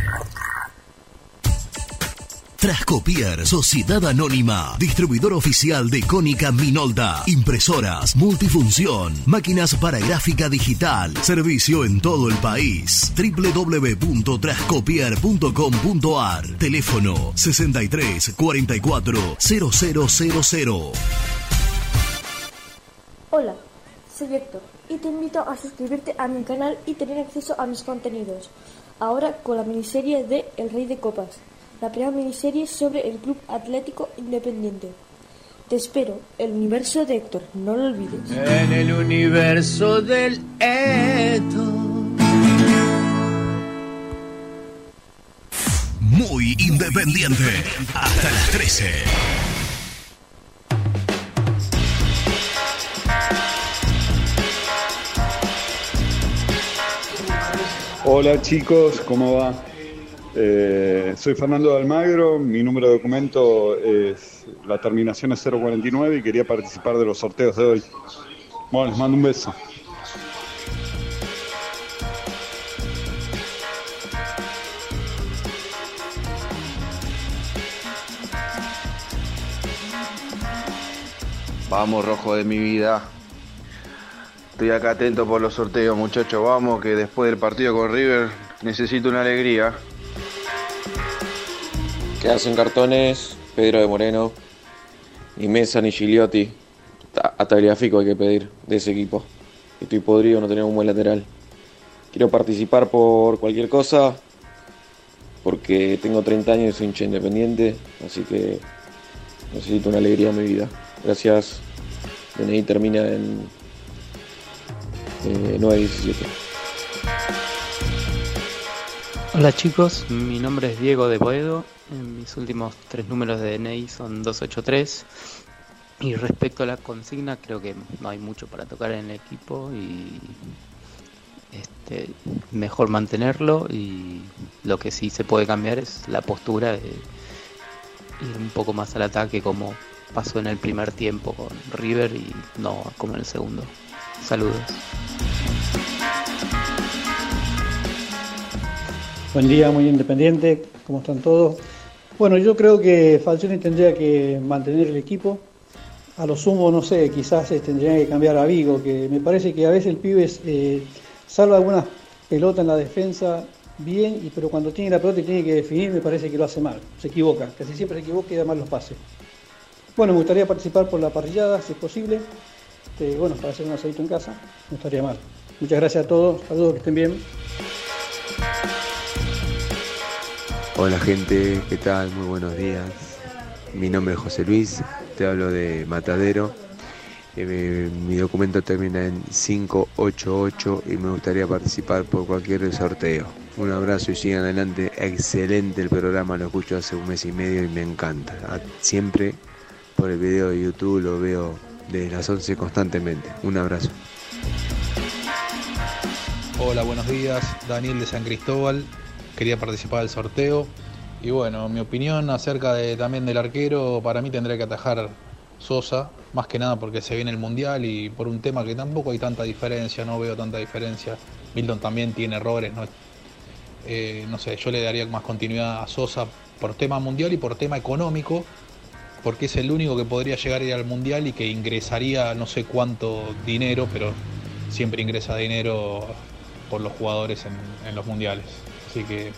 [SPEAKER 5] Trascopier, Sociedad Anónima, distribuidor oficial de Cónica Minolta, impresoras, multifunción, máquinas para gráfica digital, servicio en todo el país. www.trascopier.com.ar, teléfono 63 44 0000.
[SPEAKER 8] Hola, soy Héctor y te invito a suscribirte a mi canal y tener acceso a mis contenidos. Ahora con la miniserie de El Rey de Copas, la primera miniserie sobre el Club Atlético Independiente. Te espero, el universo de Héctor, no lo olvides.
[SPEAKER 31] En el universo del Eto.
[SPEAKER 5] Muy independiente. Hasta las 13.
[SPEAKER 32] Hola chicos, ¿cómo va? Eh, soy Fernando de Almagro, mi número de documento es la terminación es 049 y quería participar de los sorteos de hoy. Bueno, les mando un beso.
[SPEAKER 33] Vamos, rojo de mi vida. Estoy acá atento por los sorteos, muchachos. Vamos, que después del partido con River necesito una alegría.
[SPEAKER 34] Que hacen cartones? Pedro de Moreno, ni Mesa ni Gigliotti. Ta- A Tagliafico hay que pedir de ese equipo. Estoy podrido, no tenemos un buen lateral. Quiero participar por cualquier cosa, porque tengo 30 años y soy hincha independiente, así que necesito una alegría en mi vida. Gracias. DNI termina en eh, 917.
[SPEAKER 35] Hola chicos, mi nombre es Diego de Boedo, mis últimos tres números de DNI son 283 y respecto a la consigna creo que no hay mucho para tocar en el equipo y este, mejor mantenerlo y lo que sí se puede cambiar es la postura de ir un poco más al ataque como pasó en el primer tiempo con River y no como en el segundo. Saludos.
[SPEAKER 36] Buen día, muy independiente, ¿cómo están todos? Bueno, yo creo que Falcioni tendría que mantener el equipo. A lo sumo, no sé, quizás eh, tendría que cambiar a Vigo, que me parece que a veces el pibe eh, salva algunas pelotas en la defensa bien, pero cuando tiene la pelota y tiene que definir, me parece que lo hace mal. Se equivoca, casi siempre se equivoca y da mal los pases. Bueno, me gustaría participar por la parrillada, si es posible. Este, bueno, para hacer un asadito en casa, no estaría mal. Muchas gracias a todos, saludos, que estén bien.
[SPEAKER 37] Hola gente, ¿qué tal? Muy buenos días. Mi nombre es José Luis, te hablo de Matadero. Eh, mi documento termina en 588 y me gustaría participar por cualquier sorteo. Un abrazo y sigan adelante. Excelente el programa, lo escucho hace un mes y medio y me encanta. Siempre por el video de YouTube lo veo desde las 11 constantemente. Un abrazo.
[SPEAKER 38] Hola, buenos días. Daniel de San Cristóbal. Quería participar del sorteo. Y bueno, mi opinión acerca de, también del arquero, para mí tendría que atajar Sosa, más que nada porque se viene el Mundial y por un tema que tampoco hay tanta diferencia, no veo tanta diferencia. Milton también tiene errores, no, Eh, no sé, yo le daría más continuidad a Sosa por tema mundial y por tema económico, porque es el único que podría llegar a ir al Mundial y que ingresaría no sé cuánto dinero, pero siempre ingresa dinero por los jugadores en, en los mundiales. Así que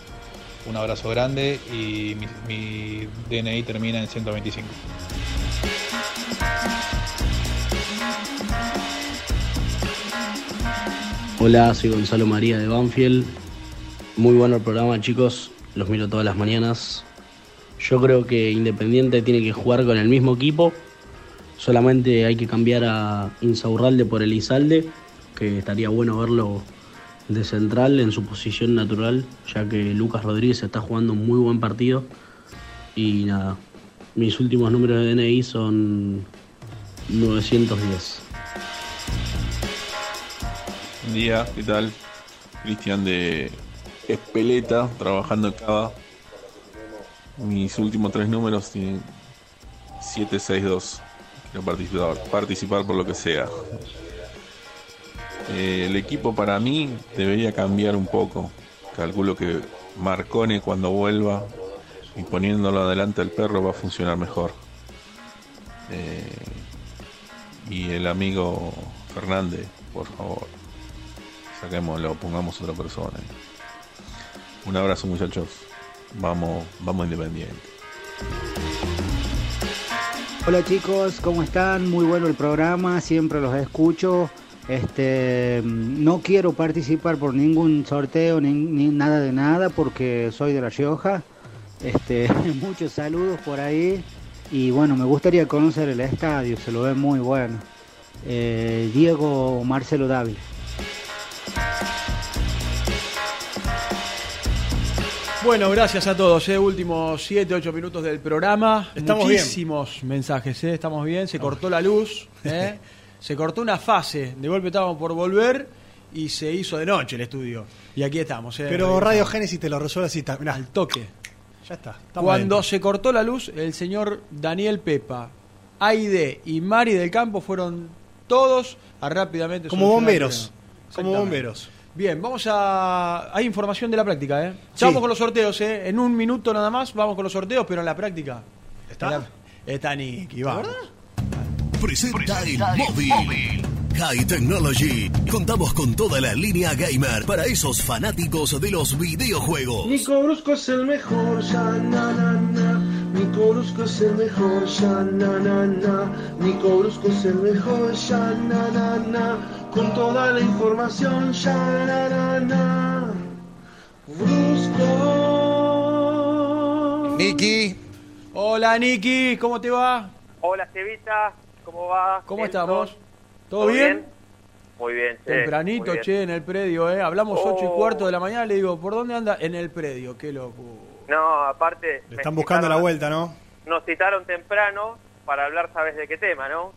[SPEAKER 38] un abrazo grande y mi, mi DNI termina en 125.
[SPEAKER 39] Hola, soy Gonzalo María de Banfield. Muy bueno el programa, chicos. Los miro todas las mañanas. Yo creo que Independiente tiene que jugar con el mismo equipo. Solamente hay que cambiar a Insaurralde por Elizalde, que estaría bueno verlo de central en su posición natural, ya que Lucas Rodríguez está jugando un muy buen partido. Y nada, mis últimos números de DNI son 910.
[SPEAKER 34] Buen día, ¿qué tal? Cristian de Espeleta, trabajando en Cava. Mis últimos tres números tienen 762. Quiero participar, participar por lo que sea. Eh, el equipo para mí debería cambiar un poco. Calculo que Marcone cuando vuelva y poniéndolo adelante al perro va a funcionar mejor. Eh, y el amigo Fernández, por favor, saquémoslo, pongamos otra persona. Un abrazo muchachos. Vamos, vamos independiente.
[SPEAKER 40] Hola chicos, ¿cómo están? Muy bueno el programa, siempre los escucho. Este, no quiero participar por ningún sorteo ni, ni nada de nada porque soy de La Rioja. Este, muchos saludos por ahí y bueno, me gustaría conocer el estadio, se lo ve muy bueno. Eh, Diego Marcelo Dávila.
[SPEAKER 1] Bueno, gracias a todos. Eh. Últimos 7, 8 minutos del programa.
[SPEAKER 2] Estamos bien.
[SPEAKER 1] Muchísimos mensajes, eh. estamos bien. Se cortó la luz, eh. se cortó una fase. De golpe estábamos por volver y se hizo de noche el estudio. Y aquí estamos. eh.
[SPEAKER 2] Pero Radio Génesis te lo resuelve así, mirá,
[SPEAKER 1] al toque.
[SPEAKER 2] ya está.
[SPEAKER 1] Cuando
[SPEAKER 2] adentro.
[SPEAKER 1] se cortó la luz, el señor Daniel Pepa, Aide y Mari del Campo fueron todos a rápidamente
[SPEAKER 2] Como bomberos, como bomberos.
[SPEAKER 1] Bien, vamos a. Hay información de la práctica, ¿eh?
[SPEAKER 2] Sí.
[SPEAKER 1] Ya vamos con los sorteos, ¿eh? En un minuto nada más vamos con los sorteos, pero en la práctica.
[SPEAKER 2] ¿Está?
[SPEAKER 1] Está Nicky, vamos.
[SPEAKER 5] Presenta el móvil. High Technology. Contamos con toda la línea gamer para esos fanáticos de los videojuegos.
[SPEAKER 41] Nico Brusco es el mejor, ya na na na. Nico Brusco es el mejor, ya na na na. Nico Brusco es el mejor, ya na na na. Con toda la información, ya na na na. Brusco.
[SPEAKER 1] Nicky. Hola, Nicky, ¿cómo te va?
[SPEAKER 22] Hola, Cevita, ¿cómo va?
[SPEAKER 1] ¿Cómo
[SPEAKER 22] Nelson?
[SPEAKER 1] estamos? ¿Todo bien?
[SPEAKER 22] Muy bien, che,
[SPEAKER 1] Tempranito,
[SPEAKER 22] muy bien.
[SPEAKER 1] che, en el predio, ¿eh? Hablamos
[SPEAKER 22] Oh.
[SPEAKER 1] ocho y cuarto de la mañana, le digo, ¿por dónde anda? En el predio, qué loco.
[SPEAKER 22] No, aparte...
[SPEAKER 2] Le están buscando la vuelta, ¿no?
[SPEAKER 22] Nos citaron temprano para hablar, ¿sabes de qué tema, no?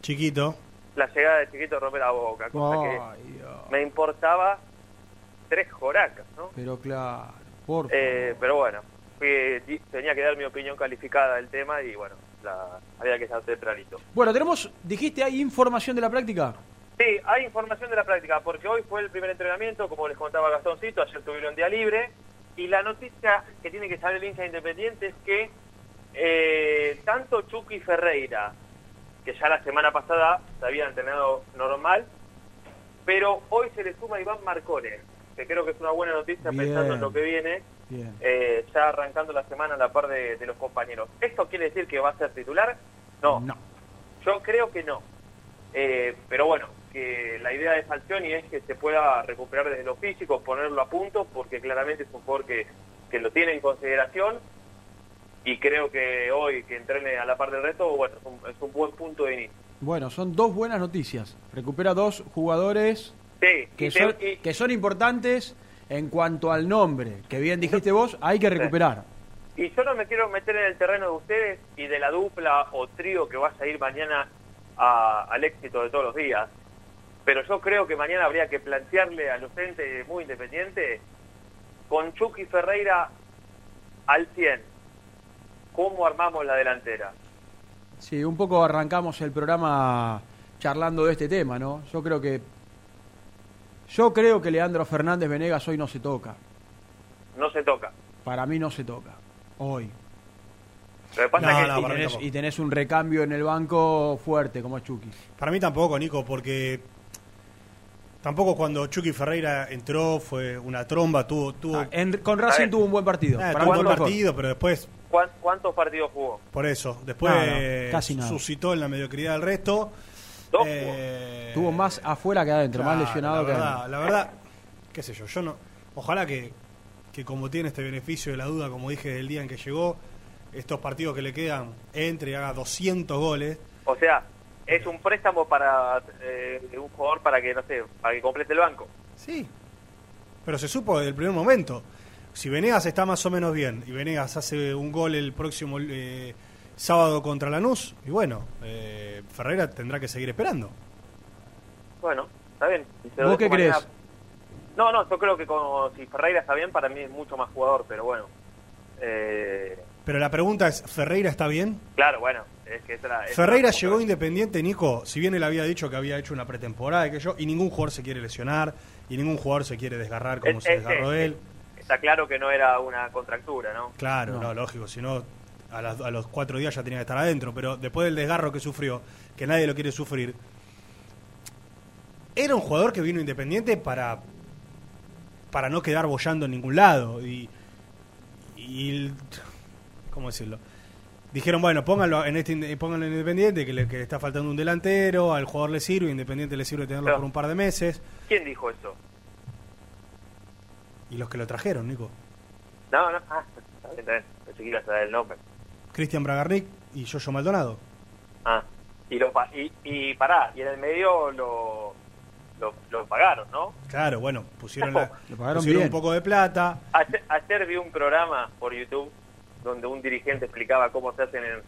[SPEAKER 2] Chiquito.
[SPEAKER 42] la llegada de Chiquito Romero a Boca, cosa que me importaba tres joracas, ¿no?
[SPEAKER 1] Pero claro, por
[SPEAKER 42] Eh, pero bueno, fui- tenía que dar mi opinión calificada del tema y bueno, la, había que estar tempranito.
[SPEAKER 1] Bueno, tenemos, dijiste, ¿hay información de la práctica?
[SPEAKER 42] Sí, hay información de la práctica, porque hoy fue el primer entrenamiento, como les contaba Gastoncito, ayer tuvieron día libre, y la noticia que tiene que saber el hincha independiente es que eh, tanto Chucky Ferreira, que ya la semana pasada se había entrenado normal, pero hoy se le suma Iván Marcone, que creo que es una buena noticia
[SPEAKER 1] Bien.
[SPEAKER 42] pensando en lo que viene. Eh, ya arrancando la semana a la par de, de los compañeros. ¿Esto quiere decir que va a ser titular? No. Yo creo que no. Eh, pero bueno, que la idea de Falcioni es que se pueda recuperar desde lo físico, ponerlo a punto, porque claramente es un jugador que, que lo tiene en consideración y creo que hoy que entrene a la par del resto, bueno, es un, es un buen punto de inicio.
[SPEAKER 1] Bueno, son dos buenas noticias. Recupera dos jugadores
[SPEAKER 42] Sí,
[SPEAKER 1] que son, que son importantes en cuanto al nombre, que bien dijiste vos, hay que recuperar.
[SPEAKER 42] Y yo no me quiero meter en el terreno de ustedes y de la dupla o trío que vaya a ir mañana a- al éxito de todos los días. Pero yo creo que mañana habría que plantearle al docente muy independiente con Chucky Ferreira al 100. ¿Cómo armamos la delantera?
[SPEAKER 1] Sí, un poco arrancamos el programa charlando de este tema, ¿no? Yo creo que yo creo que Leandro Fernández Venegas hoy no se toca.
[SPEAKER 42] No se toca.
[SPEAKER 1] Para mí no se toca. Hoy.
[SPEAKER 42] Lo que pasa
[SPEAKER 2] No,
[SPEAKER 42] es que
[SPEAKER 2] no,
[SPEAKER 1] y, tenés,
[SPEAKER 2] tampoco.
[SPEAKER 1] y tenés un recambio en el banco fuerte como es Chucky.
[SPEAKER 2] Para mí tampoco, Nico, porque tampoco cuando Chucky Ferreira entró fue una tromba, tuvo... tuvo
[SPEAKER 1] Ah, en- con Racing tuvo un buen partido.
[SPEAKER 2] Eh,
[SPEAKER 1] Para
[SPEAKER 2] tuvo un buen
[SPEAKER 1] mejor.
[SPEAKER 2] partido, pero después,
[SPEAKER 42] ¿cuán- ¿Cuántos partidos jugó?
[SPEAKER 2] por eso, después
[SPEAKER 1] Nada, casi nada.
[SPEAKER 2] suscitó en la mediocridad del resto. Eh,
[SPEAKER 1] Tuvo más afuera que adentro, más lesionado
[SPEAKER 2] la
[SPEAKER 1] que
[SPEAKER 2] verdad,
[SPEAKER 1] adentro.
[SPEAKER 2] La verdad, qué sé yo, yo no. Ojalá que, que como tiene este beneficio de la duda, como dije del día en que llegó, estos partidos que le quedan, entre y haga 200 goles.
[SPEAKER 42] O sea, es un préstamo para eh, un jugador para que, no sé, para que complete el banco.
[SPEAKER 2] Sí. Pero se supo desde el primer momento. Si Venegas está más o menos bien y Venegas hace un gol el próximo eh, sábado contra Lanús, y bueno, eh, Ferreira tendrá que seguir esperando.
[SPEAKER 42] Bueno, está bien. Y se lo
[SPEAKER 1] ¿Vos qué crees?
[SPEAKER 42] No, no, yo creo que como, si Ferreira está bien, para mí es mucho más jugador, pero bueno. Eh,
[SPEAKER 2] Pero la pregunta es, ¿Ferreira está bien?
[SPEAKER 42] claro, bueno, es que esa
[SPEAKER 2] Ferreira
[SPEAKER 42] era-
[SPEAKER 2] llegó independiente, Nico, si bien él había dicho que había hecho una pretemporada y que yo, y ningún jugador se quiere lesionar, y ningún jugador se quiere desgarrar como
[SPEAKER 42] Es-
[SPEAKER 2] se
[SPEAKER 42] es-
[SPEAKER 2] desgarró
[SPEAKER 42] es-
[SPEAKER 2] él.
[SPEAKER 42] Está claro que no era una contractura, ¿no?
[SPEAKER 2] Claro, no,
[SPEAKER 42] No.
[SPEAKER 2] lógico, si no, a, las- a los cuatro días ya tenía que estar adentro, pero después del desgarro que sufrió, que nadie lo quiere sufrir, era un jugador que vino independiente para, para no quedar bollando en ningún lado. Y, y ¿cómo decirlo? Dijeron, bueno, pónganlo en este pónganlo en Independiente, que le, que está faltando un delantero, al jugador le sirve, Independiente le sirve tenerlo
[SPEAKER 42] Claro.
[SPEAKER 2] por un par de meses.
[SPEAKER 42] ¿Quién dijo eso?
[SPEAKER 2] Y los que lo trajeron, Nico.
[SPEAKER 42] No, no, ah, está bien, está bien. Pensé que ibas a dar el nombre.
[SPEAKER 2] Cristian Bragarnik y Yoyo Maldonado.
[SPEAKER 42] Ah, y, lo, pa- y, y pará, y en el medio lo, lo, lo pagaron, ¿no?
[SPEAKER 2] Claro, bueno, pusieron, la-
[SPEAKER 1] Lo pagaron
[SPEAKER 2] pusieron
[SPEAKER 1] bien.
[SPEAKER 2] un poco de plata.
[SPEAKER 42] Ayer, ayer vi un programa por YouTube donde un dirigente explicaba cómo se hacen en,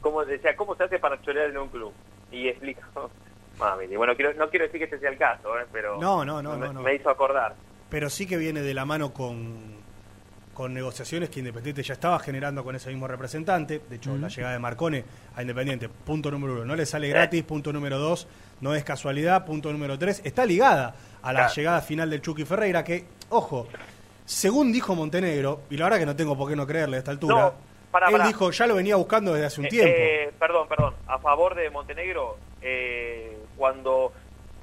[SPEAKER 42] cómo decía cómo se hace para chorear en un club y explicó mami y bueno quiero, no quiero decir que este sea el caso ¿eh? pero
[SPEAKER 2] No, no, no,
[SPEAKER 42] me,
[SPEAKER 2] no, no.
[SPEAKER 42] me hizo acordar
[SPEAKER 2] Pero sí que viene de la mano con, con negociaciones que Independiente ya estaba generando con ese mismo representante. De hecho, la llegada de Marcone a Independiente, punto número uno, no le sale gratis. Punto número dos, no es casualidad. Punto número tres, está ligada a la llegada final del Chucky Ferreira, que, ojo, según dijo Montenegro, y la verdad que no tengo por qué no creerle a esta altura,
[SPEAKER 42] No,
[SPEAKER 2] él dijo, ya lo venía buscando desde hace un
[SPEAKER 42] Eh,
[SPEAKER 2] tiempo.
[SPEAKER 42] eh, perdón perdón a favor de Montenegro eh, cuando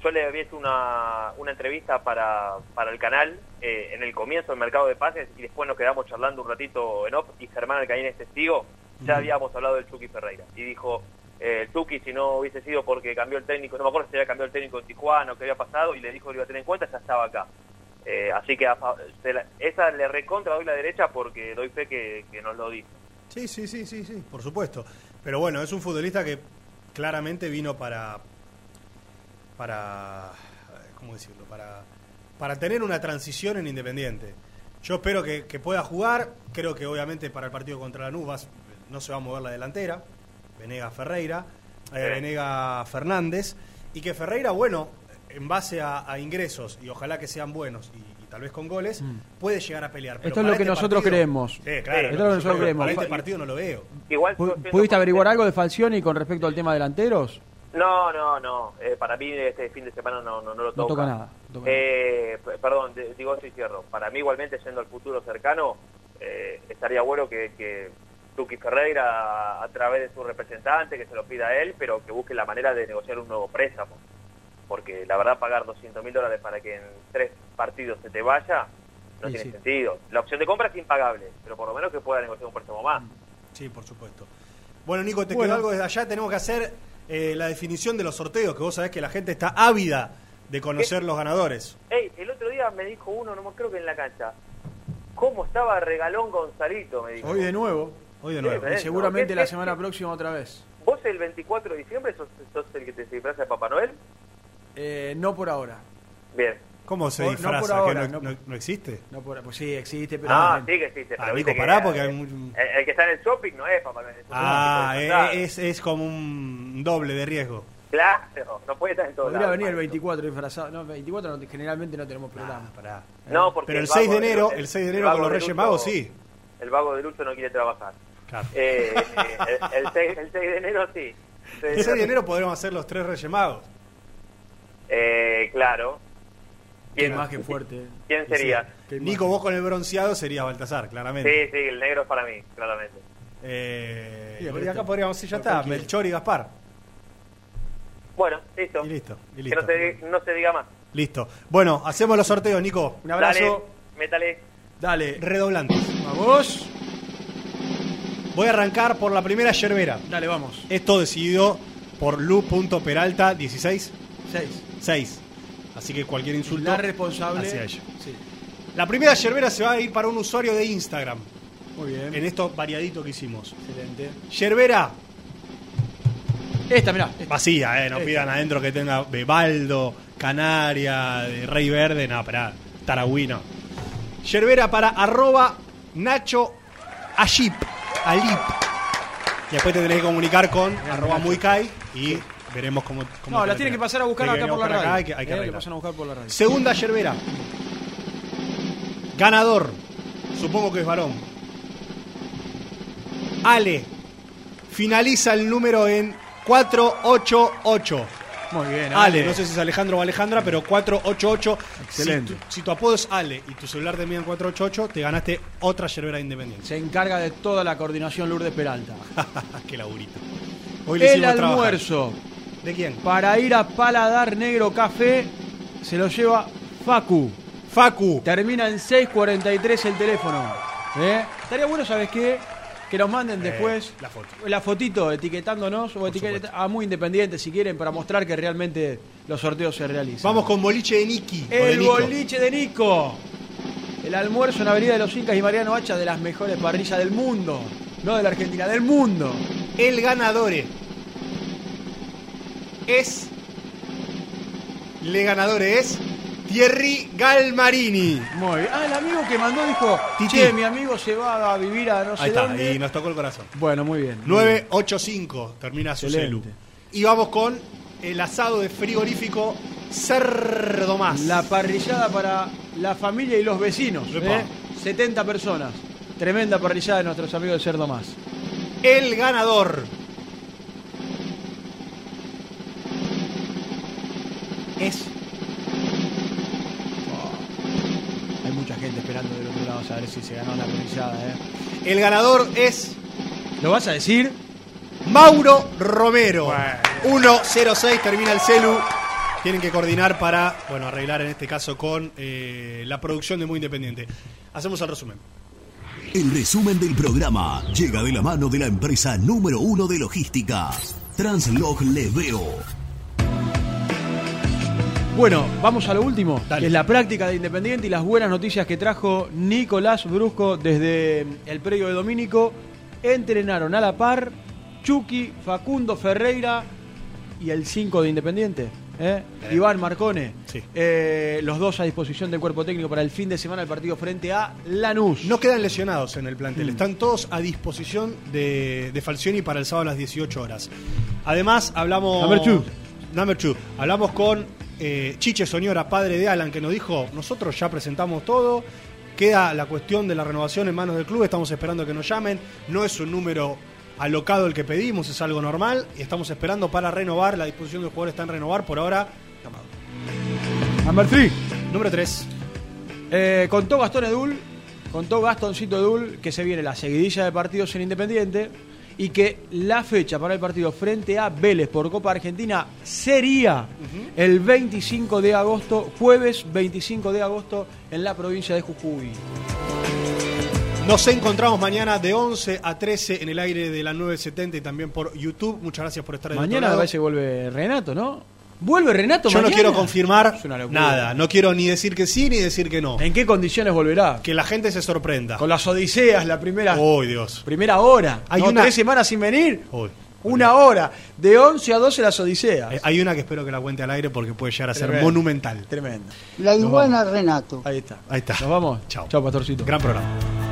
[SPEAKER 42] yo le había hecho una, una entrevista para, para el canal eh, en el comienzo del mercado de pases y después nos quedamos charlando un ratito en OP y Germán Alcaín es testigo, ya habíamos hablado del Chucky Ferreira y dijo, eh, el Chucky si no hubiese sido porque cambió el técnico, no me acuerdo si había cambiado el técnico en Tijuana o qué había pasado y le dijo que lo iba a tener en cuenta, ya estaba acá. Eh, así que a la- esa le recontra doy la derecha porque doy fe que, que nos lo dijo.
[SPEAKER 2] Sí, sí, sí, sí, sí, por supuesto. Pero bueno, es un futbolista que claramente vino para. Para. ¿cómo decirlo? Para, para tener una transición en Independiente. Yo espero que, que pueda jugar. Creo que obviamente para el partido contra la Nubas no se va a mover la delantera. Venega Ferreira. eh. Venega Fernández. Y que Ferreira, bueno, en base a, a ingresos, y ojalá que sean buenos, y, y tal vez con goles, puede llegar a pelear. Pero
[SPEAKER 1] Esto es lo que
[SPEAKER 2] este
[SPEAKER 1] nosotros
[SPEAKER 2] partido-
[SPEAKER 1] creemos.
[SPEAKER 2] Sí, claro.
[SPEAKER 1] Esto es lo que nosotros creemos.
[SPEAKER 2] Para este partido no lo veo.
[SPEAKER 42] Igual
[SPEAKER 1] ¿Pu-
[SPEAKER 42] yo siento
[SPEAKER 1] ¿Pudiste averiguar algo de Falcioni con respecto al tema delanteros?
[SPEAKER 42] No, no, no. Eh, para mí este fin de semana no, no, no lo
[SPEAKER 1] No
[SPEAKER 42] toca.
[SPEAKER 1] nada. no toca
[SPEAKER 42] Eh, p- perdón, de- digo esto y cierro. Para mí, igualmente, yendo al futuro cercano, eh, estaría bueno que, que Tuki Ferreira, a través de su representante, que se lo pida a él, pero que busque la manera de negociar un nuevo préstamo. Porque la verdad, pagar 200 mil dólares para que en tres partidos se te vaya, no
[SPEAKER 2] Sí,
[SPEAKER 42] tiene
[SPEAKER 2] sí.
[SPEAKER 42] sentido. La opción de compra es impagable, pero por lo menos que pueda negociar un préstamo más.
[SPEAKER 2] Sí, por supuesto. Bueno, Nico, te
[SPEAKER 42] Bueno.
[SPEAKER 2] quedó algo desde allá. Tenemos que hacer eh, la definición de los sorteos, que vos sabés que la gente está ávida de conocer los ganadores.
[SPEAKER 42] Ey, el otro día me dijo uno, no me creo que en la cancha, ¿cómo estaba Regalón Gonzalito? Me dijo.
[SPEAKER 1] Hoy de nuevo.
[SPEAKER 2] Hoy
[SPEAKER 42] de nuevo.
[SPEAKER 1] Y seguramente
[SPEAKER 42] ¿Qué-
[SPEAKER 1] la
[SPEAKER 42] qué-
[SPEAKER 1] semana próxima otra vez.
[SPEAKER 42] ¿Vos el 24 de diciembre sos, sos el que te disfraza de Papá Noel?
[SPEAKER 1] Eh, no por ahora.
[SPEAKER 42] Bien.
[SPEAKER 2] ¿Cómo se
[SPEAKER 1] No- no
[SPEAKER 2] disfraza?
[SPEAKER 1] por
[SPEAKER 2] ¿Que
[SPEAKER 1] ahora,
[SPEAKER 2] no,
[SPEAKER 1] no-
[SPEAKER 2] no- no existe?
[SPEAKER 1] No por, pues sí, existe, pero.
[SPEAKER 42] Ah,
[SPEAKER 1] no-
[SPEAKER 42] sí que existe.
[SPEAKER 2] Ah,
[SPEAKER 42] pero viste que,
[SPEAKER 2] pará, porque
[SPEAKER 42] eh,
[SPEAKER 2] hay muy-
[SPEAKER 42] el, el que está en el shopping no es Papá Noel. es un
[SPEAKER 2] Ah, eh, es, es como un doble de riesgo.
[SPEAKER 42] Claro, no puede estar en todos
[SPEAKER 1] Podría
[SPEAKER 42] lados.
[SPEAKER 1] venir el 24 disfrazado. No, 24 no, generalmente no tenemos programa.
[SPEAKER 42] No, porque
[SPEAKER 2] Pero el
[SPEAKER 42] vago
[SPEAKER 2] 6 de enero,
[SPEAKER 42] el-
[SPEAKER 2] el 6 de
[SPEAKER 42] el
[SPEAKER 2] enero con los Reyes Magos, sí.
[SPEAKER 42] El vago de Lucho no quiere trabajar.
[SPEAKER 2] Claro.
[SPEAKER 42] Eh, eh, el, el 6, el 6 de enero sí.
[SPEAKER 2] El 6 de enero podremos hacer los tres Reyes Magos.
[SPEAKER 42] Eh, claro.
[SPEAKER 1] Qué más que fuerte.
[SPEAKER 42] ¿Quién sería?
[SPEAKER 2] Sí. Nico, vos con el bronceado sería Baltasar, claramente.
[SPEAKER 42] Sí, sí, el negro es para mí, claramente.
[SPEAKER 2] Eh,
[SPEAKER 1] Sí,
[SPEAKER 2] y
[SPEAKER 1] pero
[SPEAKER 2] acá podríamos decir, ya está. Melchor y Gaspar.
[SPEAKER 42] Bueno, listo.
[SPEAKER 2] Y listo, y
[SPEAKER 42] Que
[SPEAKER 2] listo.
[SPEAKER 42] no se, no se diga más.
[SPEAKER 2] Listo. Bueno, hacemos los sorteos, Nico.
[SPEAKER 1] Un abrazo.
[SPEAKER 42] Dale, métale.
[SPEAKER 1] Dale.
[SPEAKER 2] Redoblantes.
[SPEAKER 1] Vamos.
[SPEAKER 2] Voy a arrancar por la primera yerbera.
[SPEAKER 1] Dale, vamos.
[SPEAKER 2] Esto decidido por Lu.peralta 16
[SPEAKER 1] 6.
[SPEAKER 2] 6. Así que cualquier insulto
[SPEAKER 1] La responsable.
[SPEAKER 2] hacia ella.
[SPEAKER 1] Sí.
[SPEAKER 2] La primera yerbera se va a ir para un usuario de Instagram.
[SPEAKER 1] Muy bien.
[SPEAKER 2] En esto variadito que hicimos.
[SPEAKER 1] Excelente.
[SPEAKER 2] Yerbera
[SPEAKER 1] Esta, mirá. esta.
[SPEAKER 2] vacía, eh. No
[SPEAKER 1] Esta.
[SPEAKER 2] pidan adentro que tenga Bebaldo, Canaria, de Rey Verde. No, esperá. Taragüino. Yerbera para arroba Nacho. Alip. Y después te tenés que comunicar con arroba
[SPEAKER 1] Nacho.
[SPEAKER 2] Muicay y veremos cómo. cómo
[SPEAKER 1] No, la tienen que pasar a buscar acá por la radio.
[SPEAKER 2] acá, hay que- hay que
[SPEAKER 1] Eh, pasan a buscar por la radio.
[SPEAKER 2] Segunda yerbera. Ganador. Supongo que es varón. Ale. Finaliza el número en 488.
[SPEAKER 1] Muy bien.
[SPEAKER 2] Ale, no sé si es Alejandro o Alejandra, pero 488.
[SPEAKER 1] Excelente.
[SPEAKER 2] Si tu, si tu apodo es Ale y tu celular termina en 488, te ganaste otra yerbera independiente.
[SPEAKER 1] Se encarga de toda la coordinación Lourdes Peralta.
[SPEAKER 2] Qué laburito. Hoy le
[SPEAKER 1] El
[SPEAKER 2] trabajar. ¿De quién?
[SPEAKER 1] para ir a Paladar Negro Café se lo lleva Facu.
[SPEAKER 2] Facu.
[SPEAKER 1] Termina en 643 el teléfono. ¿Eh? Estaría bueno, ¿sabes qué? Que nos manden después
[SPEAKER 2] la foto.
[SPEAKER 1] la fotito etiquetándonos o etiquet a Muy Independiente si quieren para mostrar que realmente los sorteos se realizan.
[SPEAKER 2] Vamos con boliche de Niki. de
[SPEAKER 1] El boliche de Nico. El almuerzo en Avenida de los Incas y Mariano Hacha de las mejores parrillas del mundo. No de la Argentina, del mundo.
[SPEAKER 2] El ganador es. Le ganador es. Thierry Galmarini.
[SPEAKER 1] Muy bien. Ah, el amigo que mandó dijo,
[SPEAKER 2] Titi.
[SPEAKER 1] che, mi amigo se va a vivir a no sé
[SPEAKER 2] Ahí está,
[SPEAKER 1] dónde.
[SPEAKER 2] y nos tocó el corazón.
[SPEAKER 1] Bueno, muy bien.
[SPEAKER 2] 985 termina su celu. Y vamos con el asado de frigorífico Cerdo Más.
[SPEAKER 1] La parrillada para la familia y los vecinos.
[SPEAKER 2] Epa.
[SPEAKER 1] ¿eh? 70 personas. Tremenda parrillada de nuestros amigos de Cerdo Más.
[SPEAKER 2] El ganador es.
[SPEAKER 1] Hay mucha gente esperando del otro lado a ver si se ganó la parrillada. ¿eh?
[SPEAKER 2] El ganador es
[SPEAKER 1] ¿Lo vas a decir?
[SPEAKER 2] Mauro Romero. 106 termina el celu. Tienen que coordinar para, bueno, arreglar en este caso con eh, la producción de Muy Independiente. Hacemos el resumen.
[SPEAKER 5] El resumen del programa llega de la mano de la empresa número uno de logística, Translog Leveo.
[SPEAKER 1] Bueno, vamos a lo último, que es la práctica de Independiente y las buenas noticias que trajo Nicolás Brusco desde el predio de Domínico. Entrenaron a la par Chucky, Facundo Ferreira y el 5 de Independiente. ¿eh? Iván Marcone. Eh, los dos a disposición del cuerpo técnico para el fin de semana del partido frente a Lanús.
[SPEAKER 2] No quedan lesionados en el plantel,
[SPEAKER 1] Mm.
[SPEAKER 2] están todos a disposición de, de Falcioni para el sábado a las 18 horas. Además, hablamos.
[SPEAKER 1] Ver, Chu.
[SPEAKER 2] Number two. Hablamos con eh, Chiche Soñora, padre de Alan, que nos dijo, nosotros ya presentamos todo, queda la cuestión de la renovación en manos del club, estamos esperando que nos llamen, no es un número alocado el que pedimos, es algo normal, y estamos esperando para renovar, la disposición del jugador está en renovar, por ahora, llamado.
[SPEAKER 1] Number three.
[SPEAKER 2] Número 3.
[SPEAKER 1] Eh, contó Gastón Edul, contó Gastoncito Edul que se viene la seguidilla de partidos en Independiente y que la fecha para el partido frente a Vélez por Copa Argentina sería el 25 de agosto, jueves 25 de agosto en la provincia de Jujuy.
[SPEAKER 2] Nos encontramos mañana de 11 a 13 en el aire de la 970 y también por YouTube. Muchas gracias por estar otro
[SPEAKER 1] Mañana parece que vuelve Renato, ¿no? ¿Vuelve Renato
[SPEAKER 2] Yo no quiero confirmar nada. No quiero ni decir que sí ni decir que no.
[SPEAKER 1] ¿En qué condiciones volverá?
[SPEAKER 2] Que la gente se sorprenda.
[SPEAKER 1] Con las Odiseas, la primera,
[SPEAKER 2] ¡Oh, Dios!
[SPEAKER 1] primera hora.
[SPEAKER 2] Hay
[SPEAKER 1] ¿no?
[SPEAKER 2] una-
[SPEAKER 1] Tres semanas sin venir.
[SPEAKER 2] Uy.
[SPEAKER 1] Una hora. De 11 a 12 las Odiseas.
[SPEAKER 2] Eh, Hay una que espero que la cuente al aire porque puede llegar a ser
[SPEAKER 1] Tremendo.
[SPEAKER 2] monumental.
[SPEAKER 1] Tremendo.
[SPEAKER 40] La iguana Renato.
[SPEAKER 1] Ahí está.
[SPEAKER 2] Ahí está.
[SPEAKER 1] Nos vamos.
[SPEAKER 2] Chao.
[SPEAKER 1] Chao, Pastorcito.
[SPEAKER 2] Gran programa.